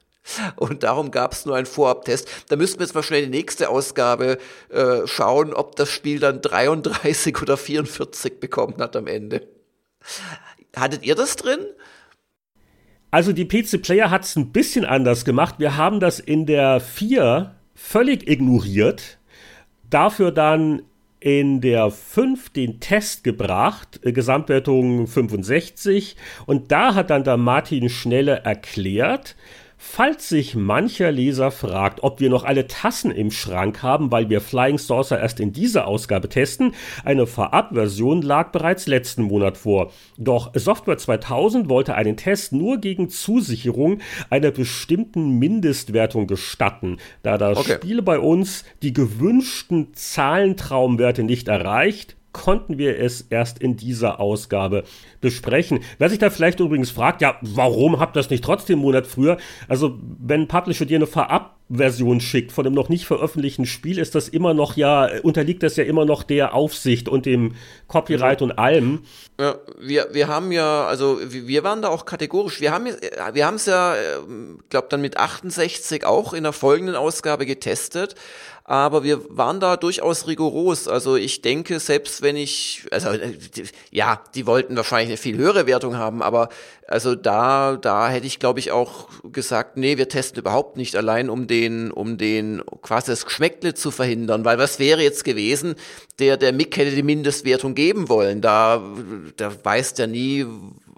Und darum gab es nur einen Vorabtest. Da müssten wir jetzt mal schnell die nächste Ausgabe äh, schauen, ob das Spiel dann 33 oder 44 bekommen hat am Ende. Hattet ihr das drin? Also die PC Player hat es ein bisschen anders gemacht. Wir haben das in der 4 völlig ignoriert. Dafür dann in der 5 den Test gebracht, äh, Gesamtwertung 65. Und da hat dann der Martin Schnelle erklärt, Falls sich mancher Leser fragt, ob wir noch alle Tassen im Schrank haben, weil wir Flying Saucer erst in dieser Ausgabe testen, eine Vorabversion lag bereits letzten Monat vor. Doch Software 2000 wollte einen Test nur gegen Zusicherung einer bestimmten Mindestwertung gestatten, da das okay. Spiel bei uns die gewünschten Zahlentraumwerte nicht erreicht, konnten wir es erst in dieser Ausgabe besprechen. Wer sich da vielleicht übrigens fragt, ja, warum habt ihr das nicht trotzdem einen Monat früher? Also, wenn Publisher dir eine Vorabversion schickt von einem noch nicht veröffentlichten Spiel, ist das immer noch ja, unterliegt das ja immer noch der Aufsicht und dem Copyright und allem. Ja, wir, wir haben ja, also wir waren da auch kategorisch. Wir haben wir haben es ja, glaube dann mit 68 auch in der folgenden Ausgabe getestet aber wir waren da durchaus rigoros. Also ich denke, selbst wenn ich, also ja, die wollten wahrscheinlich eine viel höhere Wertung haben, aber also da, da hätte ich, glaube ich, auch gesagt, nee, wir testen überhaupt nicht allein, um den, um den quasi das Geschmäckle zu verhindern, weil was wäre jetzt gewesen, der, der Mick hätte die Mindestwertung geben wollen. Da, da weiß der nie,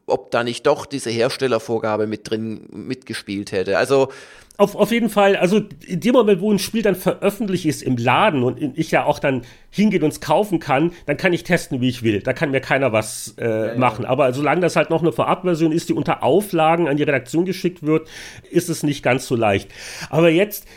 ob da nicht doch diese Herstellervorgabe mit drin mitgespielt hätte. Also auf, auf jeden Fall, also in dem Moment, wo ein Spiel dann veröffentlicht ist im Laden und ich ja auch dann hingehen und es kaufen kann, dann kann ich testen, wie ich will. Da kann mir keiner was äh, ja, machen. Ja. Aber solange das halt noch eine Vorabversion ist, die unter Auflagen an die Redaktion geschickt wird, ist es nicht ganz so leicht. Aber jetzt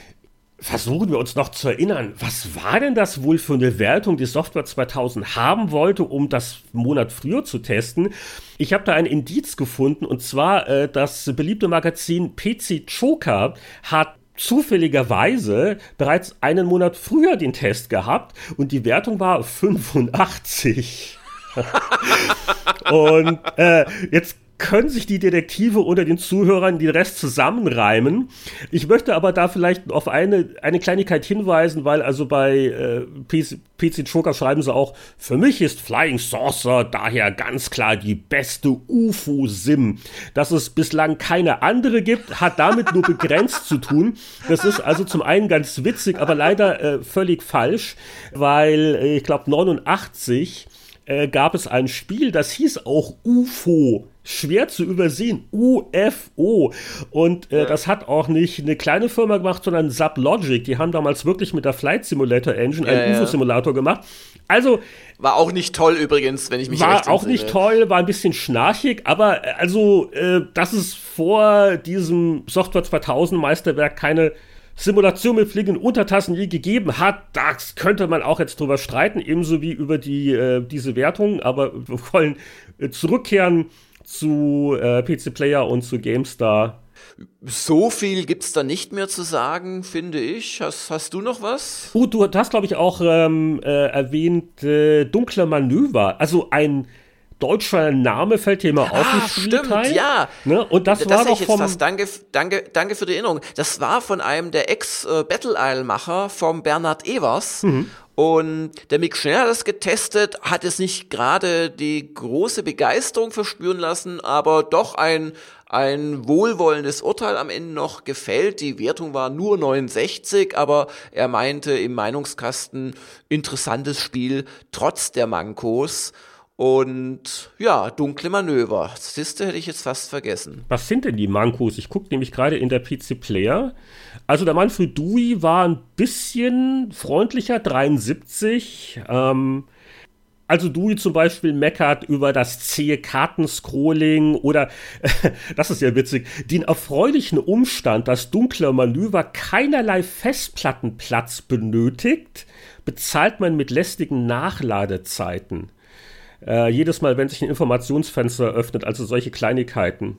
versuchen wir uns noch zu erinnern, was war denn das wohl für eine Wertung, die Software 2000 haben wollte, um das Monat früher zu testen? Ich habe da ein Indiz gefunden und zwar äh, das beliebte Magazin PC Choker hat zufälligerweise bereits einen Monat früher den Test gehabt und die Wertung war 85. [laughs] und äh, jetzt können sich die Detektive unter den Zuhörern den Rest zusammenreimen. Ich möchte aber da vielleicht auf eine, eine Kleinigkeit hinweisen, weil also bei äh, PC, PC Joker schreiben sie auch, für mich ist Flying Saucer daher ganz klar die beste UFO-Sim. Dass es bislang keine andere gibt, hat damit nur begrenzt zu tun. Das ist also zum einen ganz witzig, aber leider äh, völlig falsch, weil äh, ich glaube 89 äh, gab es ein Spiel, das hieß auch UFO schwer zu übersehen. UFO. Und äh, das hat auch nicht eine kleine Firma gemacht, sondern Sublogic. Die haben damals wirklich mit der Flight Simulator Engine einen ja, UFO-Simulator gemacht. Also. War auch nicht toll übrigens, wenn ich mich War auch nicht toll, war ein bisschen schnarchig, aber äh, also, äh, dass es vor diesem Software 2000 Meisterwerk keine Simulation mit fliegenden Untertassen je gegeben hat, das könnte man auch jetzt drüber streiten, ebenso wie über die, äh, diese Wertung, aber wir wollen äh, zurückkehren zu äh, PC Player und zu GameStar. So viel gibt's da nicht mehr zu sagen, finde ich. Hast, hast du noch was? Oh, du hast, glaube ich, auch ähm, äh, erwähnt, äh, Dunkle Manöver. Also ein deutscher Name fällt hier immer auf. Ah, stimmt, ja. Ne? Und das, das war doch vom... Danke, danke, danke für die Erinnerung. Das war von einem der Ex-Battle Isle-Macher, vom Bernhard Evers. Mhm. Und der Mick Schnell hat das getestet, hat es nicht gerade die große Begeisterung verspüren lassen, aber doch ein, ein wohlwollendes Urteil am Ende noch gefällt. Die Wertung war nur 69, aber er meinte im Meinungskasten interessantes Spiel trotz der Mankos. Und ja, dunkle Manöver. Siehste, hätte ich jetzt fast vergessen. Was sind denn die Mankos? Ich gucke nämlich gerade in der PC Player. Also der Manfred Dewey war ein bisschen freundlicher, 73. Ähm, also Dewey zum Beispiel meckert über das zähe Kartenscrolling oder, [laughs] das ist ja witzig, den erfreulichen Umstand, dass dunkle Manöver keinerlei Festplattenplatz benötigt, bezahlt man mit lästigen Nachladezeiten. Äh, jedes Mal, wenn sich ein Informationsfenster öffnet, also solche Kleinigkeiten.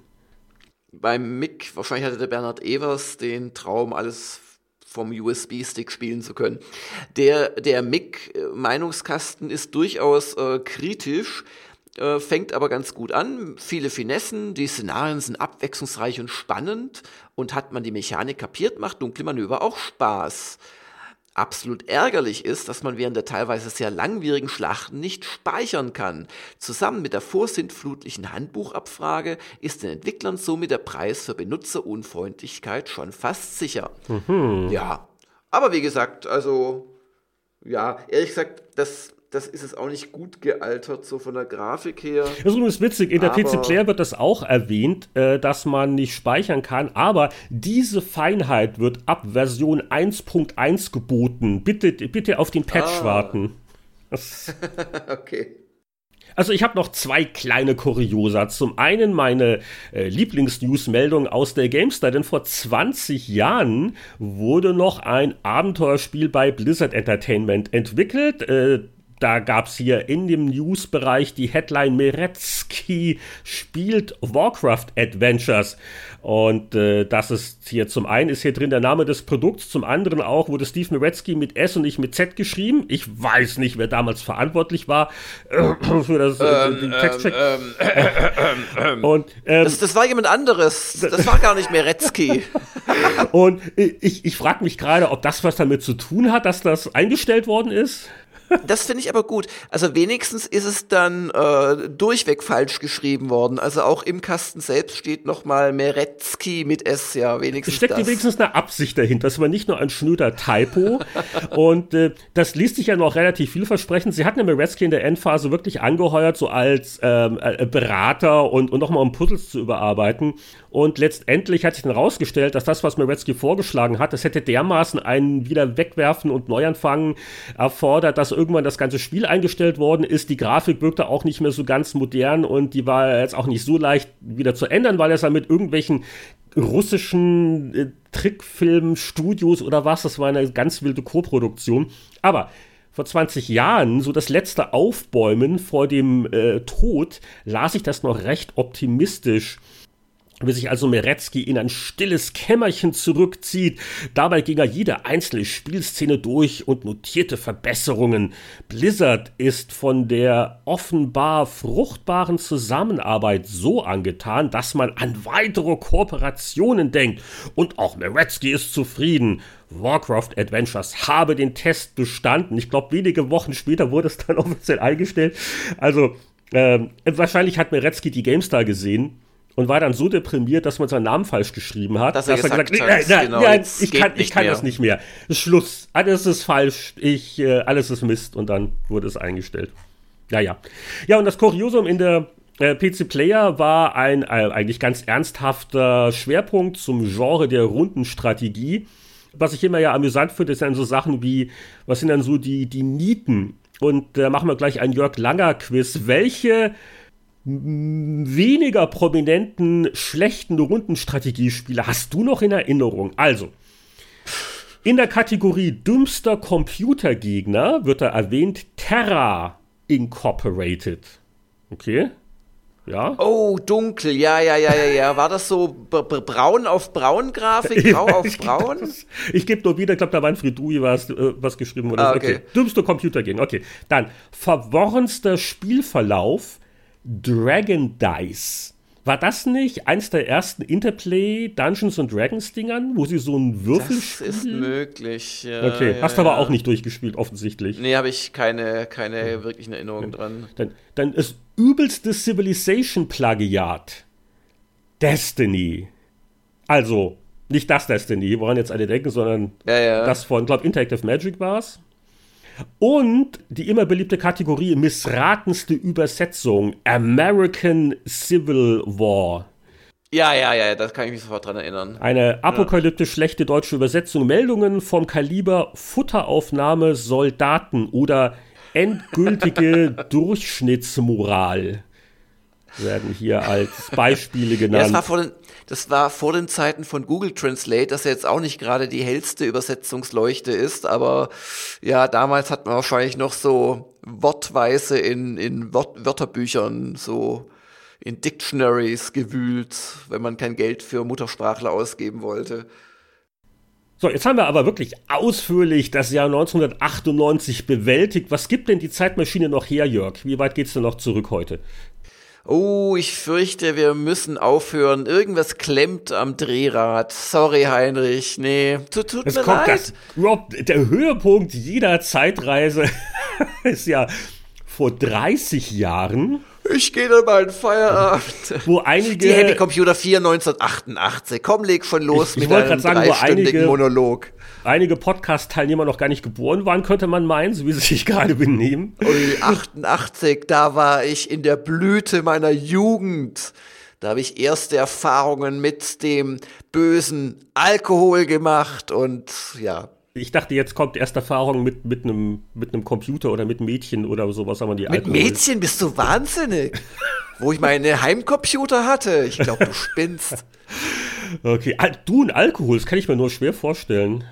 Beim Mick, wahrscheinlich hatte der Bernhard Evers den Traum, alles vom USB-Stick spielen zu können. Der, der Mick-Meinungskasten ist durchaus äh, kritisch, äh, fängt aber ganz gut an. Viele Finessen, die Szenarien sind abwechslungsreich und spannend und hat man die Mechanik kapiert, macht dunkle Manöver auch Spaß. Absolut ärgerlich ist, dass man während der teilweise sehr langwierigen Schlachten nicht speichern kann. Zusammen mit der vorsintflutlichen Handbuchabfrage ist den Entwicklern somit der Preis für Benutzerunfreundlichkeit schon fast sicher. Mhm. Ja, aber wie gesagt, also ja, ehrlich gesagt, das das ist es auch nicht gut gealtert, so von der Grafik her. Das ist übrigens witzig, in der PC Player wird das auch erwähnt, äh, dass man nicht speichern kann, aber diese Feinheit wird ab Version 1.1 geboten. Bitte, bitte auf den Patch ah. warten. [laughs] okay. Also ich habe noch zwei kleine Kuriosa. Zum einen meine äh, Lieblingsnews-Meldung aus der GameStar, denn vor 20 Jahren wurde noch ein Abenteuerspiel bei Blizzard Entertainment entwickelt. Äh, da gab es hier in dem News-Bereich die Headline Meretzky spielt Warcraft Adventures. Und äh, das ist hier zum einen ist hier drin der Name des Produkts, zum anderen auch wurde Steve Meretzky mit S und nicht mit Z geschrieben. Ich weiß nicht, wer damals verantwortlich war äh, für das äh, ähm, Textcheck. Ähm, ähm, und, ähm, das, das, war jemand anderes. Das war gar nicht Meretzky. [laughs] und ich, ich frage mich gerade, ob das was damit zu tun hat, dass das eingestellt worden ist. Das finde ich aber gut. Also wenigstens ist es dann äh, durchweg falsch geschrieben worden. Also auch im Kasten selbst steht nochmal Meretzky mit S, ja, wenigstens. Es steckt das. wenigstens eine Absicht dahinter. Das war nicht nur ein schnöder Typo. [laughs] und äh, das liest sich ja noch relativ vielversprechend. Sie hatten ja Meretzky in der Endphase wirklich angeheuert, so als ähm, äh, Berater und, und nochmal um Puzzles zu überarbeiten. Und letztendlich hat sich dann rausgestellt, dass das, was Meretzky vorgeschlagen hat, das hätte dermaßen einen wieder wegwerfen und Neuanfangen erfordert, dass irgendwann das ganze Spiel eingestellt worden ist. Die Grafik wirkte auch nicht mehr so ganz modern und die war jetzt auch nicht so leicht wieder zu ändern, weil es dann mit irgendwelchen russischen äh, Trickfilmstudios oder was, das war eine ganz wilde Co-Produktion. Aber vor 20 Jahren, so das letzte Aufbäumen vor dem äh, Tod, las ich das noch recht optimistisch wie sich also Meretzky in ein stilles Kämmerchen zurückzieht. Dabei ging er jede einzelne Spielszene durch und notierte Verbesserungen. Blizzard ist von der offenbar fruchtbaren Zusammenarbeit so angetan, dass man an weitere Kooperationen denkt. Und auch Meretzky ist zufrieden. Warcraft Adventures habe den Test bestanden. Ich glaube, wenige Wochen später wurde es dann [laughs] offiziell eingestellt. Also, ähm, wahrscheinlich hat Meretzky die GameStar gesehen und war dann so deprimiert, dass man seinen Namen falsch geschrieben hat, dass, dass er gesagt, gesagt hat, nein, nein, genau, nein, ich kann, ich kann das nicht mehr. Schluss, alles ist falsch, ich, äh, alles ist Mist und dann wurde es eingestellt. Naja. Ja, und das Kuriosum in der äh, PC Player war ein äh, eigentlich ganz ernsthafter Schwerpunkt zum Genre der Rundenstrategie. Was ich immer ja amüsant finde, ist dann so Sachen wie, was sind dann so die, die Nieten? Und da machen wir gleich ein Jörg Langer Quiz. Welche weniger prominenten, schlechten Rundenstrategiespiele hast du noch in Erinnerung? Also, in der Kategorie dümmster Computergegner wird da erwähnt Terra Incorporated. Okay. Ja. Oh, dunkel, ja, ja, ja, ja, ja. War das so braun auf braun Grafik, grau [laughs] auf braun? ich gebe nur wieder, ich glaube, da war ein Fridui was, äh, was geschrieben wurde. Ah, okay. okay. Dümmste Computergegner, okay. Dann, verworrenster Spielverlauf Dragon Dice. War das nicht eins der ersten Interplay Dungeons and Dragons Dingern, wo sie so ein Würfel Das ist möglich. Ja, okay, ja, hast du ja. aber auch nicht durchgespielt, offensichtlich. Nee, habe ich keine, keine wirklichen Erinnerungen dran. Dann, dann ist übelste Civilization-Plagiat. Destiny. Also, nicht das Destiny, woran jetzt alle denken, sondern das von, glaube Interactive Magic war es. Und die immer beliebte Kategorie missratenste Übersetzung: American Civil War. Ja, ja, ja, das kann ich mich sofort dran erinnern. Eine apokalyptisch schlechte deutsche Übersetzung. Meldungen vom Kaliber Futteraufnahme Soldaten oder endgültige [laughs] Durchschnittsmoral werden hier als Beispiele genannt. Ja, das war vor den, das war vor den Zeiten von Google Translate, das ja jetzt auch nicht gerade die hellste Übersetzungsleuchte ist, aber ja, damals hat man wahrscheinlich noch so wortweise in, in Wort Wörterbüchern so in Dictionaries gewühlt, wenn man kein Geld für Muttersprachler ausgeben wollte. So, jetzt haben wir aber wirklich ausführlich das Jahr 1998 bewältigt. Was gibt denn die Zeitmaschine noch her, Jörg? Wie weit geht's denn noch zurück heute? Oh, ich fürchte, wir müssen aufhören. Irgendwas klemmt am Drehrad. Sorry, Heinrich. Nee, tut, tut mir leid. Das, Rob, der Höhepunkt jeder Zeitreise [laughs] ist ja vor 30 Jahren. Ich gehe dann mal in Feierabend. Wo einige. Die Happy Computer 4 1988. Komm, leg schon los ich, mit ich einem sagen, dreistündigen Monolog einige Podcast-Teilnehmer noch gar nicht geboren waren, könnte man meinen, so wie sie sich [laughs] gerade benehmen. Ui, 88, da war ich in der Blüte meiner Jugend. Da habe ich erste Erfahrungen mit dem bösen Alkohol gemacht und ja. Ich dachte, jetzt kommt erste Erfahrung mit, mit, einem, mit einem Computer oder mit Mädchen oder sowas, aber die Mit Alkohol. Mädchen bist du wahnsinnig. [laughs] Wo ich meine Heimcomputer hatte. Ich glaube, du spinnst. Okay, du und Alkohol, das kann ich mir nur schwer vorstellen.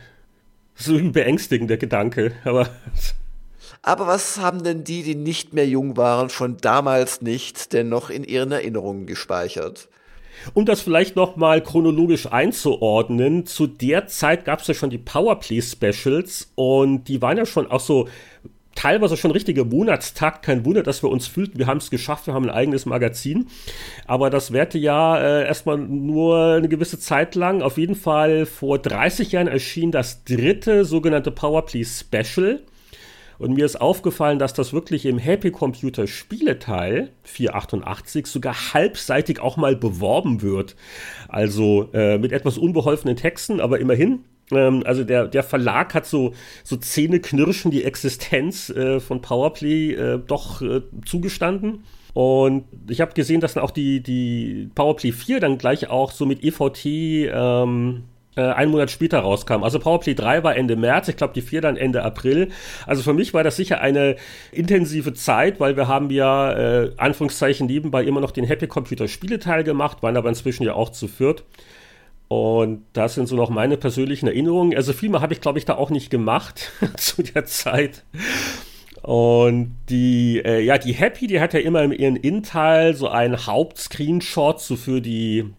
So ein beängstigender Gedanke, aber. [laughs] Aber was haben denn die, die nicht mehr jung waren, schon damals nicht, denn noch in ihren Erinnerungen gespeichert? Um das vielleicht noch mal chronologisch einzuordnen, zu der Zeit gab es ja schon die Powerplay Specials und die waren ja schon auch so teilweise schon richtige Monatstakt. Kein Wunder, dass wir uns fühlten, wir haben es geschafft, wir haben ein eigenes Magazin. Aber das währte ja äh, erstmal nur eine gewisse Zeit lang. Auf jeden Fall vor 30 Jahren erschien das dritte sogenannte Powerplay Special. Und mir ist aufgefallen, dass das wirklich im Happy Computer Spieleteil 488 sogar halbseitig auch mal beworben wird. Also äh, mit etwas unbeholfenen Texten, aber immerhin. Ähm, also der, der Verlag hat so, so Zähneknirschen die Existenz äh, von Powerplay äh, doch äh, zugestanden. Und ich habe gesehen, dass dann auch die, die Powerplay 4 dann gleich auch so mit EVT ähm, äh, einen Monat später rauskam. Also Powerplay 3 war Ende März, ich glaube die 4 dann Ende April. Also für mich war das sicher eine intensive Zeit, weil wir haben ja äh, Anführungszeichen nebenbei immer noch den Happy Computer Spieleteil gemacht, waren aber inzwischen ja auch zu viert. Und das sind so noch meine persönlichen Erinnerungen. Also viel mehr habe ich, glaube ich, da auch nicht gemacht [laughs] zu der Zeit. Und die, äh, ja, die Happy, die hat ja immer in ihren In-Teil so einen Hauptscreenshot so für die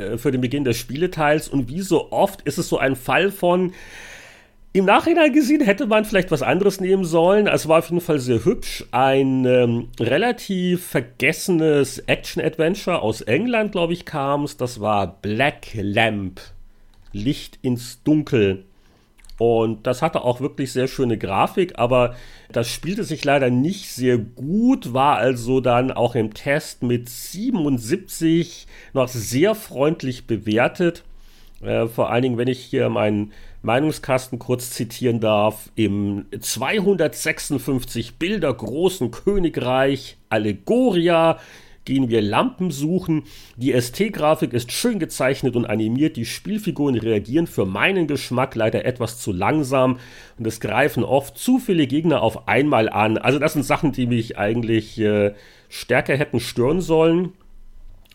äh, für den Beginn des Spieleteils und wie so oft ist es so ein Fall von im Nachhinein gesehen hätte man vielleicht was anderes nehmen sollen. Es war auf jeden Fall sehr hübsch. Ein ähm, relativ vergessenes Action-Adventure aus England, glaube ich, kam es. Das war Black Lamp. Licht ins Dunkel. Und das hatte auch wirklich sehr schöne Grafik, aber das spielte sich leider nicht sehr gut, war also dann auch im Test mit 77 noch sehr freundlich bewertet. Äh, vor allen Dingen, wenn ich hier meinen Meinungskasten kurz zitieren darf, im 256 Bilder großen Königreich Allegoria gehen wir Lampen suchen. Die ST-Grafik ist schön gezeichnet und animiert. Die Spielfiguren reagieren für meinen Geschmack leider etwas zu langsam und es greifen oft zu viele Gegner auf einmal an. Also das sind Sachen, die mich eigentlich äh, stärker hätten stören sollen.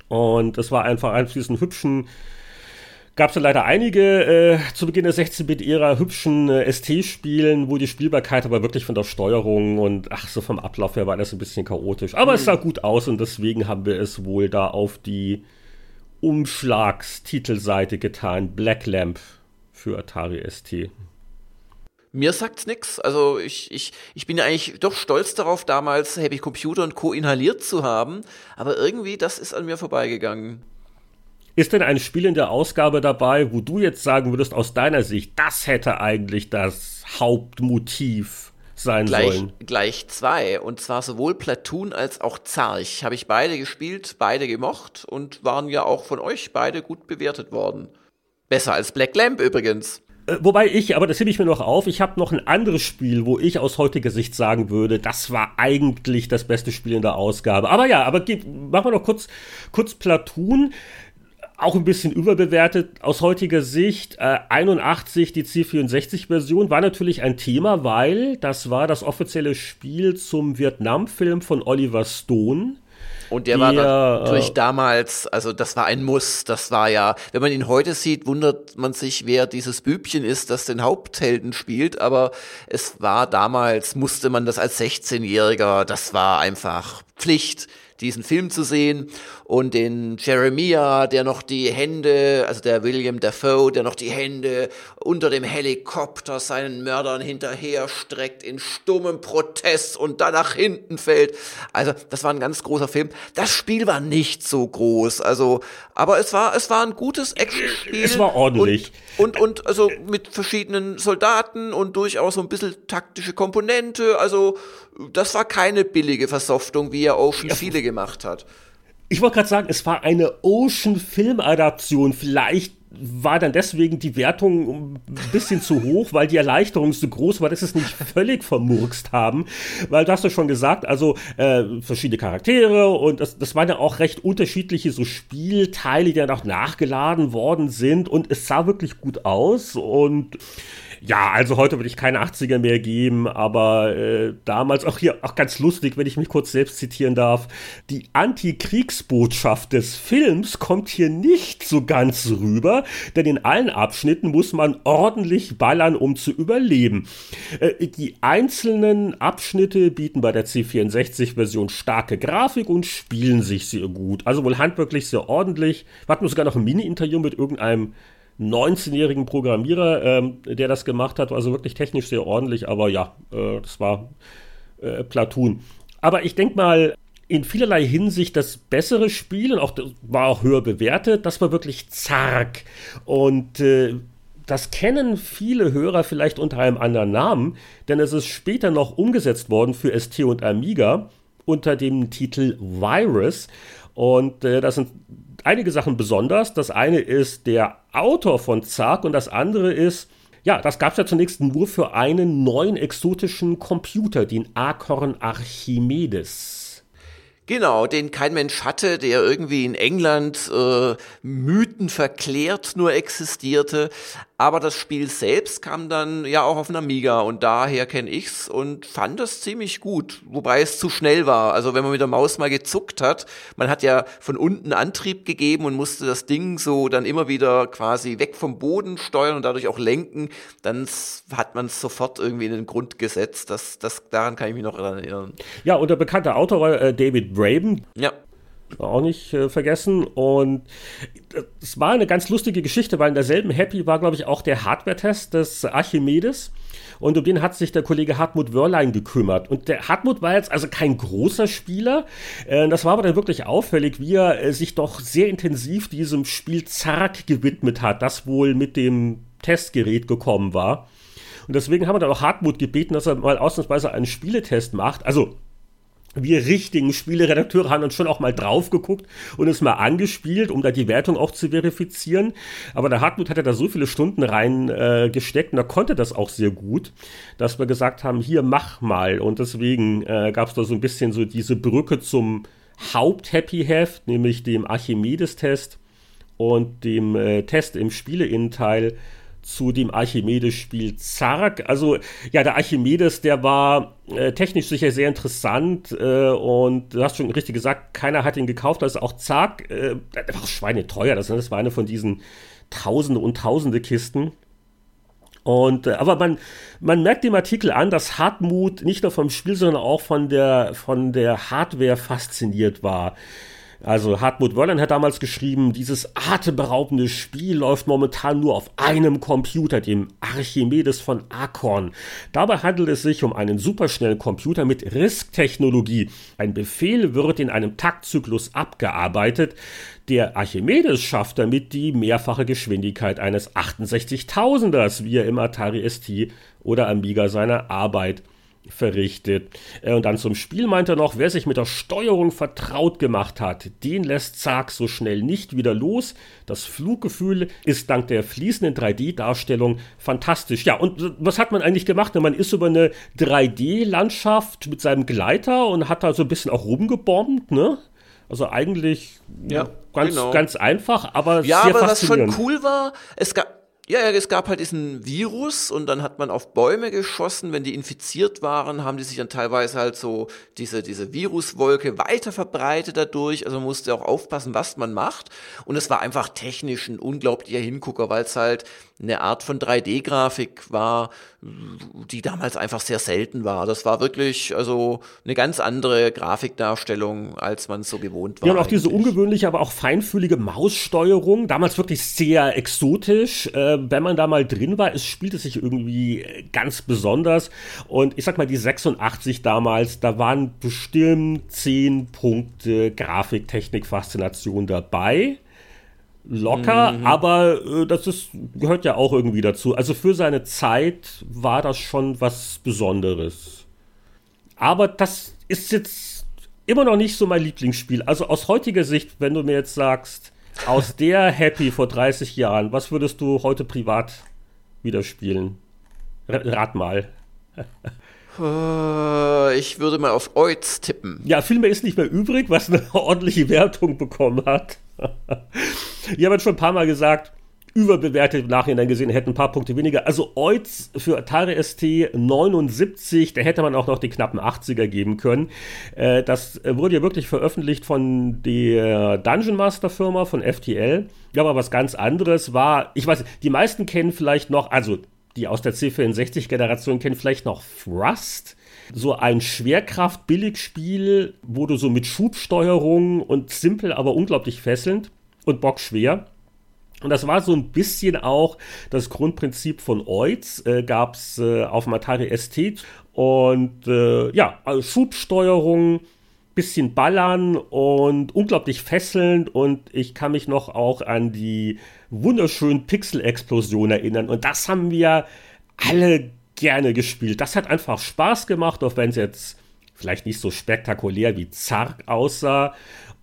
Und es war einfach eins diesen hübschen gab es ja leider einige äh, zu Beginn der 16-Bit-Ära hübschen äh, ST-Spielen, wo die Spielbarkeit aber wirklich von der Steuerung und ach so vom Ablauf her war das ein bisschen chaotisch. Aber mhm. es sah gut aus und deswegen haben wir es wohl da auf die Umschlagstitelseite getan. Black Lamp für Atari ST. Mir sagt's nix. Also ich, ich, ich bin ja eigentlich doch stolz darauf, damals Happy Computer und Co. inhaliert zu haben, aber irgendwie, das ist an mir vorbeigegangen. Ist denn ein Spiel in der Ausgabe dabei, wo du jetzt sagen würdest, aus deiner Sicht, das hätte eigentlich das Hauptmotiv sein gleich, sollen? Gleich zwei. Und zwar sowohl Platoon als auch Zarch. Habe ich beide gespielt, beide gemocht und waren ja auch von euch beide gut bewertet worden. Besser als Black Lamp übrigens. Äh, wobei ich, aber das hebe ich mir noch auf, ich habe noch ein anderes Spiel, wo ich aus heutiger Sicht sagen würde, das war eigentlich das beste Spiel in der Ausgabe. Aber ja, aber machen wir noch kurz, kurz Platoon auch ein bisschen überbewertet aus heutiger Sicht. Äh, 81, die C64-Version, war natürlich ein Thema, weil das war das offizielle Spiel zum Vietnam-Film von Oliver Stone. Und der, der war natürlich äh, damals, also das war ein Muss, das war ja, wenn man ihn heute sieht, wundert man sich, wer dieses Bübchen ist, das den Haupthelden spielt, aber es war damals, musste man das als 16-Jähriger, das war einfach Pflicht diesen Film zu sehen und den Jeremiah, der noch die Hände, also der William Dafoe, der noch die Hände unter dem Helikopter seinen Mördern hinterher streckt in stummem Protest und dann nach hinten fällt. Also, das war ein ganz großer Film. Das Spiel war nicht so groß, also, aber es war, es war ein gutes Actionspiel. Es war ordentlich. Und, und, und also mit verschiedenen Soldaten und durchaus so ein bisschen taktische Komponente, also, das war keine billige Versoftung, wie ja Ocean ja. viele gemacht hat. Ich wollte gerade sagen, es war eine Ocean-Film-Adaption. Vielleicht war dann deswegen die Wertung ein bisschen zu hoch, weil die Erleichterung so groß war, dass es nicht völlig vermurkst haben. Weil du hast ja schon gesagt, also äh, verschiedene Charaktere und das, das waren ja auch recht unterschiedliche so Spielteile, die dann auch nachgeladen worden sind und es sah wirklich gut aus und ja, also heute würde ich keine 80er mehr geben, aber äh, damals auch hier auch ganz lustig, wenn ich mich kurz selbst zitieren darf. Die Antikriegsbotschaft des Films kommt hier nicht so ganz rüber, denn in allen Abschnitten muss man ordentlich ballern, um zu überleben. Äh, die einzelnen Abschnitte bieten bei der C64-Version starke Grafik und spielen sich sehr gut. Also wohl handwerklich sehr ordentlich. Wir hatten sogar noch ein Mini-Interview mit irgendeinem 19-jährigen Programmierer, ähm, der das gemacht hat. Also wirklich technisch sehr ordentlich, aber ja, äh, das war äh, Platoon. Aber ich denke mal, in vielerlei Hinsicht das bessere Spiel und auch war auch höher bewertet. Das war wirklich Zark. Und äh, das kennen viele Hörer vielleicht unter einem anderen Namen, denn es ist später noch umgesetzt worden für ST und Amiga unter dem Titel Virus. Und äh, das sind einige Sachen besonders. Das eine ist der Autor von Zark und das andere ist, ja, das gab es ja zunächst nur für einen neuen exotischen Computer, den Acorn Archimedes. Genau, den kein Mensch hatte, der irgendwie in England äh, Mythen verklärt nur existierte. Aber das Spiel selbst kam dann ja auch auf den Amiga und daher kenne ich's und fand es ziemlich gut, wobei es zu schnell war. Also wenn man mit der Maus mal gezuckt hat, man hat ja von unten Antrieb gegeben und musste das Ding so dann immer wieder quasi weg vom Boden steuern und dadurch auch lenken, dann hat man es sofort irgendwie in den Grund gesetzt. Das, das, daran kann ich mich noch erinnern. Ja, und der bekannte Autor äh, David Braben. Ja auch nicht äh, vergessen. Und es war eine ganz lustige Geschichte, weil in derselben Happy war, glaube ich, auch der Hardware-Test des Archimedes. Und um den hat sich der Kollege Hartmut Wörlein gekümmert. Und der Hartmut war jetzt also kein großer Spieler. Äh, das war aber dann wirklich auffällig, wie er äh, sich doch sehr intensiv diesem Spiel Zark gewidmet hat, das wohl mit dem Testgerät gekommen war. Und deswegen haben wir dann auch Hartmut gebeten, dass er mal ausnahmsweise einen Spieletest macht. Also wir richtigen Spieleredakteure haben uns schon auch mal drauf geguckt und es mal angespielt, um da die Wertung auch zu verifizieren. Aber der Hartmut hatte da so viele Stunden reingesteckt äh, und er konnte das auch sehr gut, dass wir gesagt haben, hier mach mal. Und deswegen äh, gab es da so ein bisschen so diese Brücke zum Haupt-Happy-Heft, nämlich dem Archimedes-Test und dem äh, Test im Spiele-Innenteil zu dem Archimedes-Spiel Zark. Also ja, der Archimedes, der war äh, technisch sicher sehr interessant äh, und du hast schon richtig gesagt, keiner hat ihn gekauft. Also auch Zark, äh, der war auch schweineteuer. Das, das war eine von diesen Tausende und Tausende Kisten. Und, äh, aber man, man merkt dem Artikel an, dass Hartmut nicht nur vom Spiel, sondern auch von der, von der Hardware fasziniert war. Also Hartmut Wörlein hat damals geschrieben, dieses atemberaubende Spiel läuft momentan nur auf einem Computer, dem Archimedes von Acorn. Dabei handelt es sich um einen superschnellen Computer mit RISC-Technologie. Ein Befehl wird in einem Taktzyklus abgearbeitet. Der Archimedes schafft damit die mehrfache Geschwindigkeit eines 68.000ers, wie er im Atari ST oder Amiga seiner Arbeit verrichtet. Äh, und dann zum Spiel meint er noch, wer sich mit der Steuerung vertraut gemacht hat, den lässt Zark so schnell nicht wieder los. Das Fluggefühl ist dank der fließenden 3D-Darstellung fantastisch. Ja, und was hat man eigentlich gemacht? Man ist über eine 3D-Landschaft mit seinem Gleiter und hat da so ein bisschen auch rumgebombt, ne? Also eigentlich ja, ganz, genau. ganz einfach, aber ja, sehr aber was schon cool war, es gab ja, ja, es gab halt diesen Virus und dann hat man auf Bäume geschossen. Wenn die infiziert waren, haben die sich dann teilweise halt so diese, diese Viruswolke weiter verbreitet dadurch. Also man musste auch aufpassen, was man macht. Und es war einfach technisch ein unglaublicher Hingucker, weil es halt eine Art von 3D-Grafik war, die damals einfach sehr selten war. Das war wirklich also eine ganz andere Grafikdarstellung, als man so gewohnt war. Ja, und auch diese ungewöhnliche, aber auch feinfühlige Maussteuerung, damals wirklich sehr exotisch. Äh, wenn man da mal drin war, es spielte sich irgendwie ganz besonders. Und ich sag mal, die 86 damals, da waren bestimmt 10 Punkte Grafiktechnik, Faszination dabei locker, mhm. aber äh, das ist, gehört ja auch irgendwie dazu. Also für seine Zeit war das schon was Besonderes. Aber das ist jetzt immer noch nicht so mein Lieblingsspiel. Also aus heutiger Sicht, wenn du mir jetzt sagst, aus der Happy vor 30 Jahren, was würdest du heute privat wieder spielen? Rat mal. Äh, ich würde mal auf Oiz tippen. Ja, viel mehr ist nicht mehr übrig, was eine [laughs] ordentliche Wertung bekommen hat. [laughs] ich habe jetzt schon ein paar Mal gesagt, überbewertet im Nachhinein gesehen, hätten ein paar Punkte weniger. Also Oiz für Atari ST 79, da hätte man auch noch die knappen 80er geben können. Äh, das wurde ja wirklich veröffentlicht von der Dungeon Master Firma von FTL. Ja, aber was ganz anderes war, ich weiß, die meisten kennen vielleicht noch, also die aus der C64-Generation kennen vielleicht noch Thrust so ein Schwerkraft-Billigspiel, wo du so mit Schubsteuerung und simpel, aber unglaublich fesselnd und bockschwer. Und das war so ein bisschen auch das Grundprinzip von Oiz, äh, gab es äh, auf dem Atari ST. Und äh, ja, also Schubsteuerung, bisschen ballern und unglaublich fesselnd und ich kann mich noch auch an die wunderschönen Pixel-Explosionen erinnern und das haben wir alle gerne gespielt. Das hat einfach Spaß gemacht, auch wenn es jetzt vielleicht nicht so spektakulär wie Zark aussah.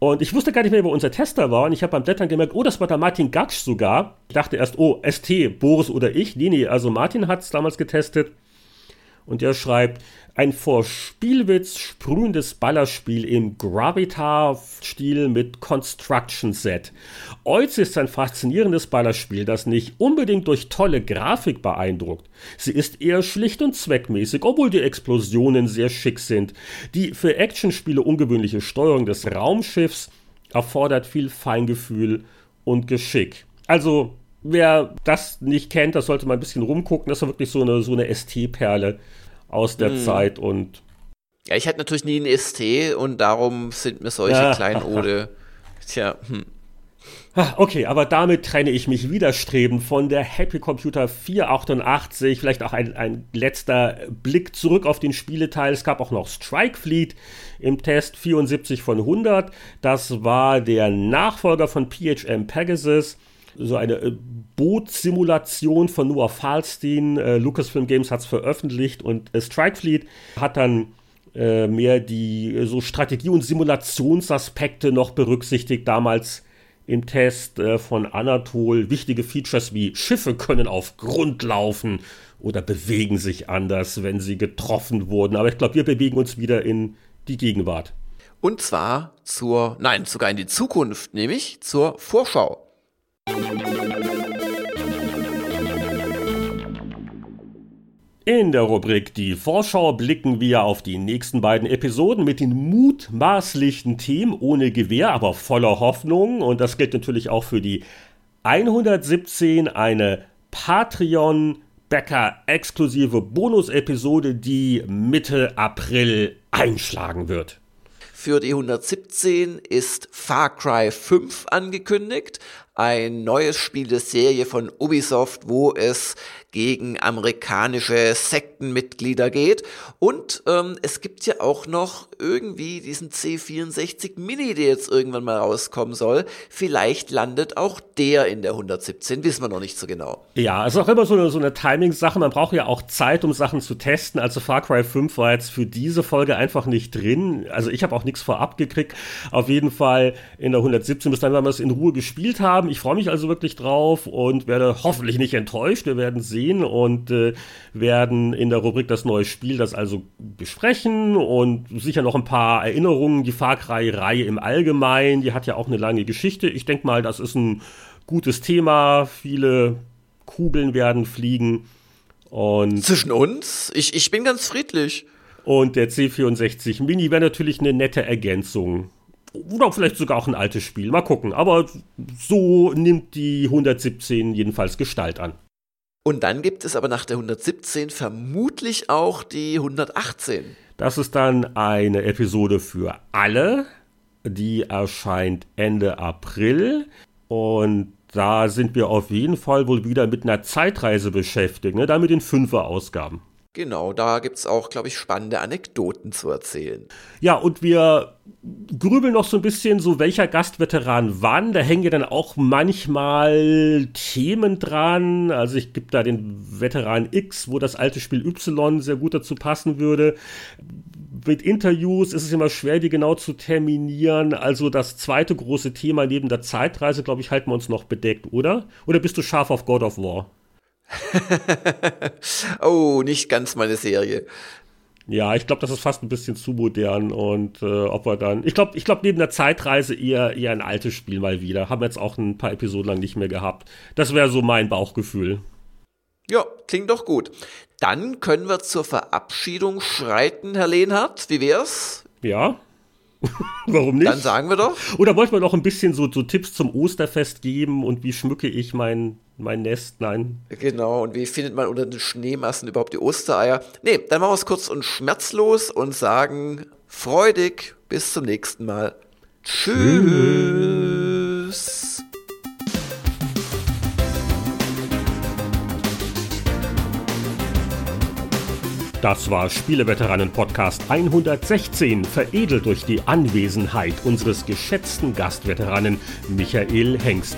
Und ich wusste gar nicht mehr, wo unser Tester war. Und ich habe beim Blättern gemerkt, oh, das war der Martin Gatsch sogar. Ich dachte erst, oh, ST, Boris oder ich. Nee, nee, also Martin hat es damals getestet. Und er schreibt, ein vor Spielwitz sprühendes Ballerspiel im Gravitar-Stil mit Construction Set. Oiz ist ein faszinierendes Ballerspiel, das nicht unbedingt durch tolle Grafik beeindruckt. Sie ist eher schlicht und zweckmäßig, obwohl die Explosionen sehr schick sind. Die für Actionspiele ungewöhnliche Steuerung des Raumschiffs erfordert viel Feingefühl und Geschick. Also, wer das nicht kennt, das sollte mal ein bisschen rumgucken. Das ist wirklich so eine, so eine ST-Perle aus der hm. Zeit und. Ja, ich hatte natürlich nie einen ST und darum sind mir solche ja. Kleinode. [laughs] Tja, hm. Okay, aber damit trenne ich mich widerstrebend von der Happy Computer 488. Vielleicht auch ein, ein letzter Blick zurück auf den Spieleteil. Es gab auch noch Strike Fleet im Test 74 von 100. Das war der Nachfolger von PHM Pegasus so eine äh, Bootsimulation von Noah Falstein. Äh, Lucasfilm Games hat es veröffentlicht und äh, Strike Fleet hat dann äh, mehr die äh, so Strategie- und Simulationsaspekte noch berücksichtigt. Damals im Test äh, von Anatol wichtige Features wie Schiffe können auf Grund laufen oder bewegen sich anders, wenn sie getroffen wurden. Aber ich glaube, wir bewegen uns wieder in die Gegenwart. Und zwar zur, nein, sogar in die Zukunft, nämlich zur Vorschau. In der Rubrik Die Vorschau blicken wir auf die nächsten beiden Episoden mit den mutmaßlichen Themen ohne Gewehr, aber voller Hoffnung. Und das gilt natürlich auch für die 117, eine Patreon-Bäcker-exklusive Bonus-Episode, die Mitte April einschlagen wird. Für die 117 ist Far Cry 5 angekündigt, ein neues Spiel der Serie von Ubisoft, wo es gegen amerikanische Sektenmitglieder geht. Und ähm, es gibt ja auch noch irgendwie diesen C64 Mini, der jetzt irgendwann mal rauskommen soll. Vielleicht landet auch der in der 117, wissen wir noch nicht so genau. Ja, es ist auch immer so eine, so eine Timing-Sache. Man braucht ja auch Zeit, um Sachen zu testen. Also Far Cry 5 war jetzt für diese Folge einfach nicht drin. Also ich habe auch nichts vorab gekriegt. Auf jeden Fall in der 117, bis dann, wenn wir es in Ruhe gespielt haben. Ich freue mich also wirklich drauf und werde hoffentlich nicht enttäuscht. Wir werden sehen sehen und äh, werden in der Rubrik das neue Spiel das also besprechen und sicher noch ein paar Erinnerungen. Die Far Cry-Reihe im Allgemeinen, die hat ja auch eine lange Geschichte. Ich denke mal, das ist ein gutes Thema. Viele Kugeln werden fliegen. Und Zwischen uns? Ich, ich bin ganz friedlich. Und der C64 Mini wäre natürlich eine nette Ergänzung. Oder vielleicht sogar auch ein altes Spiel. Mal gucken. Aber so nimmt die 117 jedenfalls Gestalt an. Und dann gibt es aber nach der 117 vermutlich auch die 118. Das ist dann eine Episode für alle. Die erscheint Ende April. Und da sind wir auf jeden Fall wohl wieder mit einer Zeitreise beschäftigt, ne? da mit den Fünfer-Ausgaben. Genau, da gibt es auch, glaube ich, spannende Anekdoten zu erzählen. Ja, und wir grübeln noch so ein bisschen, so welcher Gastveteran wann. Da hängen ja dann auch manchmal Themen dran. Also ich gebe da den Veteran X, wo das alte Spiel Y sehr gut dazu passen würde. Mit Interviews ist es immer schwer, die genau zu terminieren. Also das zweite große Thema neben der Zeitreise, glaube ich, halten wir uns noch bedeckt, oder? Oder bist du scharf auf God of War? [laughs] oh, nicht ganz meine Serie. Ja, ich glaube, das ist fast ein bisschen zu modern und äh, ob wir dann. Ich glaube, ich glaube, neben der Zeitreise eher, eher ein altes Spiel mal wieder. Haben wir jetzt auch ein paar Episoden lang nicht mehr gehabt. Das wäre so mein Bauchgefühl. Ja, klingt doch gut. Dann können wir zur Verabschiedung schreiten, Herr Lehnhardt. Wie wär's? Ja. [laughs] Warum nicht? Dann sagen wir doch. Oder wollten wir noch ein bisschen so, so Tipps zum Osterfest geben und wie schmücke ich mein, mein Nest? Nein. Genau, und wie findet man unter den Schneemassen überhaupt die Ostereier? Nee, dann machen wir es kurz und schmerzlos und sagen freudig bis zum nächsten Mal. Tschüss. Das war Spieleveteranen Podcast 116, veredelt durch die Anwesenheit unseres geschätzten Gastveteranen Michael Hengst.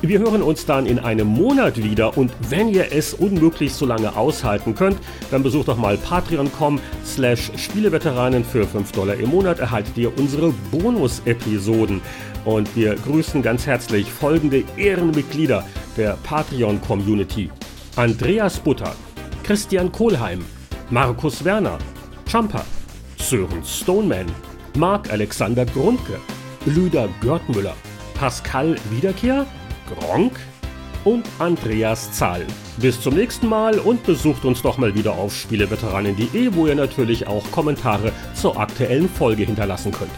Wir hören uns dann in einem Monat wieder und wenn ihr es unmöglich so lange aushalten könnt, dann besucht doch mal patreon.com slash Spieleveteranen für 5 Dollar im Monat erhaltet ihr unsere Bonus-Episoden. Und wir grüßen ganz herzlich folgende Ehrenmitglieder der Patreon-Community. Andreas Butter, Christian Kohlheim, Markus Werner, Champa, Sören Stoneman, Marc Alexander Grundke, Lüder Görtmüller, Pascal Wiederkehr, Gronk und Andreas Zahl. Bis zum nächsten Mal und besucht uns doch mal wieder auf spieleveteranen.de, wo ihr natürlich auch Kommentare zur aktuellen Folge hinterlassen könnt.